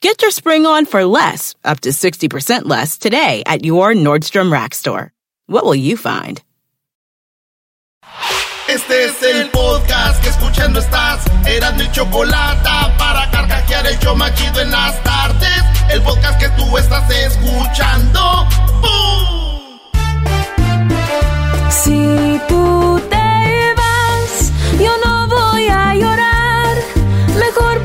Get your spring on for less, up to 60% less today at your Nordstrom Rack store. What will you find? Este es el podcast que escuchando estás. Eran mi chocolate para carcajear el yo machido en las tardes. El podcast que tú estás escuchando. ¡Bum! Si tú te vas, yo no voy a llorar. Mejor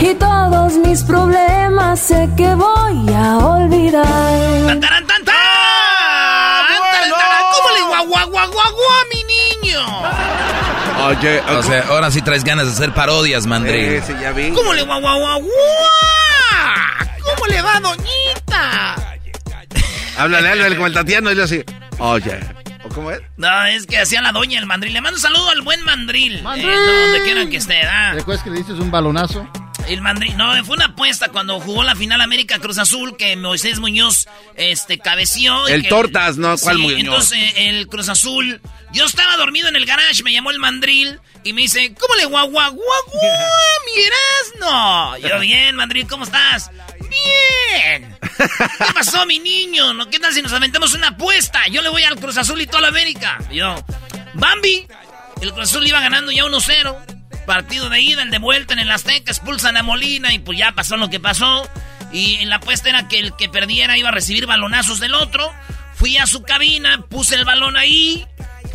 Y todos mis problemas sé que voy a olvidar. ¡Tan, taran, tan, tan! ¡Tan, taran! ¿Cómo le guau, guau, mi niño? Oye, O sea, ahora sí traes ganas de hacer parodias, Mandril. sí, ya vi. ¿Cómo le guau? ¿Cómo le va, doñita? Háblale, háblale como el Tatiano y yo así. Oye, ¿o cómo es? No, es que hacía la doña el mandril. Le mando un saludo al buen mandril. Eh, no, donde quieran que esté, ¿ah? ¿Recuerdas que le diste un balonazo? El mandril, no, fue una apuesta cuando jugó la final América Cruz Azul que Moisés Muñoz este cabeció. y El que- Tortas, ¿no? ¿Cuál Sí, Muñoz? Entonces el Cruz Azul, yo estaba dormido en el garage, me llamó el mandril y me dice, ¿cómo le guau guau guau guau, Erasmo? Yo, bien, mandril, ¿cómo estás? Bien. ¿Qué pasó, mi niño? ¿No? ¿Qué tal si nos aventamos una apuesta? Yo le voy al Cruz Azul y toda la América. Y yo, Bambi, el Cruz Azul iba ganando ya 1-0. Partido de ida, el de vuelta en el Azteca, expulsan a Molina y pues ya pasó lo que pasó. Y en la apuesta era que el que perdiera iba a recibir balonazos del otro. Fui a su cabina, puse el balón ahí,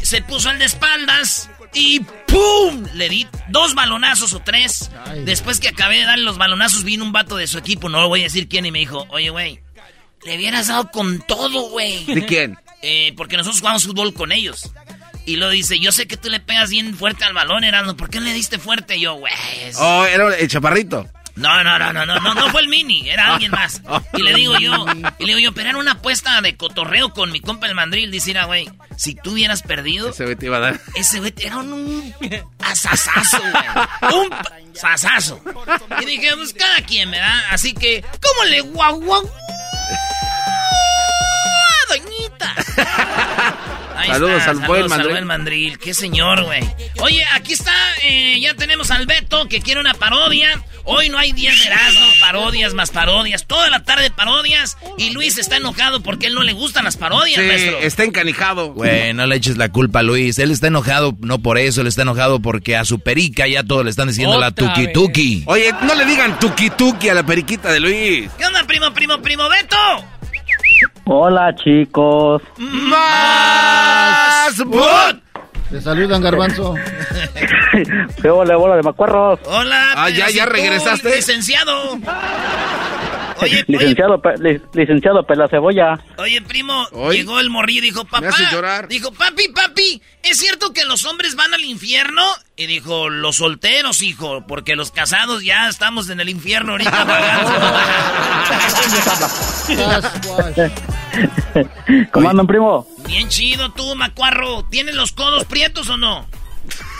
se puso el de espaldas y ¡pum! Le di dos balonazos o tres. Después que acabé de darle los balonazos, vino un vato de su equipo, no lo voy a decir quién, y me dijo, oye, güey, le hubieras dado con todo, güey. ¿De quién? Eh, porque nosotros jugamos fútbol con ellos. Y lo dice, yo sé que tú le pegas bien fuerte al balón, Erasmo. ¿Por qué le diste fuerte? Y yo, güey. es- Oh, era el chaparrito. No, no, no, no, no, no, no fue el mini, era alguien más. Y le digo yo, y le digo yo, pero era una apuesta de cotorreo con mi compa el mandril. Dice, mira, güey, si tú hubieras perdido, Ese güey te iba a dar. ese güey era un, asasazo, güey. Un sasazo. Y dije, pues cada quien, ¿verdad? Así que, ¿cómo le guau, guau, guau, Ahí Saludos está, al buen saludos mandril. buen mandril. Qué señor, güey. Oye, aquí está, eh, ya tenemos al Beto que quiere una parodia. Hoy no hay 10 de Erasmo, parodias más parodias. Toda la tarde parodias. Y Luis está enojado porque él no le gustan las parodias, Sí, maestro. está encanijado. Güey, no le eches la culpa a Luis. Él está enojado no por eso, él está enojado porque a su perica ya todos le están diciendo la tuki vez. tuki. Oye, no le digan tuki tuki a la periquita de Luis. ¿Qué onda, primo, primo, primo Beto? Hola chicos. ¡Más! bot! Te saludan, garbanzo. ¿Qué hola, bola de macuarros? Hola, Ah, ya, ya regresaste. Licenciado. Oye, oye, Licenciado, pe- li- licenciado Pela Cebolla. oye, primo, Oye. llegó el morrillo y dijo, papá, dijo, papi, papi, ¿es cierto que los hombres van al infierno? Y dijo, los solteros, hijo, porque los casados ya estamos en el infierno ahorita pagando. ¿Cómo andan, primo? Bien chido tú, macuarro. ¿Tienes los codos prietos o no?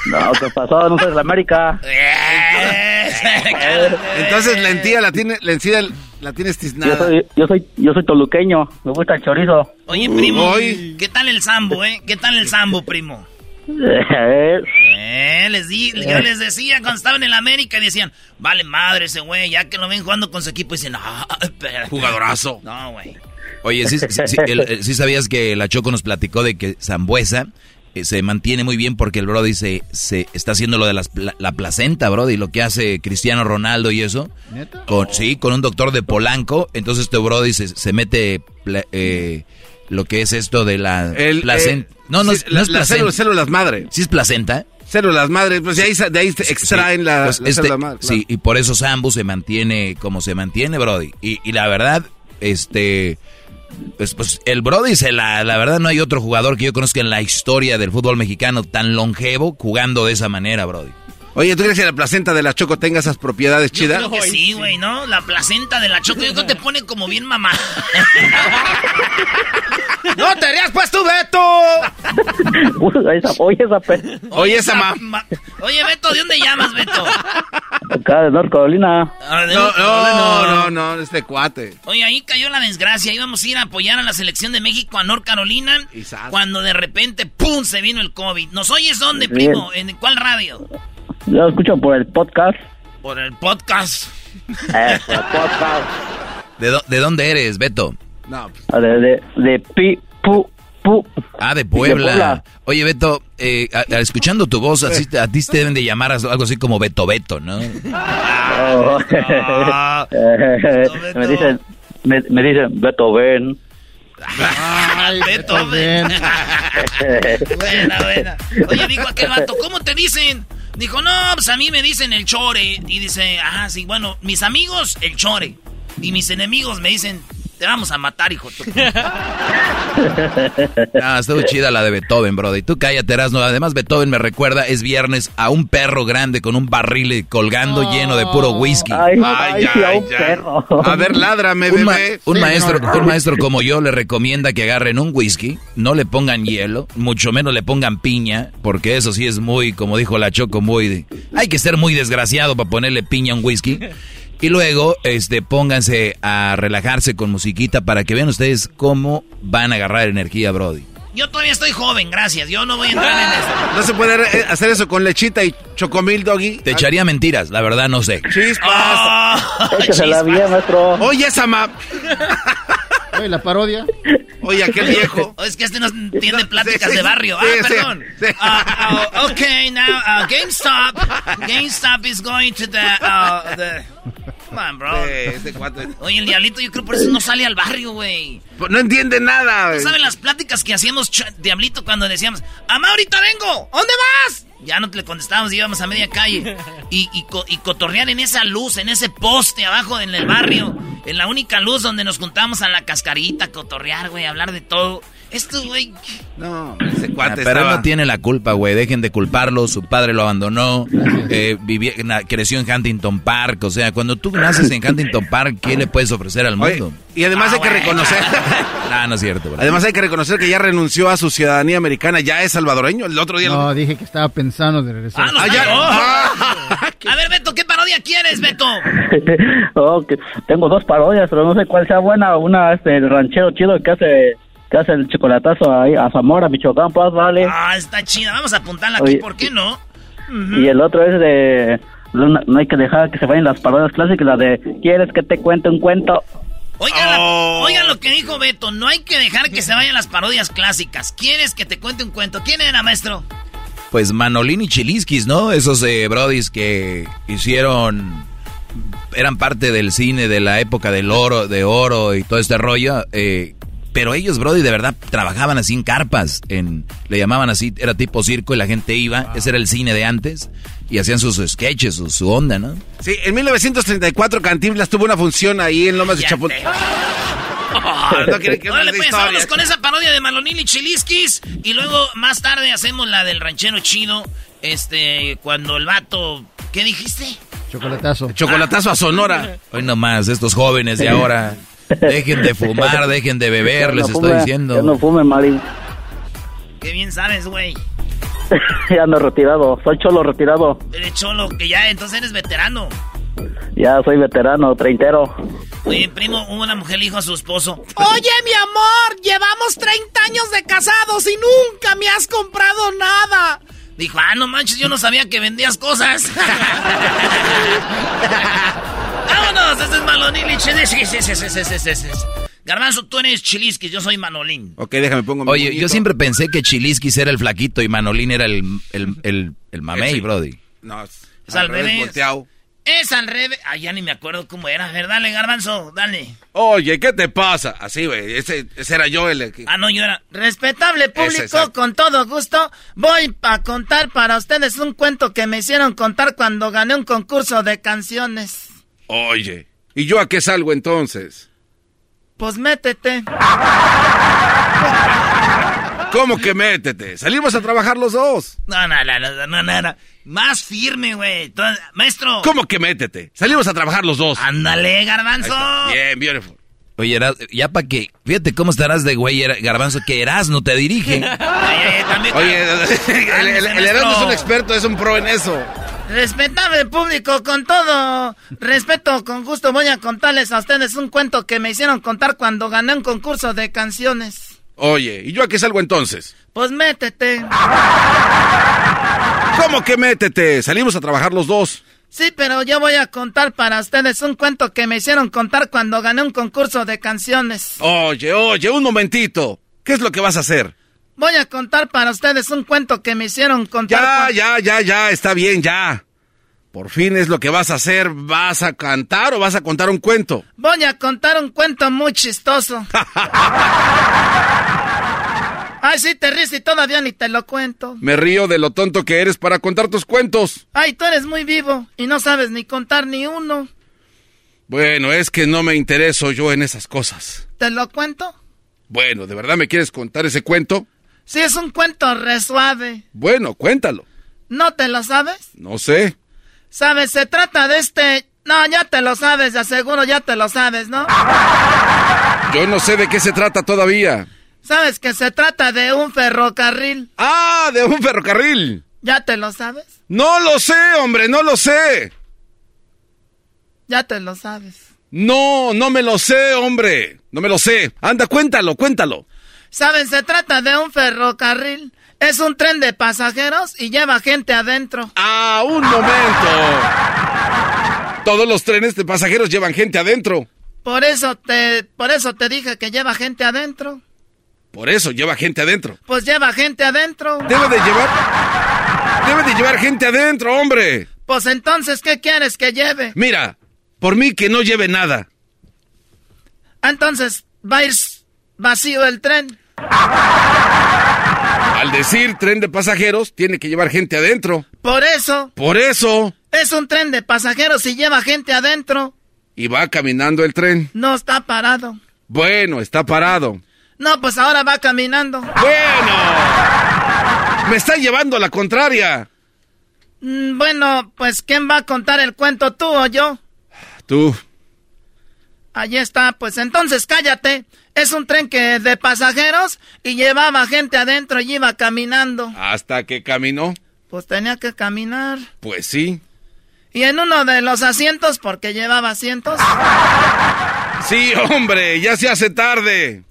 No, ¿qué pasó? No soy de la América. Entonces la encía la tiene, la encía la tienes Yo tiznada. soy, yo soy, yo soy toluqueño. Me gusta el chorizo. Oye, primo, Uy. ¿qué tal el sambo, eh? ¿Qué tal el sambo, primo? Eh, Eh, les di, yo les decía cuando estaban en el América y decían, vale madre ese güey, ya que lo ven jugando con su equipo y dicen, no, espera. Jugadorazo. No, güey. Oye, ¿sí, sí, sí, el- el- sí sabías que la Choco nos platicó de que Zambuesa eh, se mantiene muy bien porque el Brody se, se está haciendo lo de las pla- la placenta, Brody, lo que hace Cristiano Ronaldo y eso. ¿Neta? Con, Sí, con un doctor de Polanco. Entonces este Brody se, se mete eh, lo que es esto de la El, placenta. eh, no, no, sí, es- no la- es las placenta. células, células madre. ¿Sí es placenta? Células madre, pues de ahí, de ahí se extraen Sí, la, pues la este- célula madre. claro. Sí, y por eso Sambu se mantiene como se mantiene, Brody. Y, y la verdad, este... Pues, pues el Brody, se la, la verdad no hay otro jugador que yo conozca en la historia del fútbol mexicano tan longevo jugando de esa manera, Brody. Oye, ¿tú crees que la placenta de la Choco tenga esas propiedades Yo chidas? creo que sí, güey, ¿no? La placenta de la choco, yo creo que te pone como bien mamá. ¡No te rías, pues tú, Beto! Oye, esa pe... Oye, esa ma... ma- Oye, Beto, ¿de dónde llamas, Beto? Acá de North Carolina. Ah, de- No, no, no, no, este cuate. Oye, ahí cayó la desgracia. Íbamos a ir a apoyar a la selección de México a North Carolina. Cuando de repente, ¡pum! se vino el COVID. ¿Nos oyes dónde, Sí. primo? ¿En cuál radio? Yo lo escucho por el podcast. Por el podcast. Eh, por el podcast. ¿De, dó- de dónde eres, Beto? No, pues, Ah, De, de, de pi, pu, pu. Ah, de Puebla. Puebla. Oye, Beto, eh, a- a- escuchando tu voz, así, a ti te deben de llamar algo así como Beto Beto, ¿no? Oh. Ah. Beto. me dicen, me, me dicen, Beto, ven. Ay, Beto. Buena, buena. Oye, dijo aquel vato, ¿cómo te dicen? Dijo, no, pues a mí me dicen el chore. Y dice, ah, sí, bueno, mis amigos, el chore. Y mis enemigos me dicen, te vamos a matar, hijo. Ah, estuvo chida la de Beethoven, Brody. Tú cállate, Erasmo. Además, Beethoven me recuerda, es viernes, a un perro grande con un barril colgando lleno de puro whisky. Ay, Ay, ay, sí, a ay, un ay. perro. A ver, ládrame, Un, ma- bebé. un Sí, maestro, no, no. un maestro como yo le recomienda que agarren un whisky, no le pongan hielo, mucho menos le pongan piña, porque eso sí es muy, como dijo la Choco, muy... de- hay que ser muy desgraciado para ponerle piña a un whisky. Y luego, este, pónganse a relajarse con musiquita para que vean ustedes cómo van a agarrar energía, Brody. Yo todavía estoy joven, gracias. Yo no voy a entrar en eso. No se puede eh, hacer eso con lechita y chocomil, doggy. Te echaría mentiras, la verdad no sé. Chispas. Échasela chispas. bien, maestro. Oye, esa ma... Oye, la parodia. Oye, aquel viejo. Oh, es que este no entiende pláticas Sí, sí, de barrio. sí, ah, sí, perdón. sí. Ah, ah, okay, now uh, GameStop. GameStop is going to the, uh, the. Come on, bro. Cuate. Oye, el diablito, yo creo por eso no sale al barrio, güey. Pues No entiende nada. güey. ¿Saben las pláticas que hacíamos, diablito, cuando decíamos, Amá, ahorita vengo, ¿dónde vas? Ya no te le contestábamos, íbamos a media calle. Y, y, y cotorrear en esa luz, en ese poste abajo en el barrio. En la única luz donde nos juntamos a la cascarita, cotorrear, güey, hablar de todo. Esto, güey. No, ese Ah, cuate pero él estaba... no tiene la culpa, güey. Dejen de culparlo. Su padre lo abandonó. eh, vivía- na- creció en Huntington Park. O sea, cuando tú naces en Huntington Park, ¿qué le puedes ofrecer al Oye, mundo? y además Ah, hay que reconocer... Ah, no es cierto, bro. Además hay que reconocer que ya renunció a su ciudadanía americana, ya es salvadoreño. El otro día... lo- No, dije que estaba pensando de regresar. Ah, no, Ah, ya- oh. Ah, A ver, Beto, ¿qué parodia quieres, Beto? Oh, que tengo dos parodias, pero no sé cuál sea buena. Una es del ranchero chido que hace que hace el chocolatazo ahí a Zamora, Michoacán, pues vale. Ah, está chida. Vamos a apuntarla aquí, Oye. ¿por qué no? Y el otro es de no, no hay que dejar que se vayan las parodias clásicas, la de ¿Quieres que te cuente un cuento? Oigan, la- Oh. oigan lo que dijo Beto. No hay que dejar que se vayan las parodias clásicas. ¿Quieres que te cuente un cuento? ¿Quién era, maestro? Pues Manolín y Chiliskis, ¿no? Esos eh, brodis que hicieron... Eran parte del cine de la época del oro, de oro y todo este rollo. eh, pero ellos, brody, de verdad trabajaban así en carpas. En, le llamaban así, era tipo circo y la gente iba. Ese era el cine de antes. Y hacían sus sketches, su, su onda, ¿no? Sí, en 1934 Cantinflas tuvo una función ahí en Lomas de te- Ah, no quiere que Órale, pues, historia. vámonos con esa parodia de Malonil y Chiliskis. Y luego, más tarde, hacemos la del ranchero chido. Este, cuando el vato... ¿Qué dijiste? Chocolatazo. Chocolatazo a Sonora. Hoy nomás, estos jóvenes de ahora. Dejen de fumar, dejen de beber, les estoy diciendo. Ya no fume, Mari. Qué bien sabes, güey. ya ando retirado. Soy cholo retirado. Eres cholo, que ya, entonces eres veterano. Ya soy veterano, treintero. Oye, primo, una mujer le dijo a su esposo: Oye, mi amor, llevamos 30 años de casados y nunca me has comprado nada. Dijo, ah, no manches, yo no sabía que vendías cosas. Vámonos, ese es Manolín. Garbanzo, tú eres Chilisquis, yo soy Manolín. Ok, déjame pongo mi Oye, bonito. yo siempre pensé que Chilisquis era el flaquito y Manolín era el, el, el, el mamey, Sí. brody. No, es, Es al revés. volteado. Es al revés. Ah, ya ni me acuerdo cómo era. A ver, dale, Garbanzo, dale. Oye, ¿qué te pasa? Así, güey. Ese, ese era yo el que... Ah, no, yo era. Respetable público, con todo gusto, voy a contar para ustedes un cuento que me hicieron contar cuando gané un concurso de canciones. Oye, ¿y yo a qué salgo entonces? Pues métete. ¿Cómo que métete? Salimos a trabajar los dos. No, no, no, no, no, no, no. Más firme, güey. Maestro. ¿Cómo que métete? Salimos a trabajar los dos. Ándale, garbanzo. Bien, beautiful. Oye, Eras- ya para que, fíjate cómo estarás de güey, Garbanzo, que Erasno te dirige. Oye, el. Erasmo es un experto, es un pro en eso. Respetable público, con todo respeto, con gusto voy a contarles a ustedes un cuento que me hicieron contar cuando gané un concurso de canciones. Oye, ¿y yo a qué salgo entonces? Pues métete. ¿Cómo que métete? Salimos a trabajar los dos. Sí, pero yo voy a contar para ustedes un cuento que me hicieron contar cuando gané un concurso de canciones. Oye, oye, un momentito. ¿Qué es lo que vas a hacer? Voy a contar para ustedes un cuento que me hicieron contar. Ya, ya, ya, ya, está bien, ya. Por fin es lo que vas a hacer. ¿Vas a cantar o vas a contar un cuento? Voy a contar un cuento muy chistoso. Ay, sí, te ríes y todavía ni te lo cuento. Me río de lo tonto que eres para contar tus cuentos. Ay, tú eres muy vivo y no sabes ni contar ni uno. Bueno, es que no me intereso yo en esas cosas. ¿Te lo cuento? Bueno, ¿de verdad me quieres contar ese cuento? Sí, es un cuento re suave. Bueno, cuéntalo. ¿No te lo sabes? No sé. ¿Sabes? Se trata de este... No, ya te lo sabes, aseguro ya te lo sabes, ¿no? Yo no sé de qué se trata todavía. ¿Sabes que se trata de un ferrocarril? Ah, de un ferrocarril. ¿Ya te lo sabes? No lo sé, hombre, no lo sé. Ya te lo sabes. No, no me lo sé, hombre. No me lo sé. Anda, cuéntalo, cuéntalo. ¿Saben? Se trata de un ferrocarril. Es un tren de pasajeros y lleva gente adentro. Ah, un momento. Todos los trenes de pasajeros llevan gente adentro. Por eso te, por eso te dije que lleva gente adentro. Por eso lleva gente adentro. Pues lleva gente adentro. Debe de llevar. Debe de llevar gente adentro, hombre. Pues entonces, ¿qué quieres que lleve? Mira, por mí que no lleve nada. Entonces, va a ir vacío el tren. Al decir tren de pasajeros, tiene que llevar gente adentro. Por eso, Por eso. es un tren de pasajeros y lleva gente adentro. Y va caminando el tren. No está parado. Bueno, está parado. No, pues ahora va caminando. Bueno. Me está llevando a la contraria. Mm, Bueno, pues ¿quién va a contar el cuento, tú o yo? Tú. Allí está, pues entonces cállate. Es un tren que de pasajeros y llevaba gente adentro y iba caminando. Hasta que caminó. Pues tenía que caminar. Pues sí. Y en uno de los asientos, porque llevaba asientos, Sí, hombre, ya se hace tarde.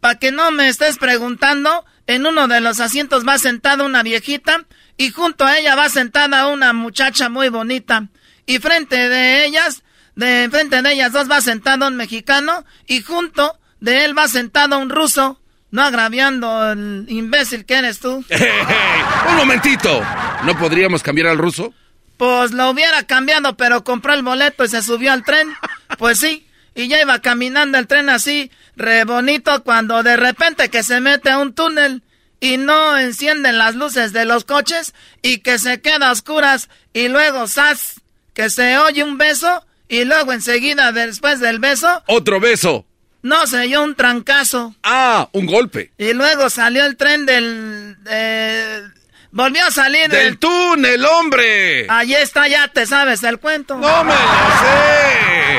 para que no me estés preguntando, en uno de los asientos va sentada una viejita y junto a ella va sentada una muchacha muy bonita. Y frente de ellas, de frente de ellas dos va sentado un mexicano y junto de él va sentado un ruso. No agraviando el imbécil que eres tú. Un momentito. ¿No podríamos cambiar al ruso? Pues lo hubiera cambiado, pero compró el boleto y se subió al tren. Pues sí, y ya iba caminando el tren así, re bonito, cuando de repente que se mete a un túnel y no encienden las luces de los coches y que se queda a oscuras y luego ¡zas! que se oye un beso y luego enseguida después del beso, Otro beso. no se oyó un trancazo. Ah, un golpe. Y luego salió el tren del... eh, volvió a salir Del túnel, hombre. Allí está, ya te sabes el cuento. No me lo sé.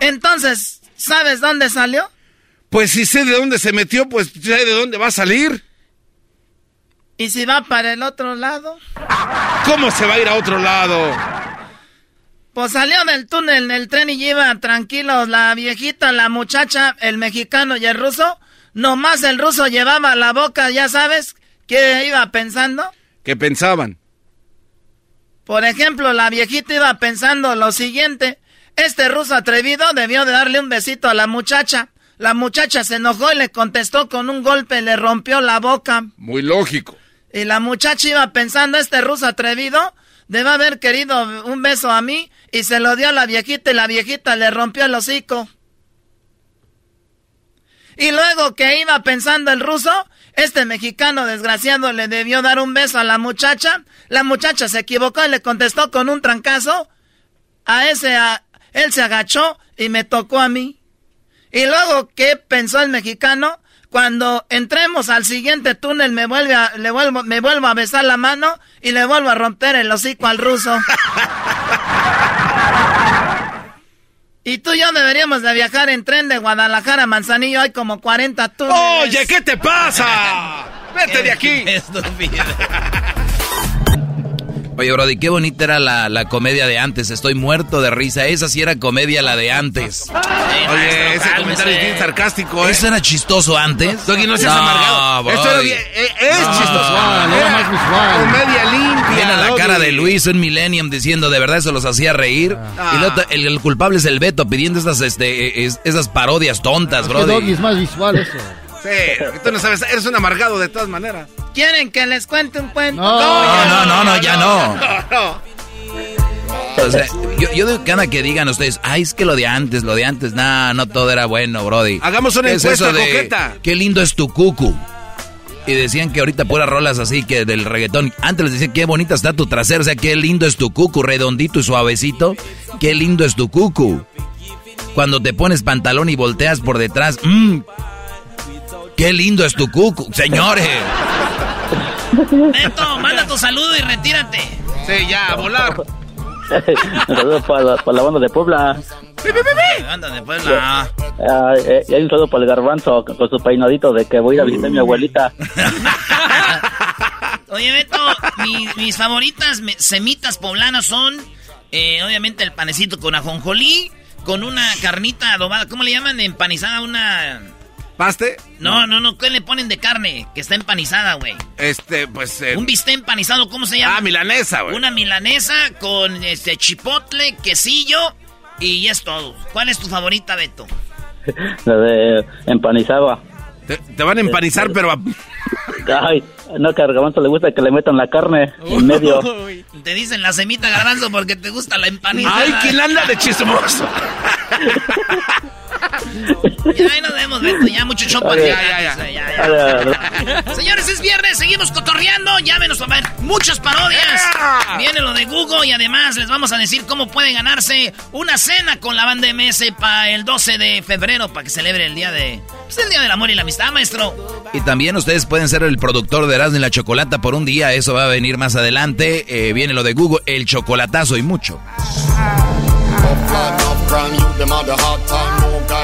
Entonces, ¿sabes dónde salió? Pues si sé de dónde se metió, pues sé de dónde va a salir. ¿Y si va para el otro lado? ¿Cómo se va a ir a otro lado? Pues salió del túnel del tren y iba tranquilos la viejita, la muchacha, el mexicano y el ruso. Nomás el ruso llevaba la boca, ya sabes, ¿qué iba pensando? ¿Qué pensaban? Por ejemplo, la viejita iba pensando lo siguiente. Este ruso atrevido debió de darle un besito a la muchacha. La muchacha se enojó y le contestó con un golpe le rompió la boca. Muy lógico. Y la muchacha iba pensando, este ruso atrevido debe haber querido un beso a mí y se lo dio a la viejita y la viejita le rompió el hocico. Y luego que iba pensando el ruso, este mexicano desgraciado le debió dar un beso a la muchacha. La muchacha se equivocó y le contestó con un trancazo. A ese, a, él se agachó y me tocó a mí. Y luego, ¿qué pensó el mexicano? Cuando entremos al siguiente túnel me vuelve a, le vuelvo, me vuelvo a besar la mano y le vuelvo a romper el hocico al ruso. y tú y yo deberíamos de viajar en tren de Guadalajara a Manzanillo. Hay como 40 túneles. Oye, ¿qué te pasa? Vete de aquí. Oye, Brody, qué bonita era la, la, comedia de antes. Estoy muerto de risa. Esa sí era comedia, la de antes. Oye, ese comentario es bien sarcástico, ¿eh? ¿Eso era chistoso antes? Doggy, no seas no, amargado. Brody. Esto era bien, eh, es no, chistoso. No, era más visual. Comedia limpia. Viene la Doggy. cara de Luis en Millennium diciendo, de verdad eso los hacía reír. Ah. Y el, el, culpable es el Beto pidiendo esas, este, es, esas parodias tontas, Brody. Doggy es más visual eso. Sí, tú no sabes, eres un amargado de todas maneras. ¿Quieren que les cuente un cuento? No, No, no, no, no, ya no. No, no. O sea, yo, yo digo que anda que digan ustedes, ay, es que lo de antes, lo de antes, nah, no todo era bueno, Brody. Hagamos una Es encuesta eso de, coqueta. Qué lindo es tu cucu. Y decían que ahorita puras rolas así que del reggaetón. Antes les decían qué bonita está tu trasero, o sea, qué lindo es tu cucu, redondito y suavecito. Qué lindo es tu cucu. Cuando te pones pantalón y volteas por detrás, mmm, qué lindo es tu cucu, señores. Beto, manda tu saludo y retírate. Sí, ya, a volar. Un saludo para, la- para la banda de Puebla. Anda de Puebla. Ah, eh, y hay un saludo para el garbanzo con, su peinadito de que voy a ir a visitar a mi abuelita. Oye, Beto, mi- mis favoritas semitas poblanas son, eh, obviamente, el panecito con ajonjolí, con una carnita adobada. ¿Cómo le llaman? Empanizada, una... ¿Paste? No, no, no, ¿qué le ponen de carne? Que está empanizada, güey. Este, pues. eh, Un bistec empanizado, ¿cómo se llama? ah, milanesa, güey. Una milanesa con este chipotle, quesillo y es todo. ¿Cuál es tu favorita, Beto? La de empanizada. Te, te van a empanizar, pero a- Ay, no, que al garbanzo le gusta que le metan la carne en medio. Te dicen la semita garbanzo porque te gusta la empanizada. ¡Ay, quién anda de chismoso! Ya ahí nos vemos, Beto. Ya mucho ya, ya. Ya, ya. Ah, Señores, es viernes, seguimos cotorreando. Llámenos a ver muchas parodias. Viene lo de Google y además les vamos a decir cómo pueden ganarse una cena con la banda MS para el 12 de febrero para que celebre el día de. Pues el día del amor y la amistad, maestro. Y también ustedes pueden ser el productor de Erasmo y la Chocolata por un día. Eso va a venir más adelante. Eh, viene lo de Google, el chocolatazo y mucho.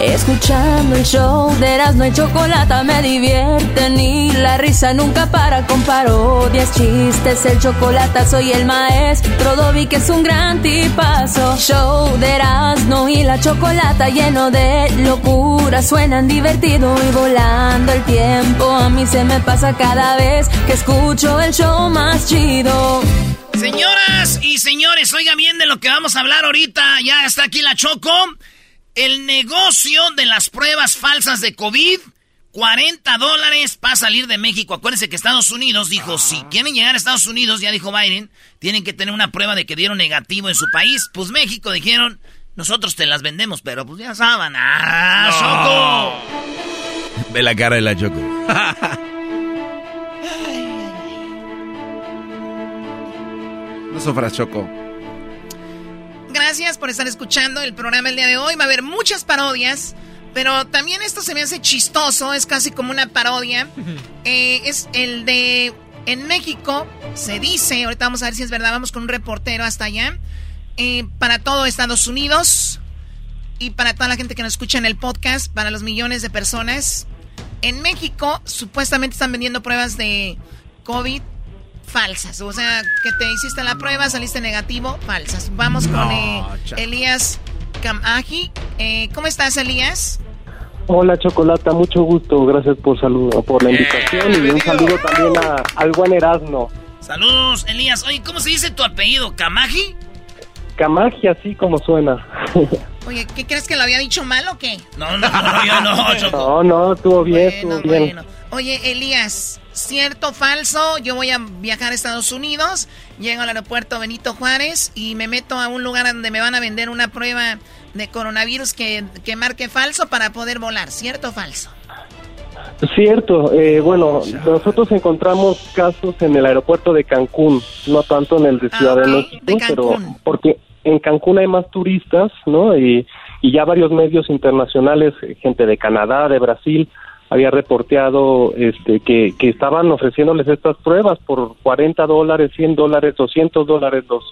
Escuchando el show de Erasmo y Chocolata me divierte ni la risa nunca para con parodias, chistes, el chocolate soy el maestro Dobby que es un gran tipazo. Show de Erasmo y la Chocolata lleno de locura, suenan divertido y volando el tiempo. A mí se me pasa cada vez que escucho el show más chido. Señoras y señores, oigan bien de lo que vamos a hablar ahorita. Ya está aquí la Choco. El negocio de las pruebas falsas de COVID, 40 dólares para salir de México. Acuérdense que Estados Unidos dijo, si quieren llegar a Estados Unidos, ya dijo Biden, tienen que tener una prueba de que dieron negativo en su país. Pues México dijeron, nosotros te las vendemos, pero pues ya saben. ¡Ah, Choco! Ve la cara de la Choco. no sufras, Choco. Gracias por estar escuchando el programa el día de hoy. Va a haber muchas parodias, pero también esto se me hace chistoso, es casi como una parodia. Eh, es el de en México, se dice, ahorita vamos a ver si es verdad, vamos con un reportero hasta allá, eh, para todo Estados Unidos y para toda la gente que nos escucha en el podcast, para los millones de personas. En México supuestamente están vendiendo pruebas de COVID falsas. O sea, que te hiciste la prueba, saliste negativo, falsas. Vamos con eh, Elías Kamaji. Eh, ¿Cómo estás, Elías? Hola, Chocolata, mucho gusto. Gracias por saludo, por la invitación y un saludo también a, al buen Erasmo. Saludos, Elías. Oye, ¿cómo se dice tu apellido? ¿Kamaji? Kamaji, así como suena. Oye, ¿qué crees que lo había dicho mal o qué? No, no, no, yo no. No, no, estuvo bien, estuvo bien. Oye, Elías, cierto, falso, yo voy a viajar a Estados Unidos, llego al aeropuerto Benito Juárez y me meto a un lugar donde me van a vender una prueba de coronavirus que, que marque falso para poder volar, ¿cierto o falso? Cierto, eh, bueno, nosotros encontramos casos en el aeropuerto de Cancún, no tanto en el de Ciudad de México, pero porque en Cancún hay más turistas, ¿no? Y, y ya varios medios internacionales, gente de Canadá, de Brasil, había reporteado este, que, que estaban ofreciéndoles estas pruebas por 40 dólares, 100 dólares, 200 dólares los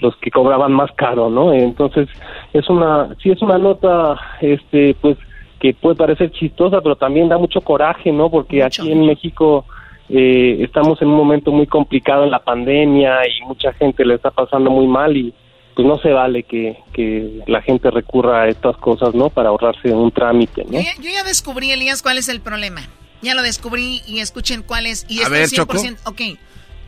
los que cobraban más caro, ¿no? Entonces, es una, sí es una nota, este, pues, que puede parecer chistosa, pero también da mucho coraje, ¿no? Porque aquí en México eh, estamos en un momento muy complicado en la pandemia y mucha gente le está pasando muy mal y, pues no se vale que, que la gente recurra a estas cosas, ¿no? Para ahorrarse un trámite, ¿no? Yo ya, yo ya descubrí, Elías, cuál es el problema. Ya lo descubrí y escuchen cuál es. Y a ver, 100%, Ok,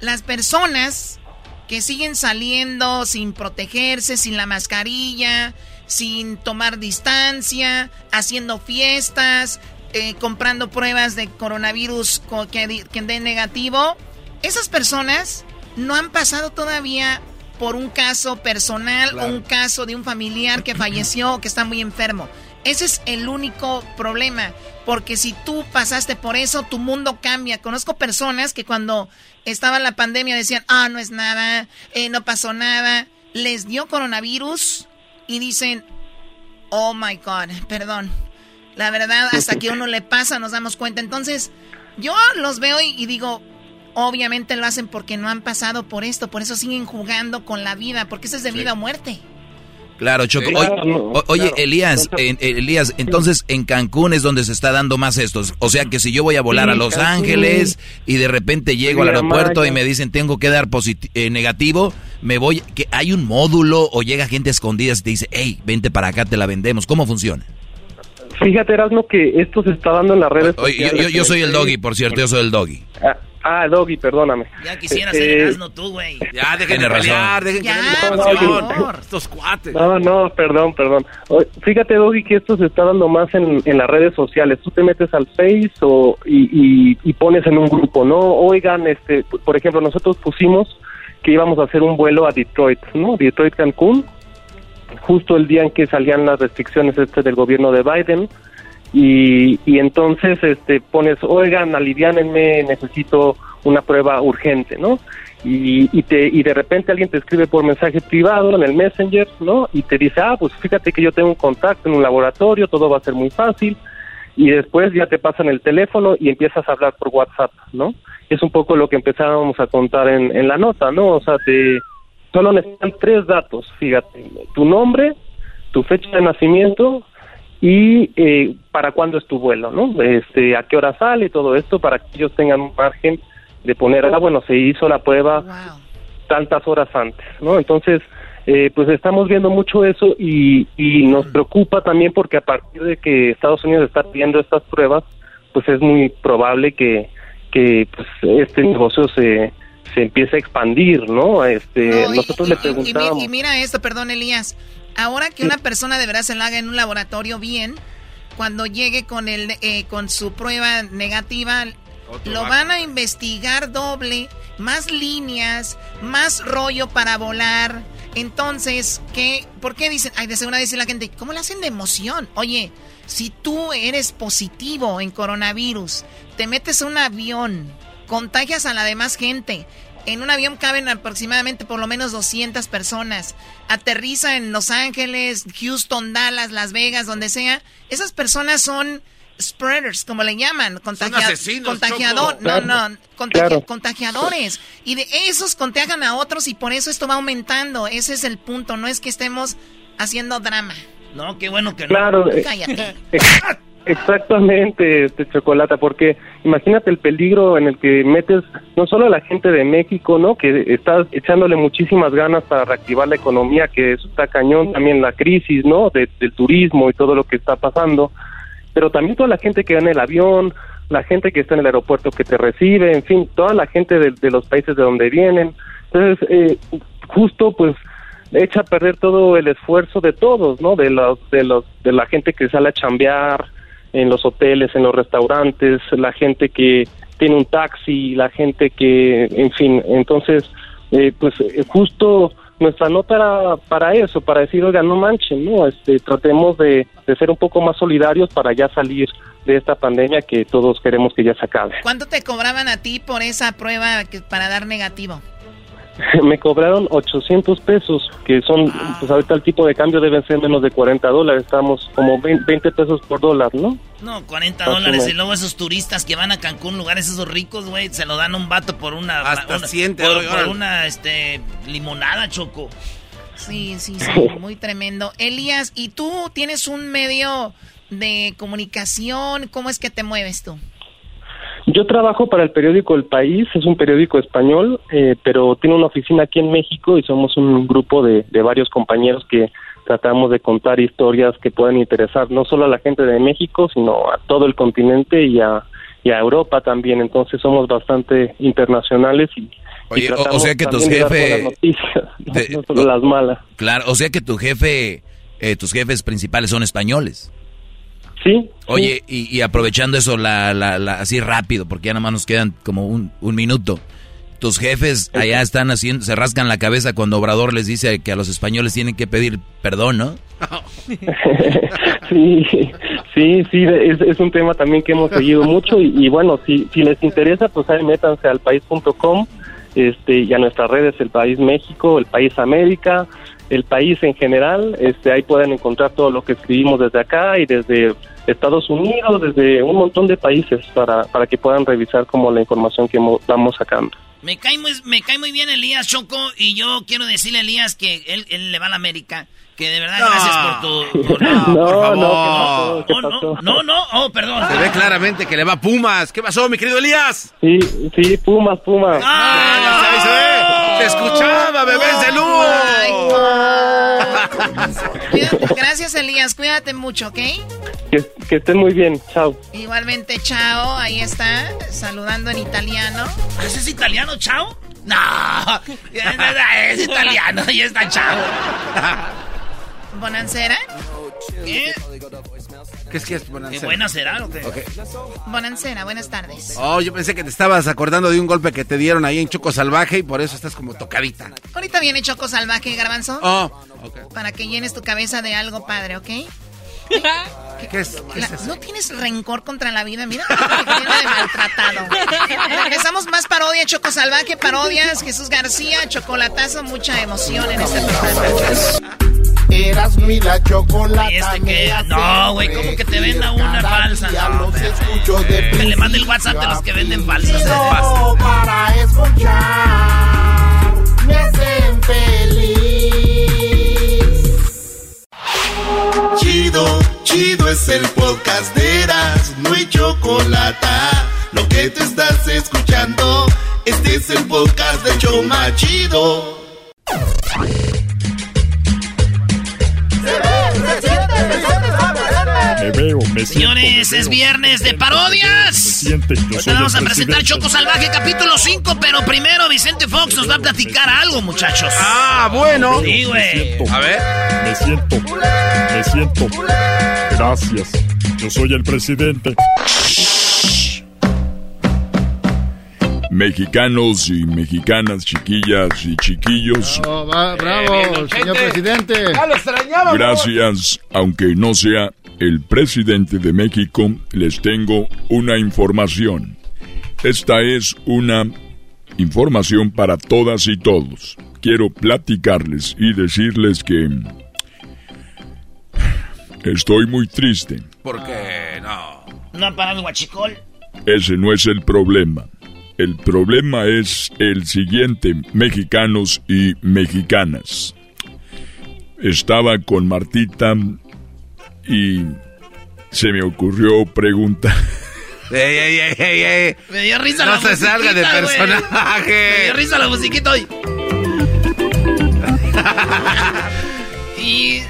las personas que siguen saliendo sin protegerse, sin la mascarilla, sin tomar distancia, haciendo fiestas, eh, comprando pruebas de coronavirus que, que den negativo, esas personas no han pasado todavía por un caso personal o un caso de un familiar que falleció o que está muy enfermo. Ese es el único problema, porque si tú pasaste por eso, tu mundo cambia. Conozco personas que cuando estaba la pandemia decían, ah, no es nada, eh, no pasó nada, les dio coronavirus y dicen, oh my God, perdón. La verdad, hasta que uno le pasa nos damos cuenta. Entonces, yo los veo y digo, Obviamente lo hacen porque no han pasado por esto, por eso siguen jugando con la vida, porque eso es de vida o muerte. Claro, Choco. oye, Elías, Elías, entonces en Cancún es donde se está dando más estos. O sea que si yo voy a volar a Los Ángeles y de repente llego al aeropuerto y me dicen tengo que dar eh, negativo, me voy, que hay un módulo o llega gente escondida y te dice, hey, vente para acá, te la vendemos. ¿Cómo funciona? Fíjate, Erasmo, que esto se está dando en las redes sociales. Yo, soy el doggy, por cierto, yo soy el doggy. Ah, Ah, Doggy, perdóname. Ya quisieras ser el asno tú, güey. Ya, dejen de pelear, dejen Ya, que por favor. Estos cuates. No, no, perdón, perdón. Fíjate, Doggy, que esto se está dando más en, en las redes sociales. Tú te metes al Face o, y, y- y pones en un grupo, ¿no? Oigan, este, por ejemplo, nosotros pusimos que íbamos a hacer un vuelo a Detroit, ¿no? Detroit, Cancún, justo el día en que salían las restricciones este del gobierno de Biden. Y, y entonces este pones, oigan, aliviánenme, necesito una prueba urgente, ¿no? Y, y, te, y de repente alguien te escribe por mensaje privado en el Messenger, ¿no? Y te dice, ah, pues fíjate que yo tengo un contacto en un laboratorio, todo va a ser muy fácil. Y después ya te pasan el teléfono y empiezas a hablar por WhatsApp, ¿no? Es un poco lo que empezábamos a contar en, en la nota, ¿no? O sea, te, solo necesitan tres datos, fíjate, tu nombre, tu fecha de nacimiento y eh, para cuándo es tu vuelo, ¿no? Este, a qué hora sale y todo esto para que ellos tengan un margen de poner, ah, bueno, se hizo la prueba tantas horas antes, ¿no? Entonces, eh, pues estamos viendo mucho eso y, y nos preocupa también porque a partir de que Estados Unidos está pidiendo estas pruebas, pues es muy probable que, que pues, este negocio se, se empiece a expandir, ¿no? Este, nosotros le Y, mi- preguntábamos. y mira esto, perdón, Elías. Ahora que una persona de verdad se la haga en un laboratorio bien, cuando llegue con el eh, con su prueba negativa, lo van a investigar doble, más líneas, más rollo para volar. Entonces, ¿qué? ¿Por qué dicen? Ay, de segunda dice la gente, ¿cómo le hacen de emoción? Oye, si tú eres positivo en coronavirus, te metes a un avión, contagias a la demás gente. En un avión caben aproximadamente por lo menos 200 personas. Aterriza en Los Ángeles, Houston, Dallas, Las Vegas, donde sea. Esas personas son spreaders, como le llaman, contagia- asesinos, contagiador, Choco. no, Claro, no, contagi- claro. contagiadores. Y de esos contagian a otros y por eso esto va aumentando. Ese es el punto, no es que estemos haciendo drama. No, qué bueno que no. Claro, Cállate. ex- exactamente, este chocolate, porque imagínate el peligro en el que metes no solo a la gente de México, ¿no? Que está echándole muchísimas ganas para reactivar la economía, que eso está cañón, también la crisis, ¿no? De- del turismo y todo lo que está pasando, pero también toda la gente que va en el avión, la gente que está en el aeropuerto que te recibe, en fin, toda la gente de, de los países de donde vienen. Entonces, eh, justo pues echa a perder todo el esfuerzo de todos, ¿no? De los, de los, de la gente que sale a chambear en los hoteles, en los restaurantes, la gente que tiene un taxi, la gente que, en fin, entonces, eh, pues eh, justo nuestra nota era para eso, para decir, oiga, no manchen, ¿no? Este, tratemos de, de ser un poco más solidarios para ya salir de esta pandemia que todos queremos que ya se acabe. ¿Cuánto te cobraban a ti por esa prueba para dar negativo? Me cobraron 800 pesos, que son, pues ahorita el tipo de cambio deben ser menos de 40 dólares, estamos como 20 20 pesos por dólar, ¿no? No, 40 Más o dólares. Y luego esos turistas que van a Cancún, lugares esos ricos, güey, se lo dan a un vato por una... Hasta una- siente, por, una, este, limonada, Choco. Sí, sí, sí, muy tremendo. Elías, ¿y tú tienes un medio de comunicación? ¿Cómo es que te mueves tú? Yo trabajo para el periódico El País, es un periódico español, eh, pero tiene una oficina aquí en México y somos un grupo de, de varios compañeros que tratamos de contar historias que pueden interesar no solo a la gente de México, sino a todo el continente y a, y a Europa también. Entonces somos bastante internacionales y, y Oye, o- o tratamos sea que tus no- solo las malas. Claro, o sea que tu jefe, eh, tus jefes principales son españoles. Sí. Oye, y, y aprovechando eso, la, la, la- así rápido, porque ya nada más nos quedan como un, un minuto. Tus jefes allá están haciendo, se rascan la cabeza cuando Obrador les dice que a los españoles tienen que pedir perdón, ¿no? Sí, sí, sí, es, es un tema también que hemos seguido mucho y, y bueno, si, si les interesa, pues ahí métanse al país.com este, y a nuestras redes, el País México, el País América, el país en general, este, ahí pueden encontrar todo lo que escribimos desde acá y desde Estados Unidos, desde un montón de países para, para que puedan revisar como la información que mo- vamos sacando. Me cae, muy, me cae muy bien Elías Choco y yo quiero decirle a Elías que él, él le va a la América. Que de verdad, gracias por tu... por- No, por no, favor. ¿qué pasó? ¿Qué pasó? No, no, oh, perdón. Se ve claramente que le va a Pumas. ¿Qué pasó, mi querido Elías? Sí, sí, Pumas, Pumas. ¡Ah! ya se ve, se escuchaba, bebés de luz. Gracias, Elías. Cuídate mucho, ¿ok? Que, que estén muy bien. Chao. Igualmente, chao. Ahí está, saludando en italiano. ¿Ese es italiano, chao? No, es italiano y está chao. ¿Bonancera? ¿Qué? ¿Qué es que es Bonancera? ¿Qué buena será o qué? Okay. Bonancera, buenas tardes. Oh, yo pensé que te estabas acordando de un golpe que te dieron ahí en Choco Salvaje y por eso estás como tocadita. Ahorita viene Choco Salvaje, Garbanzo. Oh, ok. Para que llenes tu cabeza de algo padre, ¿ok? ¿Qué, qué es, qué La- es eso? no tienes rencor contra la vida, mira, que viene de maltratado. Regresamos más parodia, Choco Salvaje, parodias, Jesús García, chocolatazo, mucha emoción en este programa. Eras mi la chocolata. ¿Y este hace No, güey, ¿cómo que te venda una falsa? No, los escucho de Que le mande el WhatsApp de los que a venden falsas. No, para escuchar me hacen feliz. Chido, chido es el podcast de Eras, no hay chocolate. Lo que te estás escuchando, este es el podcast de Choma Chido. Me veo, me siento. Señores, me es veo. viernes de parodias. Ahorita vamos a presentar. Choco Salvaje capítulo 5, pero primero Vicente Fox nos va a platicar algo, muchachos. Ah, bueno. Sí, güey. siento, A ver. me siento, me siento. Gracias, yo soy el presidente. Mexicanos y mexicanas, chiquillas y chiquillos, Oh, va- bravo, señor presidente. ¡Ya lo extrañaba! gracias, aunque no sea el presidente de México, les tengo una información. Esta es una información para todas y todos. Quiero platicarles y decirles que estoy muy triste. Porque no. No ha parado el guachicol. Ese no es el problema. El problema es el siguiente, mexicanos y mexicanas. Estaba con Martita y se me ocurrió preguntar. ¡Ey, ey, ey, ey, ey! Me dio risa No la se salga de musiquita, güey. Me personaje. dio risa la musiquita hoy. y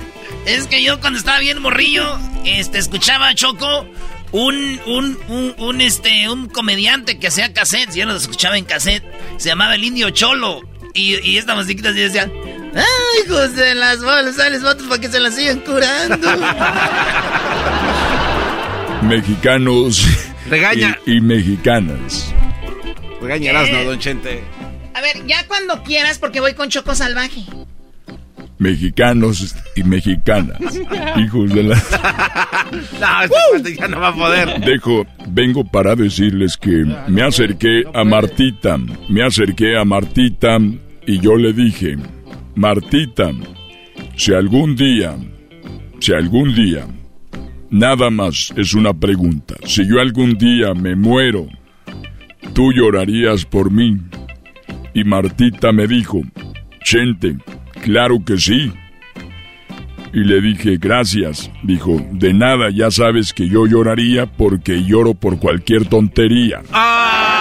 es que yo cuando estaba bien morrillo, este, escuchaba a Choco, un, un, un, un, este, un comediante que hacía cassettes, yo los escuchaba en cassette, se llamaba el Indio Cholo. Y, y esta musiquita así decía, ¡ay, hijos de las bolas, les votos para que se las sigan curando! Mexicanos Regaña. y, y mexicanas. Regañarás, ¿no, don Chente? A ver, ya cuando quieras, porque voy con Choco Salvaje. Mexicanos y mexicanas. Hijos de la... No, este ya no va a poder. Dejo, vengo para decirles que me acerqué a Martita, me acerqué a Martita y yo le dije, Martita, si algún día, si algún día, nada más es una pregunta, si yo algún día me muero, tú llorarías por mí. Y Martita me dijo, Chente, claro que sí. Y le dije, gracias. Dijo, de nada, ya sabes que yo lloraría porque lloro por cualquier tontería. ¡Ah!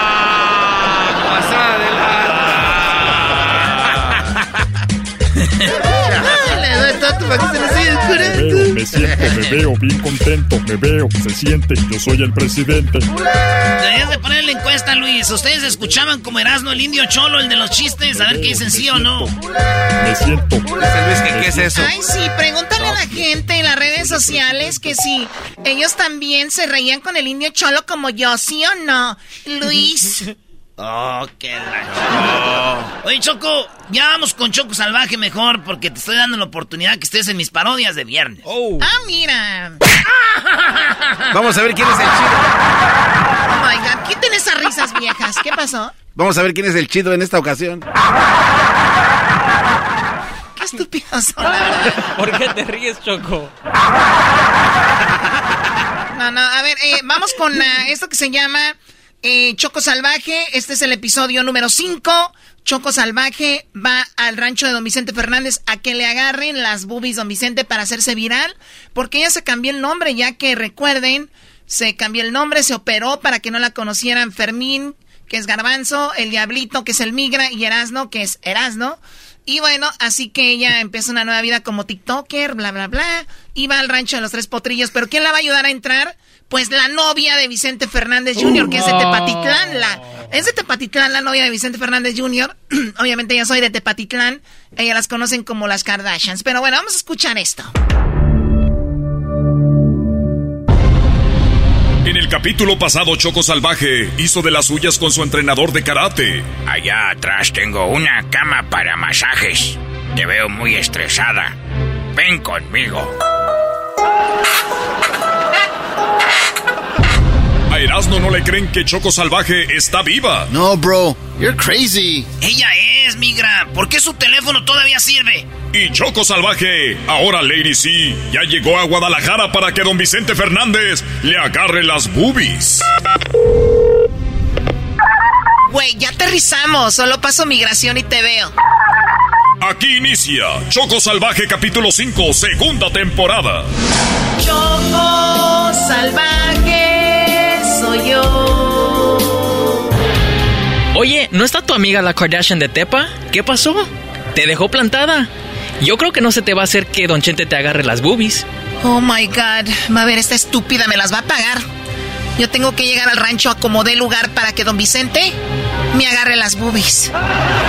Me siento, me veo bien contento, me veo, se siente, yo soy el presidente. Deberías de poner la encuesta, Luis. ¿Ustedes escuchaban como Erasmo el Indio Cholo, el de los chistes? A ver qué dicen sí o no. Me siento. Dice Luis que qué es eso. Ay, sí, pregúntale a la gente en las redes sociales que si ellos también se reían con el indio cholo como yo, ¿sí o no? Luis. Oh, qué la... Oye, Choco, ya vamos con Choco Salvaje mejor porque te estoy dando la oportunidad que estés en mis parodias de viernes. Ah, mira. Vamos a ver quién es el chido. Oh my God, quiten esas risas viejas. ¿Qué pasó? Vamos a ver quién es el chido en esta ocasión. Qué estúpidos son, la verdad. ¿Por qué te ríes, Choco? No, no, a ver, eh, vamos con esto que se llama eh, Choco Salvaje. Este es el episodio número 5. Choco Salvaje va al rancho de Don Vicente Fernández a que le agarren las boobies Don Vicente para hacerse viral. Porque ella se cambió el nombre, ya que recuerden, se cambió el nombre, se operó para que no la conocieran Fermín, que es Garbanzo, el Diablito, que es el Migra, y Erasno, que es Erasno. Y bueno, así que ella empieza una nueva vida como TikToker, bla, bla, bla. Y va al rancho de los tres potrillos. Pero ¿quién la va a ayudar a entrar? Pues la novia de Vicente Fernández Jr., que es de Tepatitlán. La, es de Tepatitlán, la novia de Vicente Fernández Jr. Obviamente ya soy de Tepatitlán. Ellas las conocen como las Kardashians. Pero bueno, vamos a escuchar esto. En el capítulo pasado, Choco Salvaje hizo de las suyas con su entrenador de karate. Allá atrás tengo una cama para masajes. Te veo muy estresada. Ven conmigo. A Erasmo no le creen que Choco Salvaje está viva. No, bro. You're crazy. Ella es, migra. ¿Por qué su teléfono todavía sirve? Y Choco Salvaje, ahora Lady C, ya llegó a Guadalajara para que don Vicente Fernández le agarre las boobies. Güey, ya aterrizamos. Solo paso migración y te veo. Aquí inicia Choco Salvaje capítulo 5, segunda temporada. Choco Salvaje yo. Oye, ¿no está tu amiga la Kardashian de Tepa? ¿Qué pasó? ¿Te dejó plantada? Yo creo que no se te va a hacer que Don Chente te agarre las boobies. Oh my god, va a ver, esta estúpida me las va a pagar. Yo tengo que llegar al rancho a como dé lugar para que don Vicente me agarre las boobies.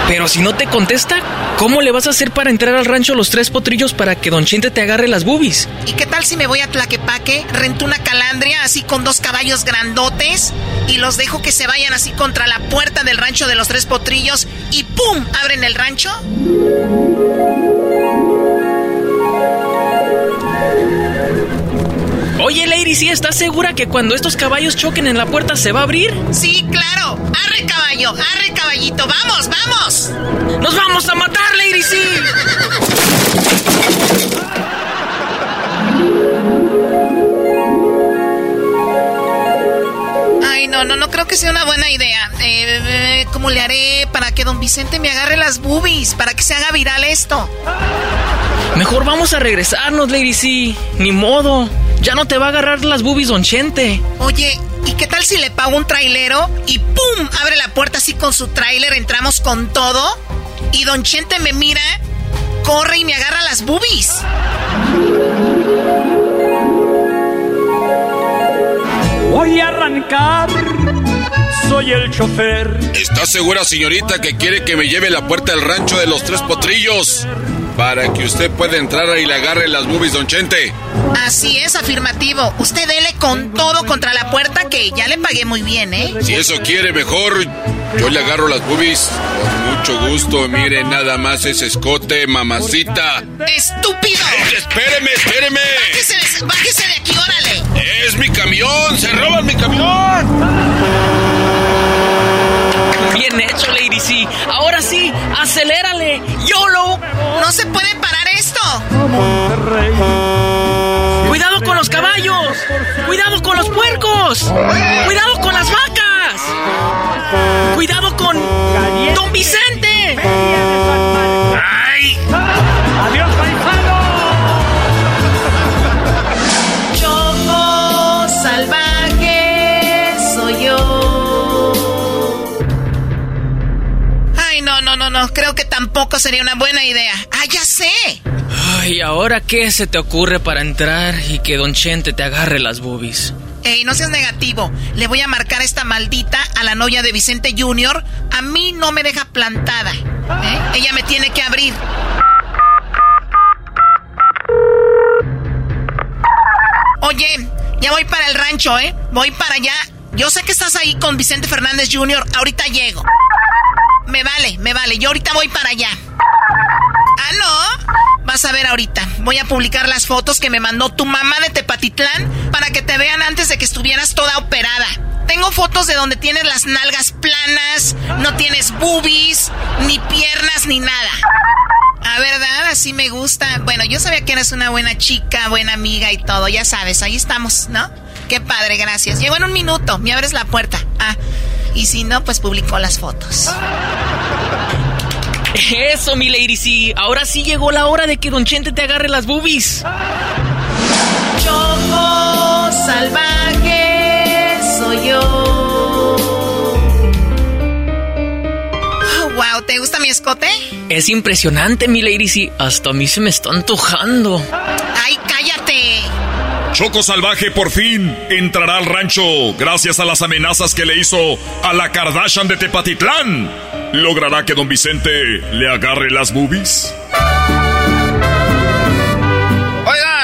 Pero si no te contesta, ¿cómo le vas a hacer para entrar al rancho los tres potrillos para que Don Chente te agarre las boobies? ¿Y qué tal si me voy a Tlaquepaque, rento una calandria así con dos caballos grandotes y los dejo que se vayan así contra la puerta del rancho de los tres potrillos y ¡pum! abren el rancho? ¿Sí estás segura que cuando estos caballos choquen en la puerta se va a abrir? Sí, claro. Arre caballo, arre caballito. Vamos, vamos. Nos vamos a matar, Lady, sí. Ay, no, no, no creo que sea una buena idea. Eh, ¿Cómo le haré para que don Vicente me agarre las boobies? Para que se haga viral esto. Mejor vamos a regresarnos, Lady C. Ni modo. Ya no te va a agarrar las boobies, don Chente. Oye, ¿y qué tal si le pago un trailero y ¡pum! Abre la puerta así con su trailer, entramos con todo y don Chente me mira, corre y me agarra las boobies. Voy a arrancar. Soy el chofer. ¿Está segura, señorita, que quiere que me lleve la puerta del rancho de los tres potrillos? Para que usted pueda entrar y le agarre las boobies, don Chente. Así es, afirmativo. Usted dele con todo contra la puerta que ya le pagué muy bien, ¿eh? Si eso quiere, mejor yo le agarro las boobies. Con mucho gusto, mire nada más ese escote, mamacita. ¡Estúpido! Espéreme, espéreme. Bájese, bájese de aquí, órale. Es mi camión, se roban mi camión. Bien hecho, Lady C. Ahora sí, acelérale. YOLO. No se puede parar esto. Cuidado con los caballos. Cuidado con los puercos. Cuidado con las vacas. Cuidado con Don Vicente. ¡Ay! No. Creo que tampoco sería una buena idea. ¡Ah, ya sé! Ay, ¿ahora qué se te ocurre para entrar y que Don Chente te agarre las boobies? Ey, no seas negativo. Le voy a marcar esta maldita a la novia de Vicente Jr. A mí no me deja plantada. ¿eh? Ella me tiene que abrir. Oye, ya voy para el rancho, ¿eh? Voy para allá. Yo sé que estás ahí con Vicente Fernández Jr. Ahorita llego. Me vale, me vale. Yo ahorita voy para allá. No. Vas a ver ahorita. Voy a publicar las fotos que me mandó tu mamá de Tepatitlán para que te vean antes de que estuvieras toda operada. Tengo fotos de donde tienes las nalgas planas, no tienes boobies, ni piernas, ni nada. A verdad, así me gusta. Bueno, yo sabía que eres una buena chica, buena amiga y todo, ya sabes, ahí estamos, ¿no? Qué padre, gracias. Llego en un minuto, me abres la puerta. Ah, y si no, pues publico las fotos. Eso, mi lady, sí. Ahora sí llegó la hora de que Don Chente te agarre las boobies. Choco salvaje soy yo. Oh, wow, ¿te gusta mi escote? Es impresionante, mi lady, sí. Hasta a mí se me está antojando. ¡Ay, cállate! Choco Salvaje por fin entrará al rancho gracias a las amenazas que le hizo a la Kardashian de Tepatitlán. ¿Logrará que don Vicente le agarre las boobies?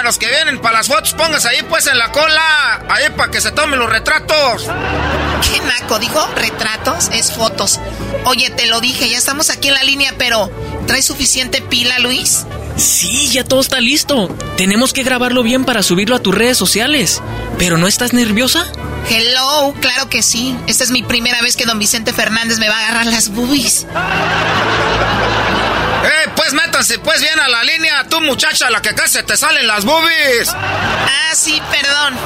Los que vienen para las fotos, pónganse ahí pues en la cola, ahí para que se tomen los retratos. ¿Qué naco? ¿Dijo retratos? Es fotos. Oye, te lo dije, ya estamos aquí en la línea, pero ¿trae suficiente pila, Luis? Sí, ya todo está listo. Tenemos que grabarlo bien para subirlo a tus redes sociales. ¿Pero no estás nerviosa? Hello, claro que sí. Esta es mi primera vez que don Vicente Fernández me va a agarrar las boobies. ¡Eh, pues métanse pues bien a la línea! Tú, muchacha, la que casi te salen las boobies. Ah, sí, perdón.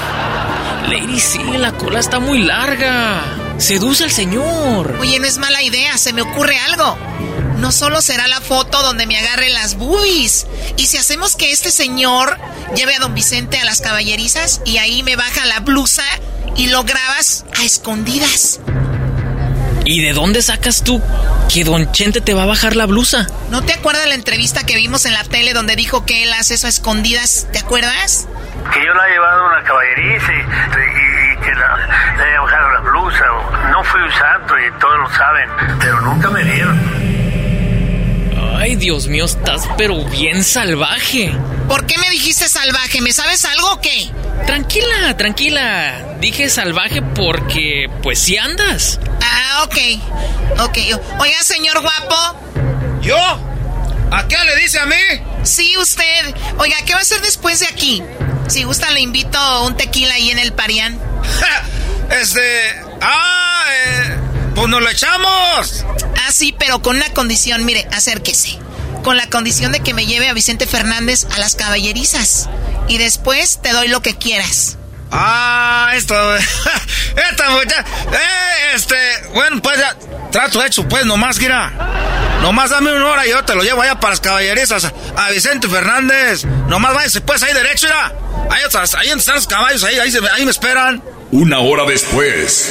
Lady, sí, la cola está muy larga. Seduce al señor. Oye, no es mala idea, se me ocurre algo no solo será la foto donde me agarre las boobies. Y si hacemos que este señor lleve a don Vicente a las caballerizas y ahí me baja la blusa y lo grabas a escondidas. ¿Y de dónde sacas tú que Don Chente te va a bajar la blusa? ¿No te acuerdas de la entrevista que vimos en la tele donde dijo que él hace eso a escondidas? ¿Te acuerdas? Que yo la he llevado a una caballeriza y, que le he bajado la blusa. No fui un santo y todos lo saben, pero nunca me dieron. Ay, Dios mío, estás pero bien salvaje. ¿Por qué me dijiste salvaje? ¿Me sabes algo o qué? Tranquila, tranquila. Dije salvaje porque, pues, sí andas. Ah, ok. Ok. Oiga, señor guapo. ¿Yo? ¿A qué le dice a mí? Sí, usted. Oiga, ¿qué va a hacer después de aquí? Si gusta, le invito un tequila ahí en el Parián. este. Ah, eh. Pues nos lo echamos. Ah, sí, pero con una condición, mire, acérquese. Con la condición de que me lleve a Vicente Fernández a las caballerizas. Y después te doy lo que quieras. Ah, esto. Esta muchacha. Eh, este. Bueno, pues ya. Trato hecho, pues nomás, gira. Nomás dame una hora y yo te lo llevo allá para las caballerizas. A Vicente Fernández. Nomás váyase, pues ahí derecho, mira. Ahí, ahí están los caballos, ahí, ahí, ahí me esperan. Una hora después.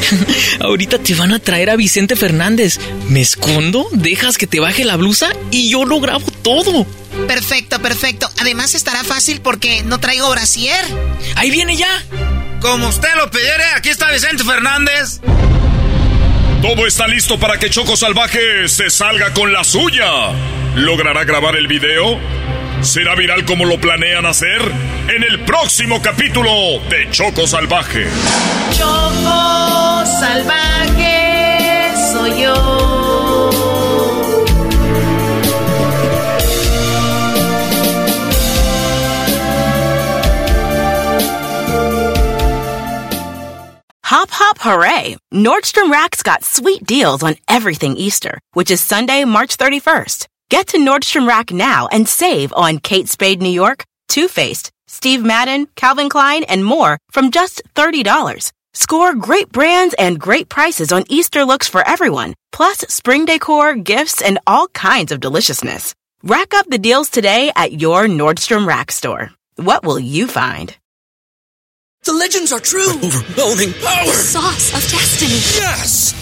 Ahorita te van a traer a Vicente Fernández. ¿Me escondo? ¿Dejas que te baje la blusa? Y yo lo grabo todo. Perfecto, perfecto. Además estará fácil porque no traigo brasier. Ahí viene ya. Como usted lo pidiere, aquí está Vicente Fernández. Todo está listo para que Choco Salvaje se salga con la suya. ¿Logrará grabar el video? ¿Será viral como lo planean hacer? En el próximo capítulo de Choco Salvaje. Choco Salvaje soy yo. Hop, hop, hooray! Nordstrom Rack's got sweet deals on everything Easter, which is Sunday, March 31st. Get to Nordstrom Rack now and save on Kate Spade New York, Too Faced, Steve Madden, Calvin Klein, and more from just $30. Score great brands and great prices on Easter looks for everyone, plus spring decor, gifts, and all kinds of deliciousness. Rack up the deals today at your Nordstrom Rack store. What will you find? The legends are true. Overwhelming power! The sauce of destiny. Yes!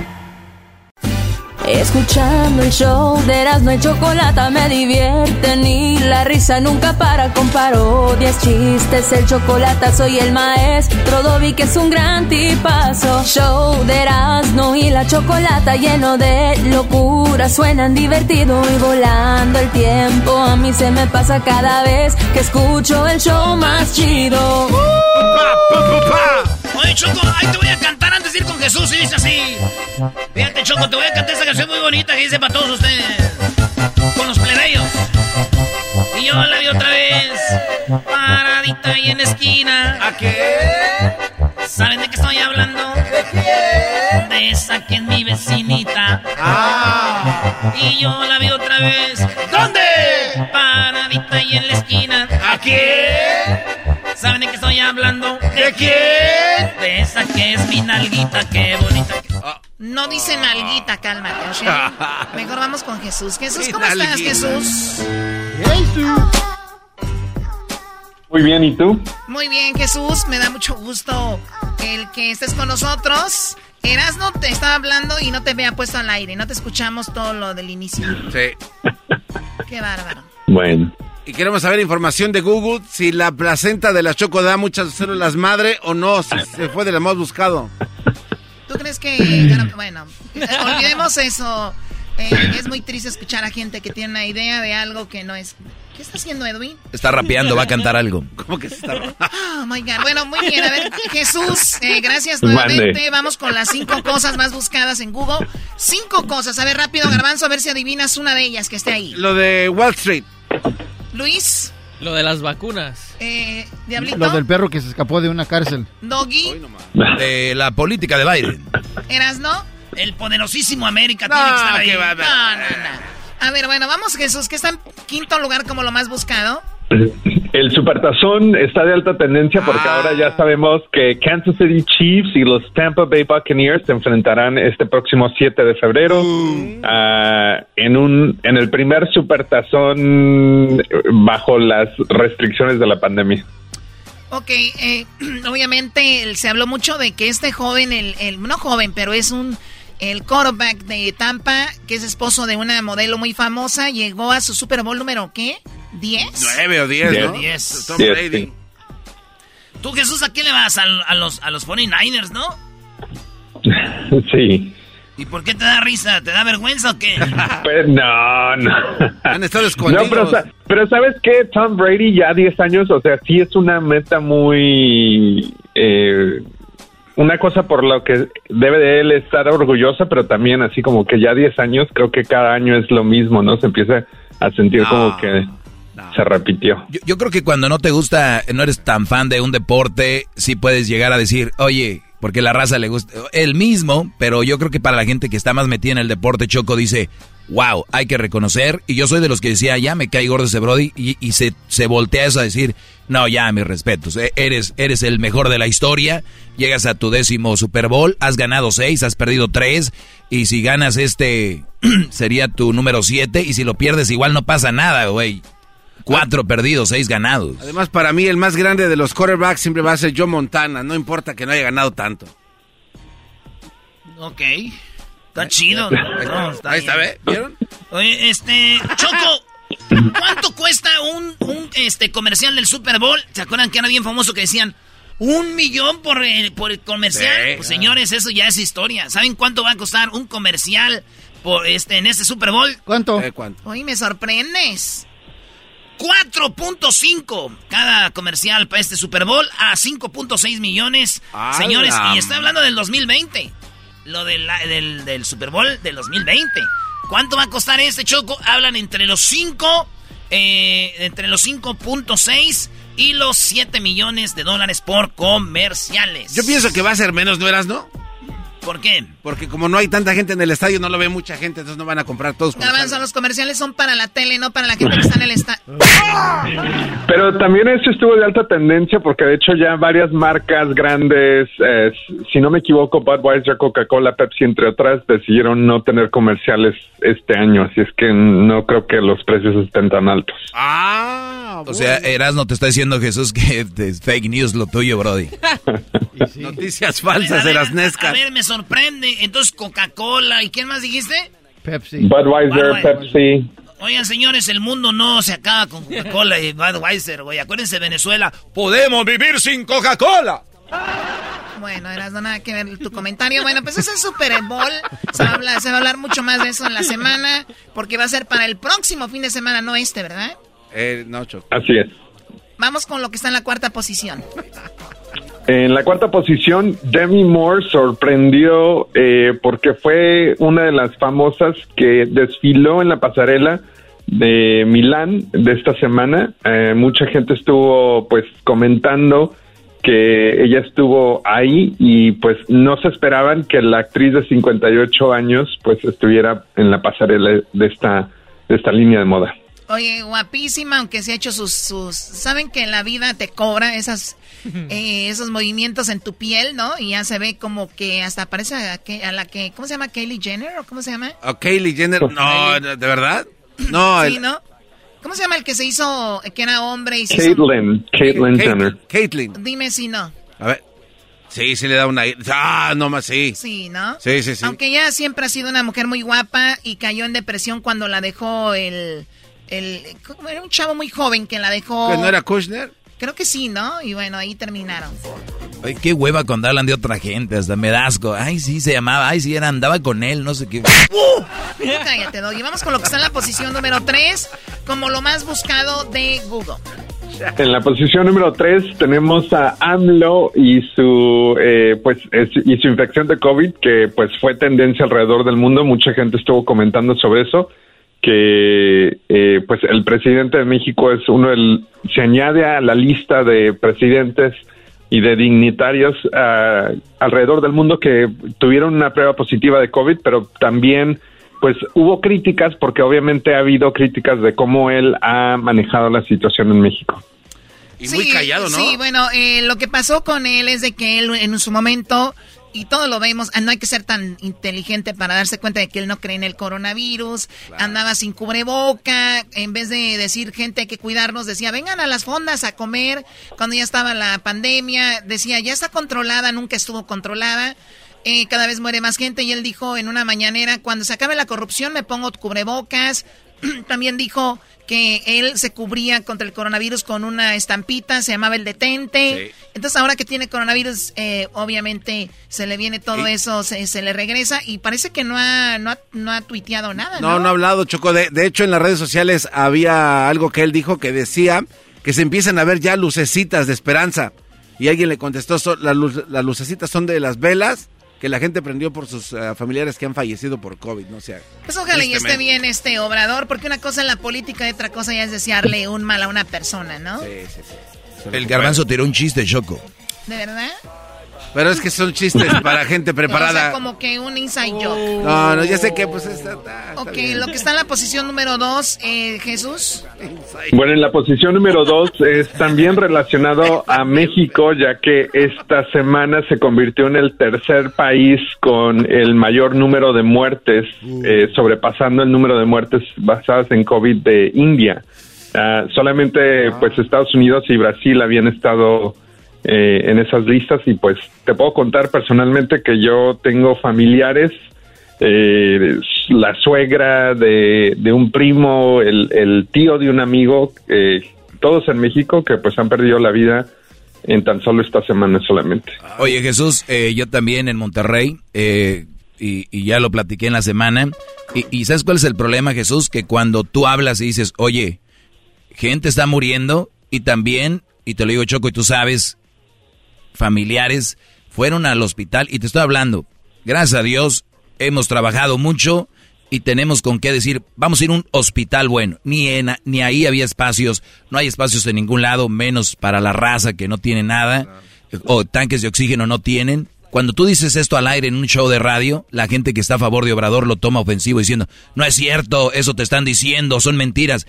Escuchando el show de Erasmo y Chocolata me divierte ni la risa nunca para con parodias, chistes, el chocolate soy el maestro Dobby que es un gran tipazo. Show de Erasmo y la Chocolata lleno de locura, suenan divertido y volando el tiempo. A mí se me pasa cada vez que escucho el show más chido. Oye, Choco, ahí te voy a cantar antes de ir con Jesús y dice así. Fíjate, Choco, te voy a cantar esta canción muy bonita que dice para todos ustedes. Con los plebeyos. Y yo la vi otra vez. Paradita ahí en la esquina. ¿A qué? ¿Saben de qué estoy hablando? ¿De quién? De esa que es mi vecinita. Ah. Y yo la vi otra vez. ¿Dónde? Paradita ahí en la esquina. ¿A quién? ¿Saben de qué estoy hablando? ¿De quién? De esa que es mi nalguita, qué bonita. No dice nalguita, cálmate, ¿ok? Mejor vamos con Jesús. Jesús, ¿cómo estás, Nalguita. Jesús? Muy bien, ¿y tú? Muy bien, Jesús. Me da mucho gusto el que estés con nosotros. Erasno te estaba hablando y no te había puesto al aire. No te escuchamos todo lo del inicio. Sí. Qué bárbaro. Bueno. Y queremos saber información de Google si la placenta de la Choco da muchas células madre o no, si se fue de la más buscado. ¿Tú crees que... Bueno, olvidemos eso. Eh, es muy triste escuchar a gente que tiene una idea de algo que no es... ¿Qué está haciendo Edwin? Está rapeando, va a cantar algo. ¿Cómo que se está Oh my God. Bueno, muy bien. A ver, Jesús, eh, gracias nuevamente. Mande. Vamos con las cinco cosas más buscadas en Google. Cinco cosas. A ver, rápido, Garbanzo, a ver si adivinas una de ellas que esté ahí. Lo de Wall Street. Luis, Lo de las vacunas. eh, Diablito, Lo del perro que se escapó de una cárcel. Doggy, De la política de Biden. Erasno. El poderosísimo América No, tiene que estar ahí. que va. No, no, no. A ver, bueno, vamos, Jesús, que está en quinto lugar como lo más buscado. El supertazón está de alta tendencia porque Ah. ahora ya sabemos que Kansas City Chiefs y los Tampa Bay Buccaneers se enfrentarán este próximo 7 de febrero ah, en un en el primer supertazón bajo las restricciones de la pandemia. Ok, eh, obviamente se habló mucho de que este joven, el, el- no joven, pero es un el quarterback de Tampa, que es esposo de una modelo muy famosa, llegó a su Super Bowl número ¿qué? ¿10? Nueve o diez, Diez. ¿no? Diez. Tom Diez, Brady. sí. Tú, Jesús, ¿a quién le vas? Al- A, los, a los 49ers, ¿no? Sí. ¿Y por qué te da risa? ¿Te da vergüenza o qué? Pero no, no. Han estado escondidos. No, pero, sa- pero ¿sabes qué? Tom Brady ya 10 años, o sea, sí es una meta muy... eh, una cosa por lo que debe de él estar orgullosa, pero también así como que ya 10 años, creo que cada año es lo mismo, ¿no? Se empieza a sentir como que se repitió. Yo, yo creo que cuando no te gusta, no eres tan fan de un deporte, sí puedes llegar a decir, oye, porque la raza le gusta, el mismo, pero yo creo que para la gente que está más metida en el deporte, Choco dice, wow, hay que reconocer, y yo soy de los que decía, ya me cae gordo ese Brody, y, y se, se voltea eso a decir, no, ya, mis respetos, eh, eres, eres el mejor de la historia, llegas a tu décimo Super Bowl, has ganado seis, has perdido tres, y si ganas este, sería tu número siete, y si lo pierdes igual no pasa nada, güey. Cuatro perdidos, seis ganados. Además, para mí, el más grande de los quarterbacks siempre va a ser Joe Montana. No importa que no haya ganado tanto. ok. Está chido. No, Ahí está. ¿ve? ¿Vieron? Oye, este, Choco, ¿cuánto cuesta un, un este, comercial del Super Bowl? ¿Se acuerdan que era bien famoso que decían un millón por el, por el comercial? Sí. Pues, señores, eso ya es historia. ¿Saben cuánto va a costar un comercial por este en este Super Bowl? ¿Cuánto? Eh, ¿Cuánto? Hoy me sorprendes. 4.5 cada comercial para este Super Bowl a 5.6 millones. ¡A Señores, la y estoy hablando del 2020. Lo del, del, del Super Bowl del 2020. ¿Cuánto va a costar este choco? Hablan entre los 5, eh, entre los 5.6 y los 7 millones de dólares por comerciales. Yo pienso que va a ser menos, ¿no eras, no? ¿Por qué? Porque como no hay tanta gente en el estadio, no lo ve mucha gente, entonces no van a comprar todos. salgan. los comerciales son para la tele, no para la gente que está en el estadio. Pero también esto estuvo de alta tendencia porque de hecho ya varias marcas grandes, eh, si no me equivoco, Budweiser, Coca-Cola, Pepsi, entre otras, decidieron no tener comerciales este año, así es que no creo que los precios estén tan altos. Ah, O sea, Erasmo te está diciendo Jesús que es fake news lo tuyo, Brody. Noticias A falsas a de las A Nescas. ver, me sorprende. Entonces, Coca-Cola. ¿Y quién más dijiste? Pepsi. Budweiser, Budweiser. Pepsi. Oigan, señores, el mundo no se acaba con Coca-Cola y Budweiser, güey. Acuérdense, Venezuela. Podemos vivir sin Coca-Cola. Bueno, eras no nada que ver tu comentario. Bueno, pues ese es Super Bowl. Se va, a hablar, se va a hablar mucho más de eso en la semana, porque va a ser para el próximo fin de semana, no este, ¿verdad? Eh, no, Choco. Así es. Vamos con lo que está en la cuarta posición. En la cuarta posición, Demi Moore sorprendió eh, porque fue una de las famosas que desfiló en la pasarela de Milán de esta semana. Eh, mucha gente estuvo pues comentando que ella estuvo ahí y pues no se esperaban que la actriz de 58 años pues estuviera en la pasarela de esta de esta línea de moda. Oye, guapísima, aunque se ha hecho sus, sus... Saben que la vida te cobra esas, eh, esos movimientos en tu piel, ¿no? Y ya se ve como que hasta parece a, que, a la que... ¿Cómo se llama? ¿Kylie Jenner o cómo se llama? ¿O Kylie Jenner? No, ¿de verdad? No. Sí, ¿no? ¿Cómo se llama el que se hizo, que era hombre y se Caitlyn, Caitlyn Jenner. Caitlyn. Dime si no. A ver. Sí, sí le da una... Ah, no más, sí. Sí, ¿no? Sí, sí, sí. Aunque ella siempre ha sido una mujer muy guapa y cayó en depresión cuando la dejó el... el era un chavo muy joven que la dejó... ¿Que no era Kushner? Creo que sí, ¿no? Y bueno, ahí terminaron. Ay, qué hueva cuando hablan de otra gente, hasta me da asco. Ay, sí, se llamaba, ay, sí, era, andaba con él, no sé qué. ¡Uh! Cállate, Doggy. Vamos con lo que está en la posición número 3, como lo más buscado de Google. En la posición número 3 tenemos a AMLO y su eh, pues y su infección de COVID que pues fue tendencia alrededor del mundo. Mucha gente estuvo comentando sobre eso que eh, pues el presidente de México es uno del se añade a la lista de presidentes y de dignitarios uh, alrededor del mundo que tuvieron una prueba positiva de COVID, pero también pues hubo críticas porque obviamente ha habido críticas de cómo él ha manejado la situación en México. Y muy callado, ¿no? Sí, bueno, eh, lo que pasó con él es de que él en su momento y todo lo vemos, no hay que ser tan inteligente para darse cuenta de que él no cree en el coronavirus, andaba sin cubreboca, en vez de decir gente hay que cuidarnos, decía vengan a las fondas a comer, cuando ya estaba la pandemia, decía ya está controlada, nunca estuvo controlada, eh, cada vez muere más gente y él dijo en una mañanera, cuando se acabe la corrupción me pongo cubrebocas, también dijo que él se cubría contra el coronavirus con una estampita, se llamaba el detente. Entonces ahora que tiene coronavirus, eh, obviamente se le viene todo eso, se, le regresa y parece que no ha, no ha, no ha tuiteado nada. No, no, ha hablado, Choco. De, de hecho, en las redes sociales había algo que él dijo que decía que se empiezan a ver ya lucecitas de esperanza. Y alguien le contestó, las, las lucecitas son de las velas que la gente prendió por sus uh, familiares que han fallecido por COVID, no sé. Pues ojalá y esté bien este obrador, porque una cosa es la política y otra cosa ya es desearle un mal a una persona, ¿no? Sí, sí, sí. El garbanzo tiró un chiste, Choco. ¿De verdad? Pero es que son chistes para gente preparada. O sea, como que un inside joke. No, no, ya sé que pues está... está ok, lo que está en la posición número dos, eh, Jesús. Bueno, en la posición número dos es también relacionado a México, ya que esta semana se convirtió en el tercer país con el mayor número de muertes, eh, sobrepasando el número de muertes basadas en COVID de India. Uh, solamente pues Estados Unidos y Brasil habían estado eh, en esas listas y pues te puedo contar personalmente que yo tengo familiares, eh, la suegra de, un primo, el, tío de un amigo, eh, todos en México que pues han perdido la vida en tan solo esta semana solamente. Oye Jesús, yo también en Monterrey y, ya lo platiqué en la semana y, y ¿sabes cuál es el problema Jesús? Que cuando tú hablas y dices, oye, gente está muriendo y también, y te lo digo Choco y tú sabes, familiares fueron al hospital y te estoy hablando, gracias a Dios hemos trabajado mucho y tenemos con qué decir, vamos a ir a un hospital bueno. Ni, en, ni ahí había espacios, no hay espacios en ningún lado, menos para la raza que no tiene nada, o tanques de oxígeno no tienen. Cuando tú dices esto al aire en un show de radio, la gente que está a favor de Obrador lo toma ofensivo diciendo, no es cierto, eso te están diciendo, son mentiras.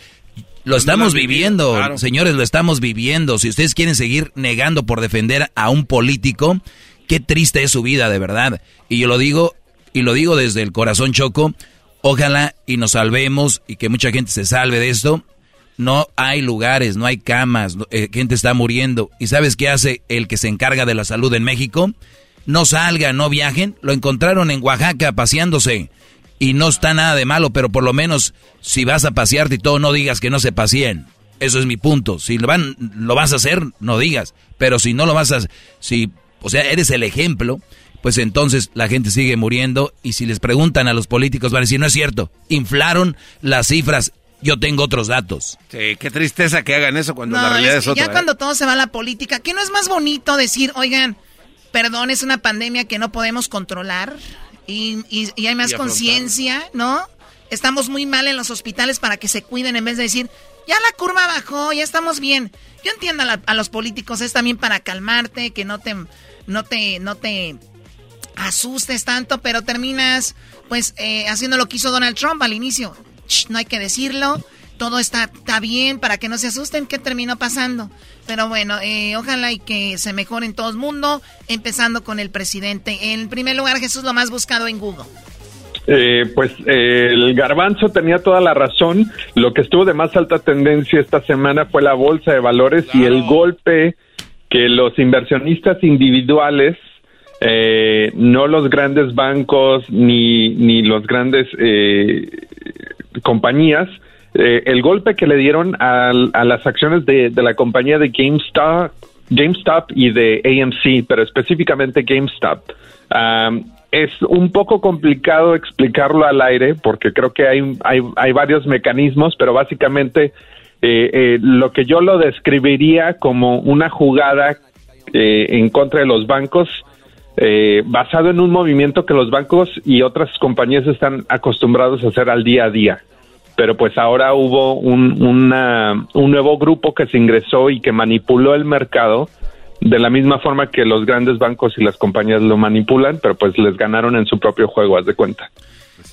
Lo estamos viviendo, señores, lo estamos viviendo. Si ustedes quieren seguir negando por defender a un político, qué triste es su vida, de verdad. Y yo lo digo, y lo digo desde el corazón choco, ojalá y nos salvemos y que mucha gente se salve de esto. No hay lugares, no hay camas, eh, gente está muriendo. ¿Y sabes qué hace el que se encarga de la salud en México? No salgan, no viajen. Lo encontraron en Oaxaca paseándose y no está nada de malo, pero por lo menos si vas a pasearte y todo, no digas que no se paseen. Eso es mi punto. Si lo, van, lo vas a hacer, no digas. Pero si no lo vas a... Si, o sea, eres el ejemplo, pues entonces la gente sigue muriendo y si les preguntan a los políticos van a decir, no es cierto, inflaron las cifras. Yo tengo otros datos. Sí, qué tristeza que hagan eso cuando la realidad es, otra. Ya cuando todo se va a la política, ¿qué no es más bonito decir, oigan, perdón, es una pandemia que no podemos controlar? Y, y, hay más conciencia, ¿no? estamos muy mal en los hospitales para que se cuiden en vez de decir, ya la curva bajó, ya estamos bien. Yo entiendo a, los políticos, es también para calmarte, que no te, no te, no te asustes tanto, pero terminas pues eh, haciendo lo que hizo Donald Trump al inicio. no hay que decirlo, todo está, está bien para que no se asusten. ¿Qué terminó pasando? Pero bueno, eh, ojalá y que se mejore en todo el mundo, empezando con el presidente. En primer lugar, Jesús, lo más buscado en Google. Eh, pues eh, el garbanzo tenía toda la razón. Lo que estuvo de más alta tendencia esta semana fue la bolsa de valores y el golpe que los inversionistas individuales, eh, no los grandes bancos ni, ni los grandes compañías, el golpe que le dieron a, las acciones de, la compañía de GameStop, GameStop y de AMC, pero específicamente GameStop. Es un poco complicado explicarlo al aire porque creo que hay, hay, hay varios mecanismos, pero básicamente eh, eh, lo que yo lo describiría como una jugada eh, en contra de los bancos basado en un movimiento que los bancos y otras compañías están acostumbrados a hacer al día a día. Pero pues ahora hubo un, un nuevo grupo que se ingresó y que manipuló el mercado de la misma forma que los grandes bancos y las compañías lo manipulan, pero pues les ganaron en su propio juego, haz de cuenta.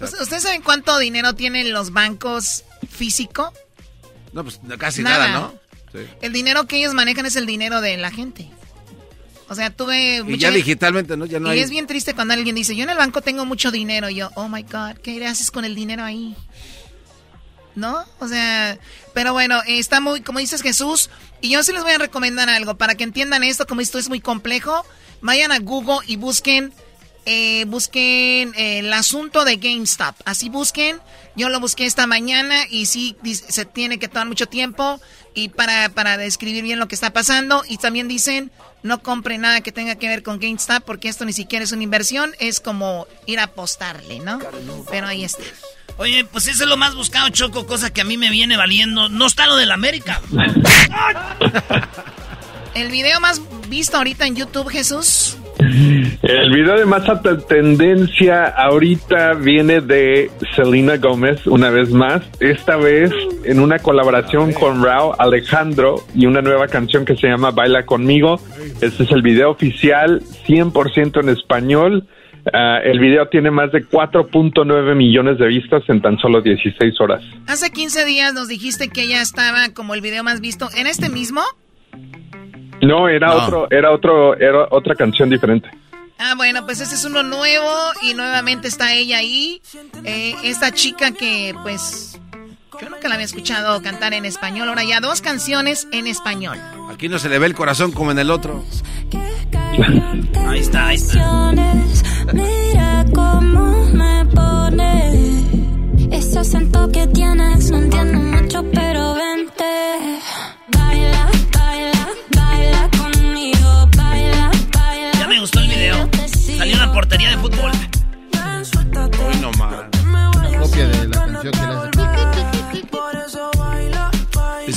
¿Ustedes saben cuánto dinero tienen los bancos físico? No, pues casi nada, ¿no? El dinero que ellos manejan es el dinero de la gente. O sea, tuve... Y ya digitalmente, ¿no? Ya no y es bien triste cuando alguien dice, yo en el banco tengo mucho dinero. Y yo, oh my God, ¿qué haces con el dinero ahí? ¿No? O sea, pero bueno, está muy, como dices Jesús, y yo sí les voy a recomendar algo para que entiendan esto, como esto es muy complejo, vayan a Google y busquen, eh, busquen eh, el asunto de GameStop, así busquen, yo lo busqué esta mañana y sí, se tiene que tomar mucho tiempo y para, para describir bien lo que está pasando, y también dicen, no compre nada que tenga que ver con GameStop porque esto ni siquiera es una inversión, es como ir a apostarle, ¿no? Pero ahí está. Oye, pues eso es lo más buscado, Choco, cosa que a mí me viene valiendo. No está lo del América. El video más visto ahorita en YouTube, Jesús. El video de más alta tendencia ahorita viene de Selena Gómez, una vez más, esta vez en una colaboración con Rao Alejandro y una nueva canción que se llama Baila conmigo. Este es el video oficial, 100% en español. Ah, el video tiene más de 4.9 millones de vistas en tan solo 16 horas. Hace 15 días nos dijiste que ya estaba como el video más visto. ¿En este mismo? No, era otro, era otro, era otra canción diferente. Ah, bueno, pues este es uno nuevo y nuevamente está ella ahí. Eh, esta chica que, pues, yo nunca la había escuchado cantar en español. Ahora ya dos canciones en español. Aquí no se le ve el corazón como en el otro. Ahí está, ahí está. Mira cómo me pone. Ese acento que tienes, no entiendo mucho, pero vente. Baila, baila, baila conmigo. Baila, baila. Ya me gustó el video. Salió una portería de fútbol. Uy, no más. Una copia de la canción que le hace.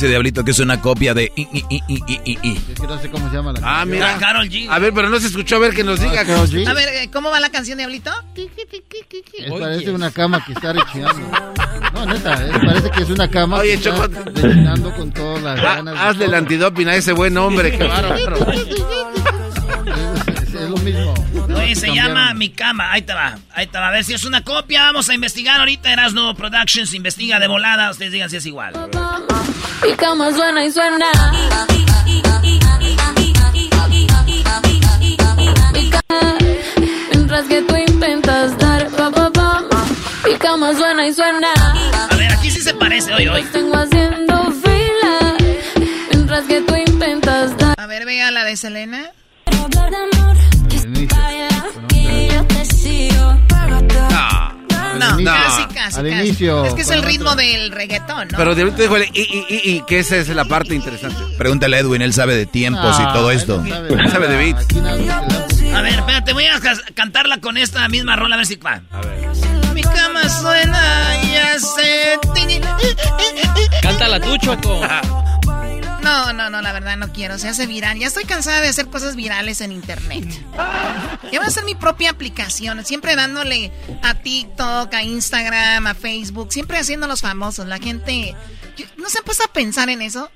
Dice Diablito que es una copia de I, I, I, I, I, I. Es que no sé cómo se llama la Ah, canción. mira. Carol G. A ver, pero no se escuchó. A ver, que nos diga. Carol G. A ver, eh, ¿cómo va la canción, Diablito? Es, parece una cama que está rechinando. No, neta, es- parece que es una cama Oye, que Choco. está rechinando con todas las Ah, ganas. hazle el antidoping a ese buen hombre. Qué bárbaro. Es, es lo mismo. Oye, se Cambiaron. llama Mi Cama. Ahí te va. Ahí te va. A ver si es una copia. Vamos a investigar ahorita. Erasno Productions investiga de volada. Ustedes digan si es igual. Mi cama suena y suena. Mi cama, mientras que tú intentas dar pa pa pa. Mi cama suena y suena. A ver, aquí sí se parece. Hoy, hoy. Tengo haciendo fila. Mientras que tú intentas dar. A ver, vea la de Selena. De. No, No. casi, casi. Al casi. inicio, Es que es el otro. ritmo del reggaetón, ¿no? Pero dijo el i, i, i, i, que esa es la parte interesante. Pregúntale a Edwin, él sabe de tiempos y Ah, todo él esto. no sabe Sabe nada. de beats. A ver, espérate. Voy a ca- cantarla con esta misma rola. A ver si va. A ver. Mi cama suena y hace... Cántala tú, Choco. No, no, no, la verdad no quiero. Se hace viral. Ya estoy cansada de hacer cosas virales en internet. Ya voy a hacer mi propia aplicación. Siempre dándole a TikTok, a Instagram, a Facebook. Siempre haciendo los famosos. La gente. ¿No se ha puesto a pensar en eso?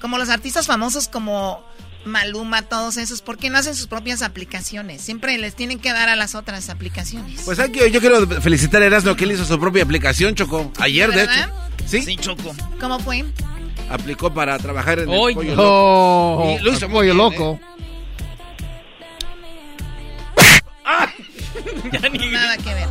Como los artistas famosos como Maluma, todos esos, ¿por qué no hacen sus propias aplicaciones? Siempre les tienen que dar a las otras aplicaciones. Pues aquí yo quiero felicitar a Erasmo que él hizo su propia aplicación, Choco. Ayer, de hecho. ¿Sí? Sí, Choco. ¿Cómo fue? Aplicó para trabajar en el pollo loco. Y lo hizo pollo loco. Nada que ver.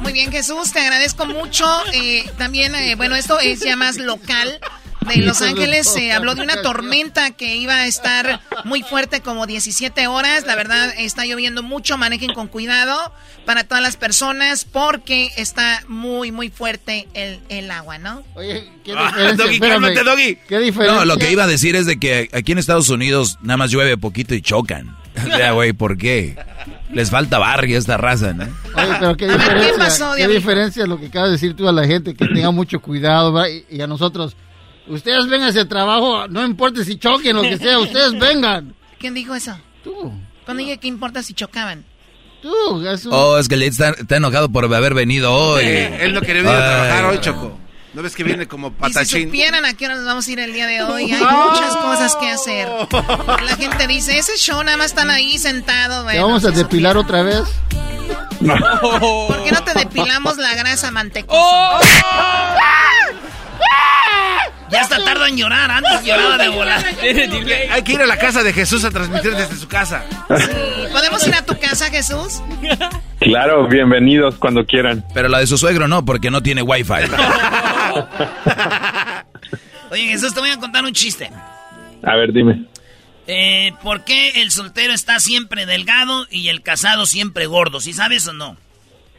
Muy bien, Jesús, te agradezco mucho. Eh, también, eh, bueno, esto es ya más local de Los Ángeles se habló de una tormenta que iba a estar muy fuerte como 17 horas. La verdad está lloviendo mucho, manejen con cuidado para todas las personas porque está muy, muy fuerte el, el agua, ¿no? Oye, ¿qué ah, diferencia? Doggy, ¿Qué diferencia? No, lo que iba a decir es de que aquí en Estados Unidos nada más llueve poquito y chocan. O sea, güey, ¿por qué? Les falta barrio a esta raza, ¿no? Oye, pero qué diferencia, ¿qué, pasó, ¿qué diferencia lo que acabas de decir tú a la gente, que tenga mucho cuidado, ¿va? y a nosotros Ustedes vengan a ese trabajo, no importa si choquen o lo que sea, ustedes vengan. ¿Quién dijo eso? Tú. Cuando dije que importa si chocaban. Tú, Jesús. Oh, es que le está, enojado por haber venido hoy. él no quería venir a trabajar hoy, Choco. ¿No ves que viene como patachín? Y si supieran a qué hora nos vamos a ir el día de hoy, hay muchas cosas que hacer. La gente dice, ese show nada más están ahí sentados. ¿Te vamos a depilar otra vez? ¿Por qué no te depilamos la grasa mantecosa? ¡Oh! Ya está tardo en llorar, antes lloraba de volar. Hay que ir a la casa de Jesús a transmitir desde su casa. ¿Podemos ir a tu casa, Jesús? Claro, bienvenidos cuando quieran. Pero la de su suegro no, porque no tiene wifi. Oye, Jesús, te voy a contar un chiste. A ver, dime. Eh, ¿Por qué el soltero está siempre delgado y el casado siempre gordo? ¿Sí sabes o no?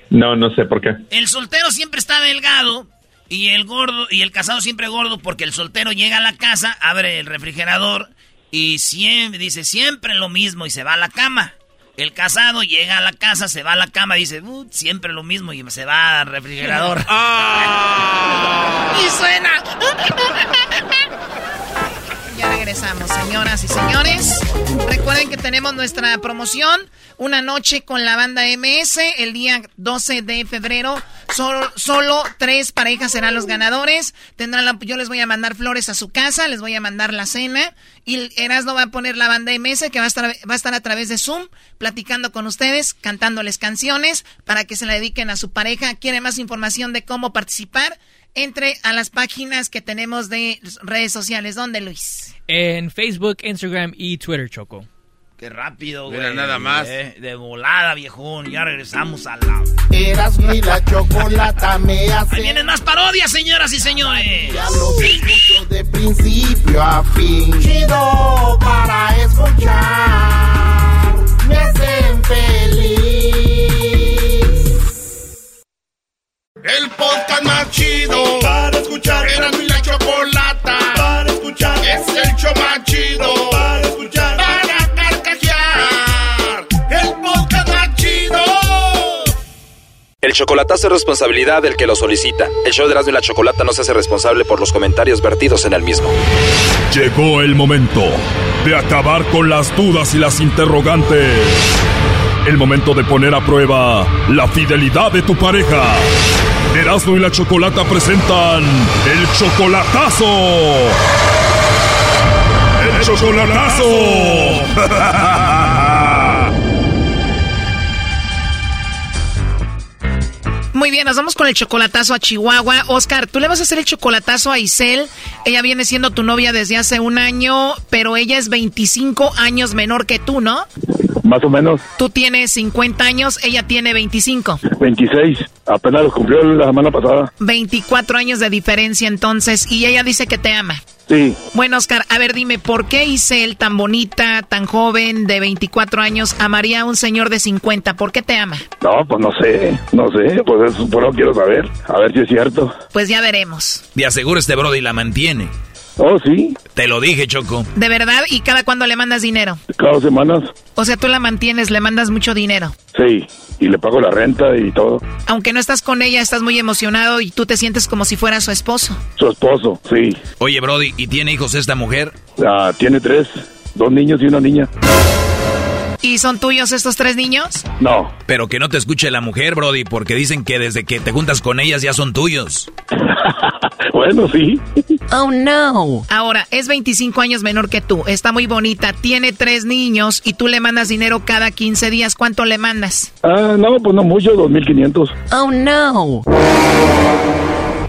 No, no sé por qué. El soltero siempre está delgado y el gordo, y el casado siempre gordo porque el soltero llega a la casa, abre el refrigerador y siempre, dice siempre lo mismo y se va a la cama. El casado llega a la casa, se va a la cama, dice, uh, siempre lo mismo y se va al refrigerador. y suena. Señoras y señores. Recuerden que tenemos nuestra promoción, una noche con la banda MS, el día 12 de febrero. Solo, solo tres parejas serán los ganadores. Tendrán la, yo les voy a mandar flores a su casa, les voy a mandar la cena. Y Erasmo va a poner la banda MS que va a, estar, va a estar a través de Zoom, platicando con ustedes, cantándoles canciones para que se la dediquen a su pareja. ¿Quiere más información de cómo participar? Entre a las páginas que tenemos de redes sociales. ¿Dónde, Luis? En Facebook, Instagram y Twitter, Choco. Qué rápido, güey. Mira, nada más. Eh, de volada, viejón. Ya regresamos al lado. Eras mi la chocolata me hace. Ahí vienen más parodias, señoras y señores. Ya lo escucho de principio a fin. Chido para escuchar. Me hacen feliz. El podcast más chido para escuchar. Era mi la chocolata para escuchar. Es el show más chido para escuchar. Para carcajear. El podcast más chido. El chocolatazo es responsabilidad del que lo solicita. El show de Erasmo y la Chocolata no se hace responsable por los comentarios vertidos en el mismo. Llegó el momento de acabar con las dudas y las interrogantes. El momento de poner a prueba la fidelidad de tu pareja. Erasmo y la Chocolata presentan el chocolatazo. El chocolatazo. Muy bien, nos vamos con el chocolatazo a Chihuahua. Oscar, tú le vas a hacer el chocolatazo a Isel. Ella viene siendo tu novia desde hace un año, pero ella es 25 años menor que tú, ¿no? Más o menos. Tú tienes 50 años, ella tiene 25. 26, apenas los cumplió la semana pasada. 24 años de diferencia entonces, y ella dice que te ama. Sí. Bueno, Oscar, a ver, dime, ¿por qué Isel, tan bonita, tan joven, de 24 años, amaría a un señor de 50? ¿Por qué te ama? No, pues no sé, no sé, pues eso por lo quiero saber, a ver si es cierto. Pues ya veremos. De aseguro este Brody la mantiene. Oh, sí. Te lo dije, Choco. ¿De verdad? ¿Y cada cuándo le mandas dinero? Cada dos semanas. O sea, tú la mantienes, le mandas mucho dinero. Sí, y le pago la renta y todo. Aunque no estás con ella, estás muy emocionado y tú te sientes como si fuera su esposo. Su esposo, sí. Oye, Brody, ¿y tiene hijos esta mujer? Ah, tiene tres, dos niños y una niña. ¿Y son tuyos estos tres niños? No. Pero que no te escuche la mujer, Brody, porque dicen que desde que te juntas con ellas ya son tuyos. bueno, sí. Oh, no. Ahora, es 25 años menor que tú, está muy bonita, tiene tres niños y tú le mandas dinero cada 15 días. ¿Cuánto le mandas? Ah, no, pues no mucho, 2.500. Oh, no.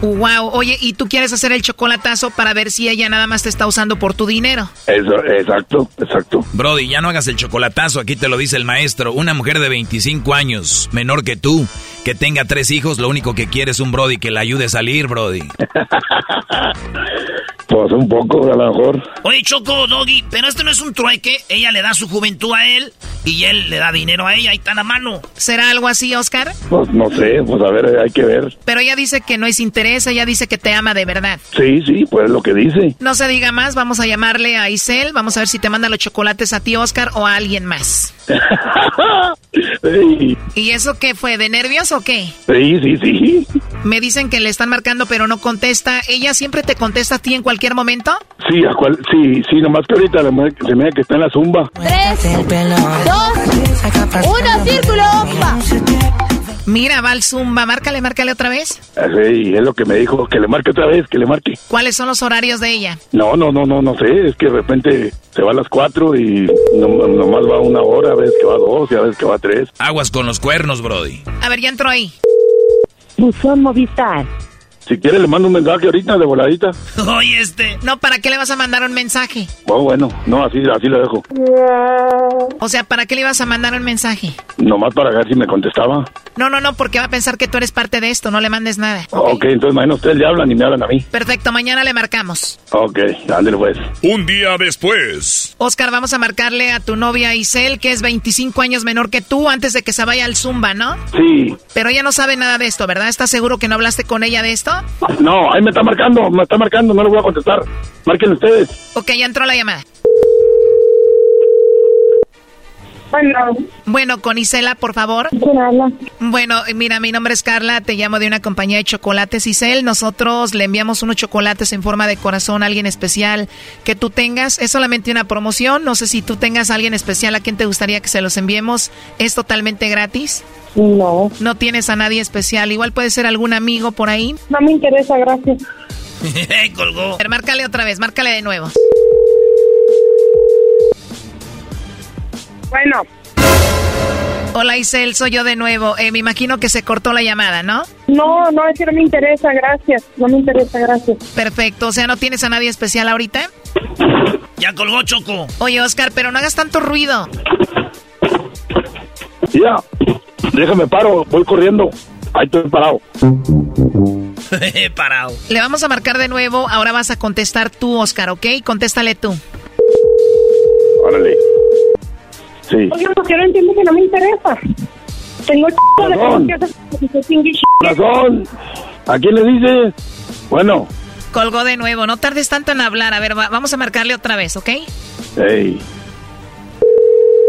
Wow, oye, ¿y tú quieres hacer el chocolatazo para ver si ella nada más te está usando por tu dinero? Eso, exacto, exacto. Brody, ya no hagas el chocolatazo, aquí te lo dice el maestro. Una mujer de 25 años, menor que tú, que tenga tres hijos, lo único que quiere es un Brody que la ayude a salir, Brody. Pues un poco, a lo mejor. Oye, Choco, Doggy, pero esto no es un trueque. Ella le da su juventud a él y él le da dinero a ella. Ahí está la mano. ¿Será algo así, Oscar? Pues no sé, pues a ver, hay que ver. Pero ella dice que no es interés, ella dice que te ama de verdad. Sí, sí, pues lo que dice. No se diga más, vamos a llamarle a Isel. Vamos a ver si te manda los chocolates a ti, Oscar, o a alguien más. ¿Y eso qué fue? ¿De nervios o qué? Sí, sí, sí. Me dicen que le están marcando, pero no contesta. ¿Ella siempre te contesta a ti en cualquier momento? Sí, a cual, sí, sí, nomás que ahorita se me que está en la zumba. Tres, dos, uno, círculo. Mira, va al Zumba. Márcale, márcale otra vez. Ah, sí, es lo que me dijo, que le marque otra vez, que le marque. ¿Cuáles son los horarios de ella? No, no, no, no, no sé. Es que de repente se va a las cuatro y nomás va una hora, a veces que va a dos y a veces que va a tres. Aguas con los cuernos, Brody. A ver, ya entró ahí. Buzón Movistar. Si quiere le mando un mensaje ahorita de voladita. Oye, este. No, ¿para qué le vas a mandar un mensaje? Oh, bueno, no, así, así lo dejo. O sea, ¿para qué le ibas a mandar un mensaje? Nomás para ver si me contestaba. No, no, no, porque va a pensar que tú eres parte de esto, no le mandes nada. Ok, entonces mañana ustedes le hablan y me hablan a mí. Perfecto, mañana le marcamos. Ok, ándale pues. Un día después. Oscar, vamos a marcarle a tu novia Isel, que es 25 años menor que tú, antes de que se vaya al Zumba, ¿no? Sí. Pero ella no sabe nada de esto, ¿verdad? ¿Estás seguro que no hablaste con ella de esto? No, ahí me está marcando, me está marcando, no le voy a contestar. Marquen ustedes. Ok, ya entró la llamada. Bueno. Bueno, con Isela, por favor. Bueno, mira, mi nombre es Carla, te llamo de una compañía de chocolates Isel. Nosotros le enviamos unos chocolates en forma de corazón a alguien especial que tú tengas. Es solamente una promoción. No sé si tú tengas a alguien especial a quien te gustaría que se los enviemos. ¿Es totalmente gratis? No. ¿No tienes a nadie especial? Igual puede ser algún amigo por ahí. No me interesa, gracias. Colgó. A ver, márcale otra vez, márcale de nuevo. Bueno. Hola Isel, soy yo de nuevo. Eh, me imagino que se cortó la llamada, ¿no? No, no, es que no me interesa, gracias. No me interesa, gracias. Perfecto, o sea, ¿no tienes a nadie especial ahorita? Ya colgó Choco. Oye, Oscar, pero no hagas tanto ruido. Ya, déjame paro, voy corriendo. Ahí estoy parado. parado. Le vamos a marcar de nuevo, ahora vas a contestar tú, Oscar, ¿ok? Contéstale tú. Órale. Sí. Oye, porque no entiendo que no me interesa. Tengo Razón. Razón. ¿A quién le dices? Bueno. Colgó de nuevo, no tardes tanto en hablar. A ver, va- vamos a marcarle otra vez, ¿ok? Ey.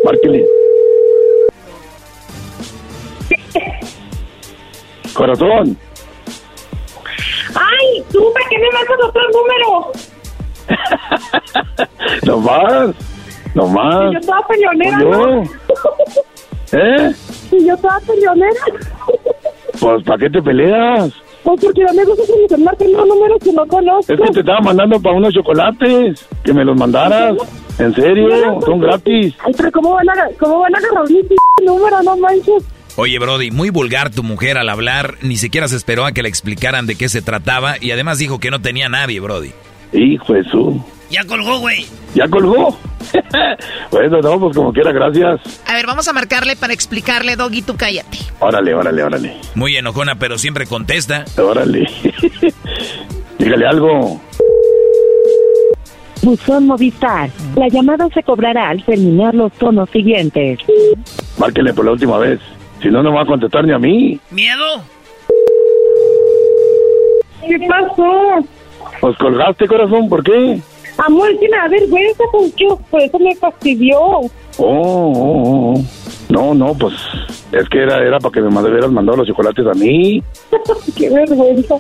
Márquele. Corazón. ¡Ay! ¿Tú para qué me mandas otro número? No más. No más. Si yo estaba peleonera, Yo. ¿no? ¿Eh? Si yo estaba peleonera. Pues, ¿para qué te peleas? Pues porque no me gusta estén marcando números que no conozco. Es que te estaba mandando para unos chocolates. Que me los mandaras. En serio, son gratis. Ay, pero ¿cómo van a, cómo van a agarrar mi p número? No manches. Oye, Brody, muy vulgar tu mujer al hablar. Ni siquiera se esperó a que le explicaran de qué se trataba. Y además dijo que no tenía nadie, Brody. Hijo de su. Ya colgó, güey. ¿Ya colgó? bueno, no, pues como quiera, gracias. A ver, vamos a marcarle para explicarle, Doggy, tú cállate. Órale, órale, órale. Muy enojona, pero siempre contesta. Órale. Dígale algo. Buzón Movistar. La llamada se cobrará al terminar los tonos siguientes. Márquele por la última vez. Si no, no va a contestar ni a mí. ¿Miedo? ¿Qué pasó? Pues colgaste, corazón, ¿por qué? Amor, que me da vergüenza porque por eso me fastidió. Oh, oh, oh. No, no, pues es que era, era para que me hubieras mandado los chocolates a mí. Qué vergüenza.